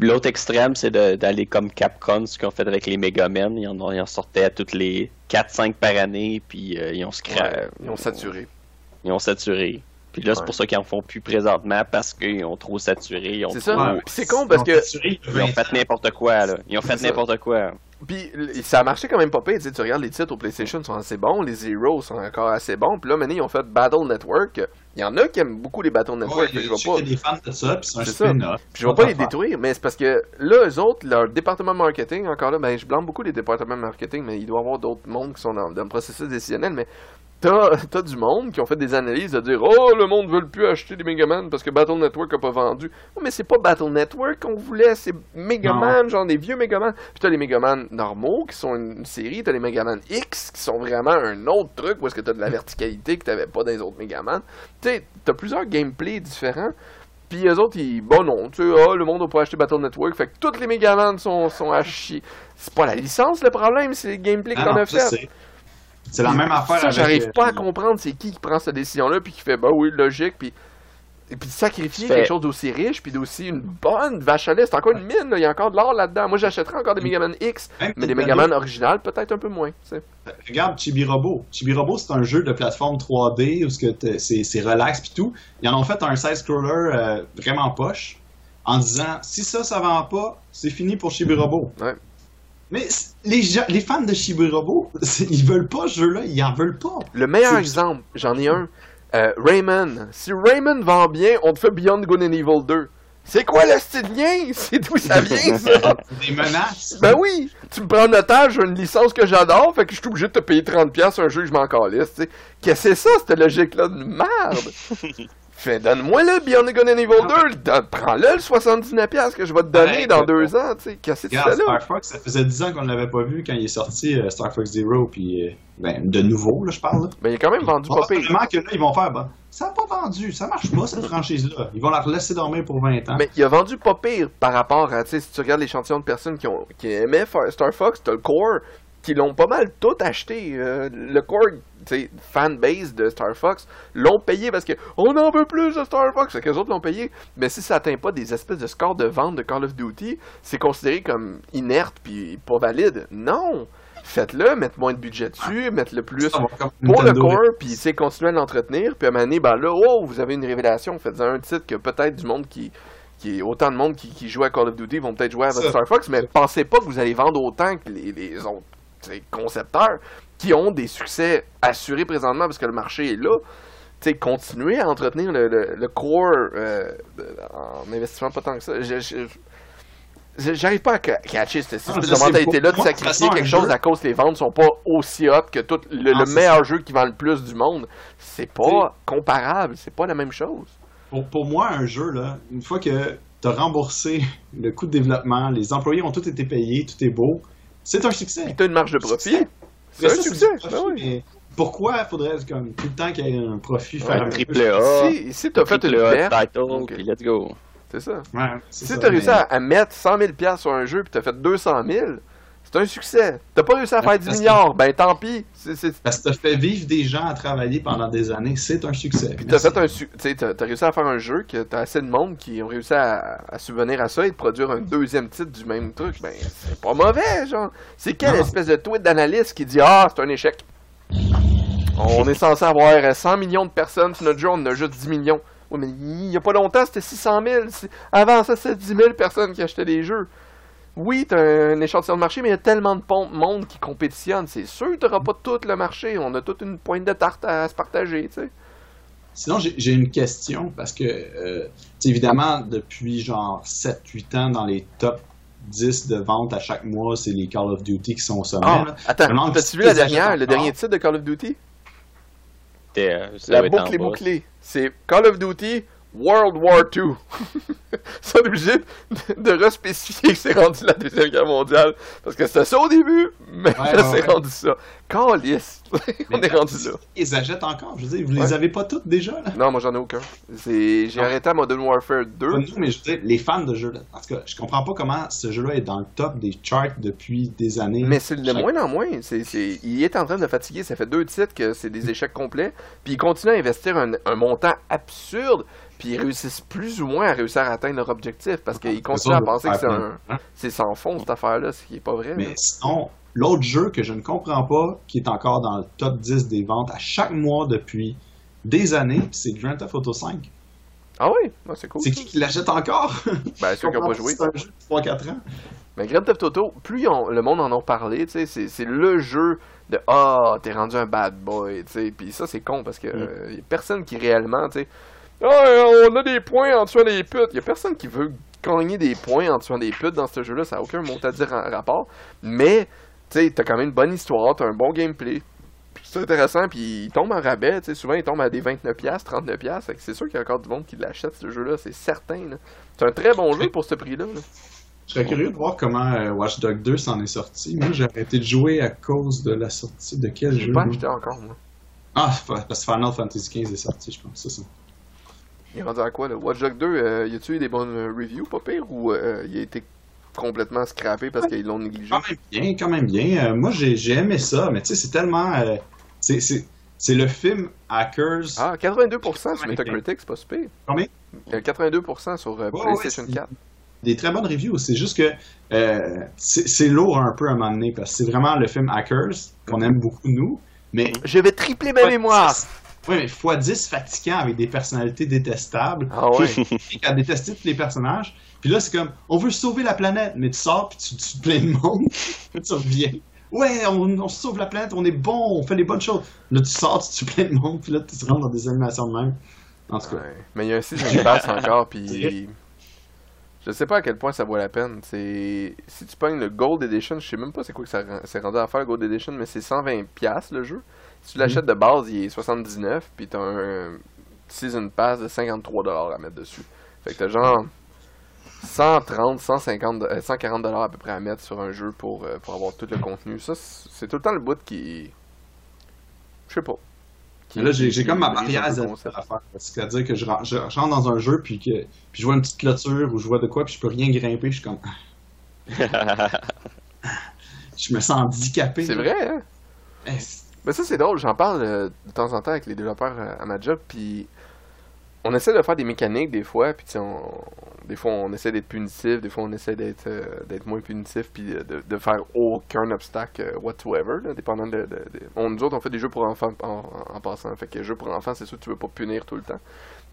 Speaker 3: L'autre extrême, c'est d'aller comme Capcom, ce qu'ils ont fait avec les Megamen. Ils en, ils en sortaient à toutes les 4-5 par année, puis euh, ils ont scra-
Speaker 2: Ouais, ils ont saturé.
Speaker 3: Ils ont saturé. Puis là, c'est pour ça qu'ils en font plus présentement, parce qu'ils ont trop saturé. Ils ont
Speaker 2: C'est
Speaker 3: trop-
Speaker 2: ça.
Speaker 1: Ouais.
Speaker 2: Puis c'est con parce
Speaker 1: Ils ont
Speaker 2: que
Speaker 1: saturé
Speaker 3: Ils ont
Speaker 1: 20
Speaker 3: fait n'importe quoi, là. Ils ont fait n'importe quoi.
Speaker 2: Puis ça a marché quand même pas pire, tu sais, tu regardes les titres au PlayStation sont assez bons, les Heroes sont encore assez bons, puis là maintenant ils ont fait Battle Network. Il y en a qui aiment beaucoup les Battle Network,
Speaker 1: Ouais,
Speaker 2: je vois pas.
Speaker 1: des fans de ça, puis c'est un
Speaker 2: C'est ça.
Speaker 1: spin-off.
Speaker 2: Puis je vais pas les détruire, mais c'est parce que là, eux autres, leur département de marketing, encore là, ben je blâme beaucoup les départements de marketing, mais il doit y avoir d'autres mondes qui sont dans, dans le processus décisionnel, mais t'as as du monde qui ont fait des analyses de dire Oh, le monde veut plus acheter des Megaman parce que Battle Network a pas vendu. Oh, mais c'est pas Battle Network qu'on voulait, c'est Megaman, genre des vieux Megaman. Puis t'as les Megaman normaux qui sont une, série, t'as les Megaman X qui sont vraiment un autre truc où est-ce que t'as de la verticalité que t'avais pas dans les autres Megaman. Tu sais, t'as plusieurs gameplays différents. Puis eux autres, ils, bon non, tu sais, ah, le monde a pas acheté Battle Network, fait que toutes les Megaman sont, sont à chier. C'est pas la licence le problème, c'est le gameplay que
Speaker 1: Ah
Speaker 2: t'en
Speaker 1: non,
Speaker 2: as fait.
Speaker 1: C'est- la même affaire
Speaker 2: Ça, j'arrive
Speaker 1: euh,
Speaker 2: pas à comprendre c'est qui qui prend cette décision-là, puis qui fait, bah oui, logique, puis. Et puis de sacrifier quelque chose d'aussi riche, puis d'aussi une bonne vache à lait. C'est encore une mine, il y a encore de l'or là-dedans. Moi, j'achèterais encore des Megaman X,
Speaker 1: même
Speaker 2: mais des. Megaman originales, peut-être un peu moins.
Speaker 1: Regarde Chibi-Robo. Chibi-Robo, c'est un jeu de plateforme 3D où c'est c'est relax puis tout. Ils en ont fait un side-scroller euh, vraiment poche en disant si ça, ça vend pas, c'est fini pour Chibi-Robo.
Speaker 2: Ouais.
Speaker 1: Mais les, gens- les fans de Chibi-Robo, c'est- ils veulent pas ce jeu-là, ils en veulent pas.
Speaker 2: Le meilleur exemple, j'en ai un. Euh, Rayman. Si Rayman vend bien, on te fait Beyond Good and Evil 2. C'est quoi le style lien? *laughs* C'est d'où ça vient, ça?
Speaker 1: Des menaces.
Speaker 2: Ben oui, tu me prends en otage une licence que j'adore, fait que je suis obligé de te payer 30$ un jeu que je m'en calisse, tu sais. Qu'est-ce que c'est ça, cette logique-là de merde? *laughs* Fais, donne-moi le Beyond Good and Evil 2, don- prends-le le 79$ que je vais te donner
Speaker 1: Ouais,
Speaker 2: dans deux ans, tu sais. Qu'est-ce que c'est là?
Speaker 1: Star Fox, ça faisait 10 ans qu'on ne l'avait pas vu quand il est sorti, euh, Star Fox Zero, puis euh, ben, de nouveau, là, je parle. Là.
Speaker 2: Ben, il a quand même vendu pas pire.
Speaker 1: Que là, ils vont faire, ben, ça n'a pas vendu, ça marche pas, cette franchise-là. Ils vont la laisser dormir pour 20 ans.
Speaker 2: Mais il a vendu pas pire par rapport à, tu sais, si tu regardes l'échantillon de personnes qui, ont, qui aimaient Star Fox, t'as le core, qui l'ont pas mal tout acheté. euh, le core, fanbase de Star Fox, l'ont payé parce que on en veut plus de Star Fox, fait que les autres l'ont payé. Mais si ça atteint pas des espèces de scores de vente de Call of Duty, c'est considéré comme inerte puis pas valide. Non! Faites-le, mettez moins de budget dessus, mettez-le plus pour le core, puis tu sais, continuez à l'entretenir, puis à un moment donné, ben là, oh, vous avez une révélation, faites un titre que peut-être du monde qui, qui est autant de monde qui, qui joue à Call of Duty vont peut-être jouer à votre. Star Fox, mais pensez pas que vous allez vendre autant que les, les autres concepteurs qui ont des succès assurés présentement parce que le marché est là. Tu sais, continuez à entretenir le, le, le core euh, en investissement pas tant que ça. Je- je- je- J'arrive pas à ca- catcher cette espèce
Speaker 1: je
Speaker 2: de mentalité-là de sacrifier
Speaker 1: façon,
Speaker 2: quelque chose
Speaker 1: jeu-
Speaker 2: à cause que les ventes sont pas aussi hot que tout le,
Speaker 1: Non,
Speaker 2: le
Speaker 1: c'est
Speaker 2: meilleur jeu qui vend le plus du monde. C'est pas comparable, c'est pas la même chose.
Speaker 1: Pour, pour moi, un jeu, là, une fois que tu as remboursé le coût de développement, les employés ont tous été payés, tout est beau, c'est un succès.
Speaker 2: T'as une marge de profit. C'est un succès. ben oui.
Speaker 1: pourquoi faudrait comme tout le temps qu'il y ait un profit
Speaker 3: Ouais,
Speaker 1: faire un
Speaker 3: triple A.
Speaker 2: Si, si t'as fait une perte,
Speaker 3: title, let's go.
Speaker 2: c'est ça. Si t'as réussi à, à mettre 100 000 piastres sur un jeu puis t'as fait 200 000, C'est un succès. T'as pas réussi à faire 10 milliards, ben tant pis.
Speaker 1: Parce que t'as fait vivre des gens à travailler pendant des années, c'est un succès.
Speaker 2: Puis t'as fait un su- tu sais, t'as t'as réussi à faire un jeu que t'as assez de monde qui ont réussi à, à subvenir à ça et de produire un deuxième titre du même truc. Ben c'est pas mauvais, genre. C'est quelle
Speaker 1: Non.
Speaker 2: espèce de tweet d'analyste qui dit ah c'est un échec? On est censé avoir 100 millions de personnes sur notre jeu, on en a juste 10 millions. Oui, mais il y a pas longtemps, c'était 600 000. C'est- Avant ça, c'était 10 000 personnes qui achetaient des jeux. Oui, t'as un échantillon de marché, mais il y a tellement de monde qui compétitionne. C'est sûr que t'auras pas tout le marché. On a toute une pointe de tarte à se partager, tu sais.
Speaker 1: Sinon, j'ai une question parce que, euh, tu évidemment, depuis genre 7-8 ans, dans les top 10 de vente à chaque mois, c'est les Call of Duty qui sont au sommet. Là.
Speaker 2: attends, t'as-tu vu la
Speaker 1: tu
Speaker 2: dernière, le dernier titre de Call of Duty?
Speaker 3: Euh,
Speaker 2: La boucle est bouclée. C'est Call of Duty World War II. Ils *laughs* sont obligés de, de respécifier que c'est rendu la Deuxième Guerre mondiale. Parce que c'était ça au début, mais
Speaker 1: Ouais,
Speaker 2: là,
Speaker 1: ouais,
Speaker 2: c'est
Speaker 1: ouais.
Speaker 2: rendu ça. Calice! *laughs* On est rendu là.
Speaker 1: Ils achètent encore, je veux dire, vous les avez pas toutes déjà, là?
Speaker 2: Non, moi j'en ai aucun. J'ai arrêté à Modern Warfare 2.
Speaker 1: Pas nous, mais je veux dire, les fans de jeux, là. En tout cas, je comprends pas comment ce jeu-là est dans le top des charts depuis des années.
Speaker 2: Mais c'est de
Speaker 1: Chaque-
Speaker 2: moins en moins. C'est- Il est en train de fatiguer. Ça fait deux titres que c'est des échecs complets. Puis ils continuent à investir un, un montant absurde. Puis ils réussissent plus ou moins à réussir à atteindre leur objectif. Parce qu'ils continuent à penser que c'est, un, c'est sans fond cette affaire-là, ce qui est pas vrai.
Speaker 1: Mais
Speaker 2: là.
Speaker 1: sinon, l'autre jeu que je ne comprends pas, qui est encore dans le top 10 des ventes à chaque mois depuis des années, c'est Grand Theft Auto 5.
Speaker 2: Ah oui, Ouais, c'est cool.
Speaker 1: C'est qui qui l'achète encore?
Speaker 2: Ben, ceux qui n'ont pas joué.
Speaker 1: C'est un jeu de 3-4 ans.
Speaker 2: Mais Grand Theft Auto, plus le monde en a parlé, c'est, le jeu de Ah, t'es rendu un bad boy, tu sais. Puis ça, c'est con parce que
Speaker 1: Mm.
Speaker 2: euh, y a personne qui réellement, tu sais. Ah, on a des points en tuant des putes. Y a personne qui veut gagner des points en tuant des putes dans ce jeu-là. Ça n'a aucun mot à dire en rapport. Mais, tu sais, t'as quand même une bonne histoire, t'as un bon gameplay. C'est intéressant, puis il tombe en rabais, tu sais, souvent il tombe à des 29$, 30$, fait que c'est sûr qu'il y a encore du monde qui l'achète ce jeu-là, c'est certain. C'est un très bon jeu pour ce prix-là. là.
Speaker 1: Je serais curieux de voir comment euh, Watch Dogs 2 s'en est sorti. Moi, j'ai arrêté de jouer à cause de la sortie de quel jeu?
Speaker 2: pas
Speaker 1: moi?
Speaker 2: acheté encore, moi.
Speaker 1: Ah, parce que Final Fantasy XV est sorti, je pense. C'est ça.
Speaker 2: Il est rendu à quoi, là? Watch Dogs 2, euh, y a-tu eu des bonnes euh, reviews, pas pire, ou euh, il a été complètement scrappé parce qu'ils l'ont négligé?
Speaker 1: Quand même bien, quand même bien. Euh, moi, j'ai aimé ça, mais tu sais, c'est tellement. c'est- le film Hackers.
Speaker 2: Ah, 82% sur Metacritic, c'est pas super.
Speaker 1: Combien?
Speaker 2: Euh, 82% sur
Speaker 1: Ouais,
Speaker 2: PlayStation
Speaker 1: ouais, c'est-
Speaker 2: 4.
Speaker 1: Des très bonnes reviews. C'est juste que c'est lourd un peu à un moment donné, parce que c'est vraiment le film Hackers qu'on aime beaucoup, nous. Mais
Speaker 2: Je vais tripler ma mémoire!
Speaker 1: 10 Oui, mais x10 fatigant avec des personnalités détestables.
Speaker 2: Ah ouais?
Speaker 1: Qui a détesté tous les personnages. Puis là, c'est comme, on veut sauver la planète, mais tu sors puis tu tues plein de monde. *laughs* puis tu reviens. Ouais, on, on sauve la planète, on est bon, on fait les bonnes choses. Là, tu sors, tu tues plein de monde, puis là, tu te rentres dans des animations de même. En tout cas,
Speaker 2: Ouais. Mais il y a un season pass encore, puis je sais pas à quel point ça vaut la peine. C'est si tu pognes le Gold Edition, je sais même pas c'est quoi que ça rend- c'est rendu à faire Gold Edition, mais c'est 120 pièces le jeu. Si tu l'achètes de base, il est 79, puis t'as un season pass de 53 dollars à mettre dessus. Fait que t'as genre 130, 150, euh, 140 dollars à peu près à mettre sur un jeu pour, euh, pour avoir tout le contenu. Ça, c'est tout le temps le bout qui, je sais pas. Qui-
Speaker 1: Mais là, j'ai comme ma barrière à faire. C'est-à-dire que je, ren- je rentre dans un jeu, puis que puis je vois une petite clôture, ou je vois de quoi, puis je peux rien grimper, je suis comme. *laughs* *laughs* Je me sens handicapé.
Speaker 2: C'est vrai, hein? Mais ça, c'est drôle. J'en parle euh, de temps en temps avec les développeurs euh, à ma job. Puis on essaie de faire des mécaniques des fois. Puis on- des fois, on essaie d'être punitif. Des fois, on essaie d'être euh, d'être moins punitif. Puis de, faire aucun obstacle whatsoever. Dépendant de. de- nous autres, on fait des jeux pour enfants en, en passant. Fait que jeux pour enfants, c'est sûr que tu veux pas punir tout le temps.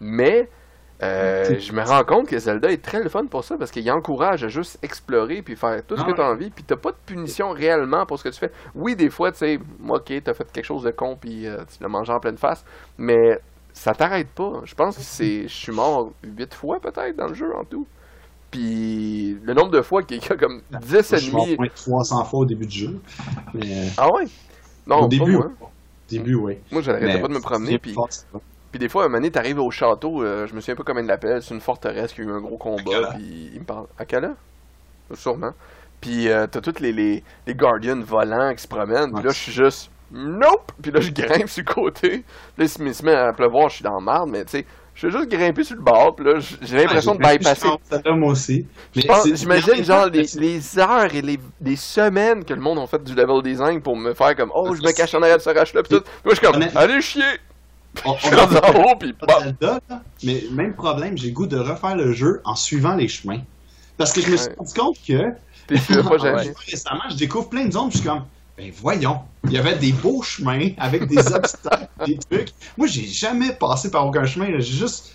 Speaker 2: Mais. Euh, je me rends compte que Zelda est très le fun pour ça parce qu'il encourage à juste explorer puis faire tout ce
Speaker 1: Ah
Speaker 2: que tu as envie puis t'as pas de punition réellement pour ce que tu fais. Oui, des fois, tu sais, ok, t'as fait quelque chose de con puis euh, tu l'as mangé en pleine face, mais ça t'arrête pas. Je pense que c'est, je suis mort huit fois peut-être dans le jeu en tout. Puis le nombre de fois qu'il y a comme 10
Speaker 1: je suis mort
Speaker 2: ennemis.
Speaker 1: moins 300 fois au début du jeu. Mais, euh,
Speaker 2: Ah ouais? Non,
Speaker 1: au
Speaker 2: pas
Speaker 1: début,
Speaker 2: moi.
Speaker 1: au début, oui.
Speaker 2: Moi, j'arrêtais pas de me promener puis
Speaker 1: fort.
Speaker 2: Puis des fois, un moment donné, t'arrives au château, euh, je me souviens pas comment il l'appelle, c'est une forteresse qui a eu un gros combat, puis il me parle. Akala? Sûrement. Puis euh, t'as tous les, les, les Guardians volants qui se promènent, puis là, je suis juste. Nope! Puis là, je grimpe sur le côté. Puis là, il se met- à pleuvoir, je suis dans la marde, mais tu sais, Je vais juste grimper sur le bord, puis là, j'ai l'impression de bypasser.
Speaker 1: Moi aussi.
Speaker 2: J'imagine genre les, les heures et les, les semaines que le monde ont fait du level design pour me faire comme oh je me cache en arrière de ce rush là pis tout. Moi je suis comme allez chier!
Speaker 1: On- on a
Speaker 2: en haut bon.
Speaker 1: Zelda, là, mais même problème, j'ai le goût de refaire le jeu en suivant les chemins. Parce que je me suis rendu compte que
Speaker 2: Puis pas jamais.
Speaker 1: récemment, je découvre plein de zones, puis je suis comme, ben voyons, il y avait des beaux chemins avec des *laughs* obstacles, des trucs. Moi, j'ai jamais passé par aucun chemin, j'ai juste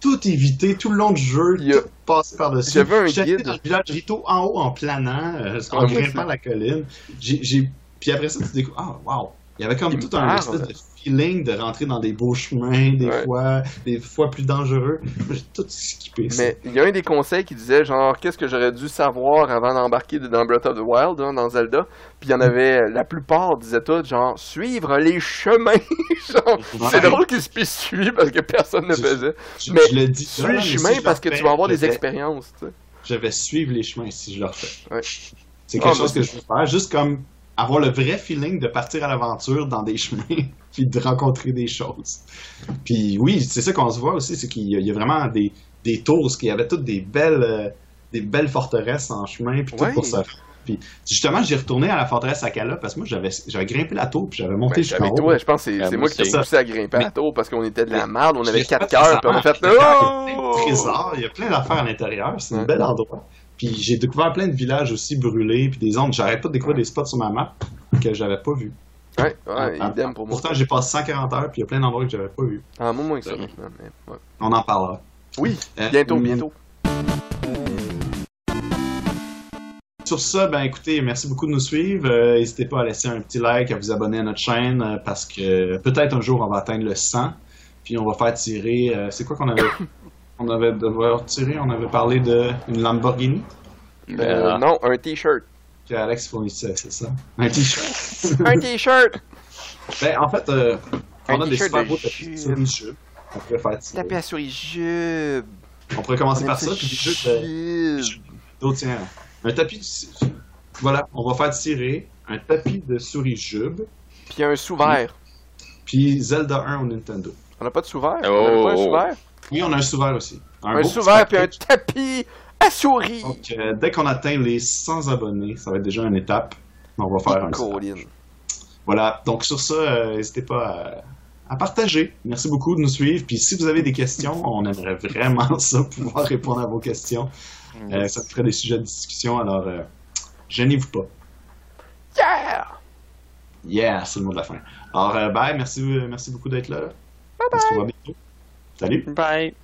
Speaker 1: tout évité tout le long du jeu,
Speaker 2: Il y a-
Speaker 1: tout passé par-dessus.
Speaker 2: J'avais un guide.
Speaker 1: dans le village Rito en haut en planant, euh, en
Speaker 2: Ah,
Speaker 1: grimpant la colline. J'ai, j'ai- Puis après ça, tu découvres, ah wow, il y avait comme
Speaker 2: Il
Speaker 1: tout un espèce de feeling de rentrer dans des beaux chemins, des
Speaker 2: Ouais.
Speaker 1: fois, des fois plus dangereux. J'ai tout skippé ça.
Speaker 2: Mais il y a un des conseils qui disait genre qu'est-ce que j'aurais dû savoir avant d'embarquer dans Breath of the Wild, hein, dans Zelda? Puis il y en avait la plupart disaient tout genre suivre les chemins. *laughs* genre, c'est drôle qu'ils se spécifient parce que personne ne
Speaker 1: Je-
Speaker 2: faisait.
Speaker 1: Je-
Speaker 2: mais
Speaker 1: je le dis
Speaker 2: Suis le
Speaker 1: si
Speaker 2: chemin parce que tu vas avoir des expériences.
Speaker 1: je vais suivre les chemins si je le refais.
Speaker 2: Ouais.
Speaker 1: C'est
Speaker 2: Ah,
Speaker 1: quelque
Speaker 2: moi
Speaker 1: chose que je veux faire, juste comme avoir le vrai feeling de partir à l'aventure dans des *laughs* chemins, puis de rencontrer des choses. Puis oui, c'est ça qu'on se voit aussi, c'est qu'il y, a- il y a vraiment des, des tours, qu'il y avait toutes des belles, euh, des belles forteresses en chemin, puis tout
Speaker 2: Ouais.
Speaker 1: pour ça. Puis justement, j'ai retourné à la forteresse Akala parce que moi, j'avais j'avais grimpé la tour, puis j'avais monté jusqu'en haut.
Speaker 2: toi, je pense que c'est
Speaker 3: moi
Speaker 2: qui t'ai
Speaker 3: aussi.
Speaker 2: poussé à grimper
Speaker 1: Mais-
Speaker 2: la tour parce qu'on était de la merde, on avait
Speaker 1: J'ai
Speaker 2: quatre
Speaker 1: fait
Speaker 2: cœurs, puis on a fait
Speaker 1: puis là, Il y a plein
Speaker 2: Oh!
Speaker 1: de trésors, il y a plein d'affaires à l'intérieur, c'est un bel endroit. Puis j'ai découvert plein de villages aussi brûlés, puis des zones. J'arrête pas de découvrir des spots sur ma map que j'avais pas vus.
Speaker 2: Ouais, ouais,
Speaker 1: Ah,
Speaker 2: idem pour moi.
Speaker 1: Pourtant, j'ai passé 140 heures, puis il y a plein d'endroits que j'avais pas vus.
Speaker 2: Ah, moi moins que ça.
Speaker 3: Ouais.
Speaker 2: maintenant, mais ouais.
Speaker 1: On en parlera.
Speaker 2: Oui,
Speaker 1: Euh,
Speaker 2: bientôt, bientôt.
Speaker 1: Sur ça, ben écoutez, merci beaucoup de nous suivre. Euh, N'hésitez pas à laisser un petit like, à vous abonner à notre chaîne, euh, parce que peut-être un jour on va atteindre le 100, puis on va faire tirer. euh, c'est quoi qu'on avait *coughs* On avait devoir tirer? On avait parlé de une Lamborghini?
Speaker 2: Euh,
Speaker 3: Euh,
Speaker 2: non, un t-shirt.
Speaker 1: Que Alex fournissait, c'est ça. Un t-shirt.
Speaker 2: un t-shirt!
Speaker 1: ben en fait, euh, on
Speaker 2: Un
Speaker 1: a des super
Speaker 2: de
Speaker 1: beaux tapis une chute. On pourrait faire tirer.
Speaker 2: Taper à souris jub.
Speaker 1: On pourrait commencer
Speaker 2: On
Speaker 1: par ça, puis des de-
Speaker 2: jub.
Speaker 1: d'autres tiens. Un tapis de... Voilà, on va faire tirer un tapis de souris jube,
Speaker 2: Puis un sous-vert.
Speaker 1: puis Zelda 1 au Nintendo.
Speaker 2: On a pas de sous-vert?
Speaker 3: Oh.
Speaker 2: On avait pas un sous-vert?
Speaker 1: Oui, on a un sous-vert aussi.
Speaker 2: Un,
Speaker 1: petit
Speaker 2: sous-vert puis un tapis à souris.
Speaker 1: Donc, euh, dès qu'on atteint les 100 abonnés, ça va être déjà une étape. On va faire un. Voilà, donc sur ça, euh, n'hésitez pas à, à partager. Merci beaucoup de nous suivre. Puis si vous avez des questions, *laughs* on aimerait vraiment ça, pouvoir répondre à vos questions. Euh, ça ferait des sujets de discussion, alors euh, gênez-vous pas.
Speaker 2: Yeah!
Speaker 1: Yeah, c'est le mot de la fin. Alors, euh, bye, merci, merci beaucoup d'être là. On se revoit bientôt. Salut!
Speaker 3: Bye.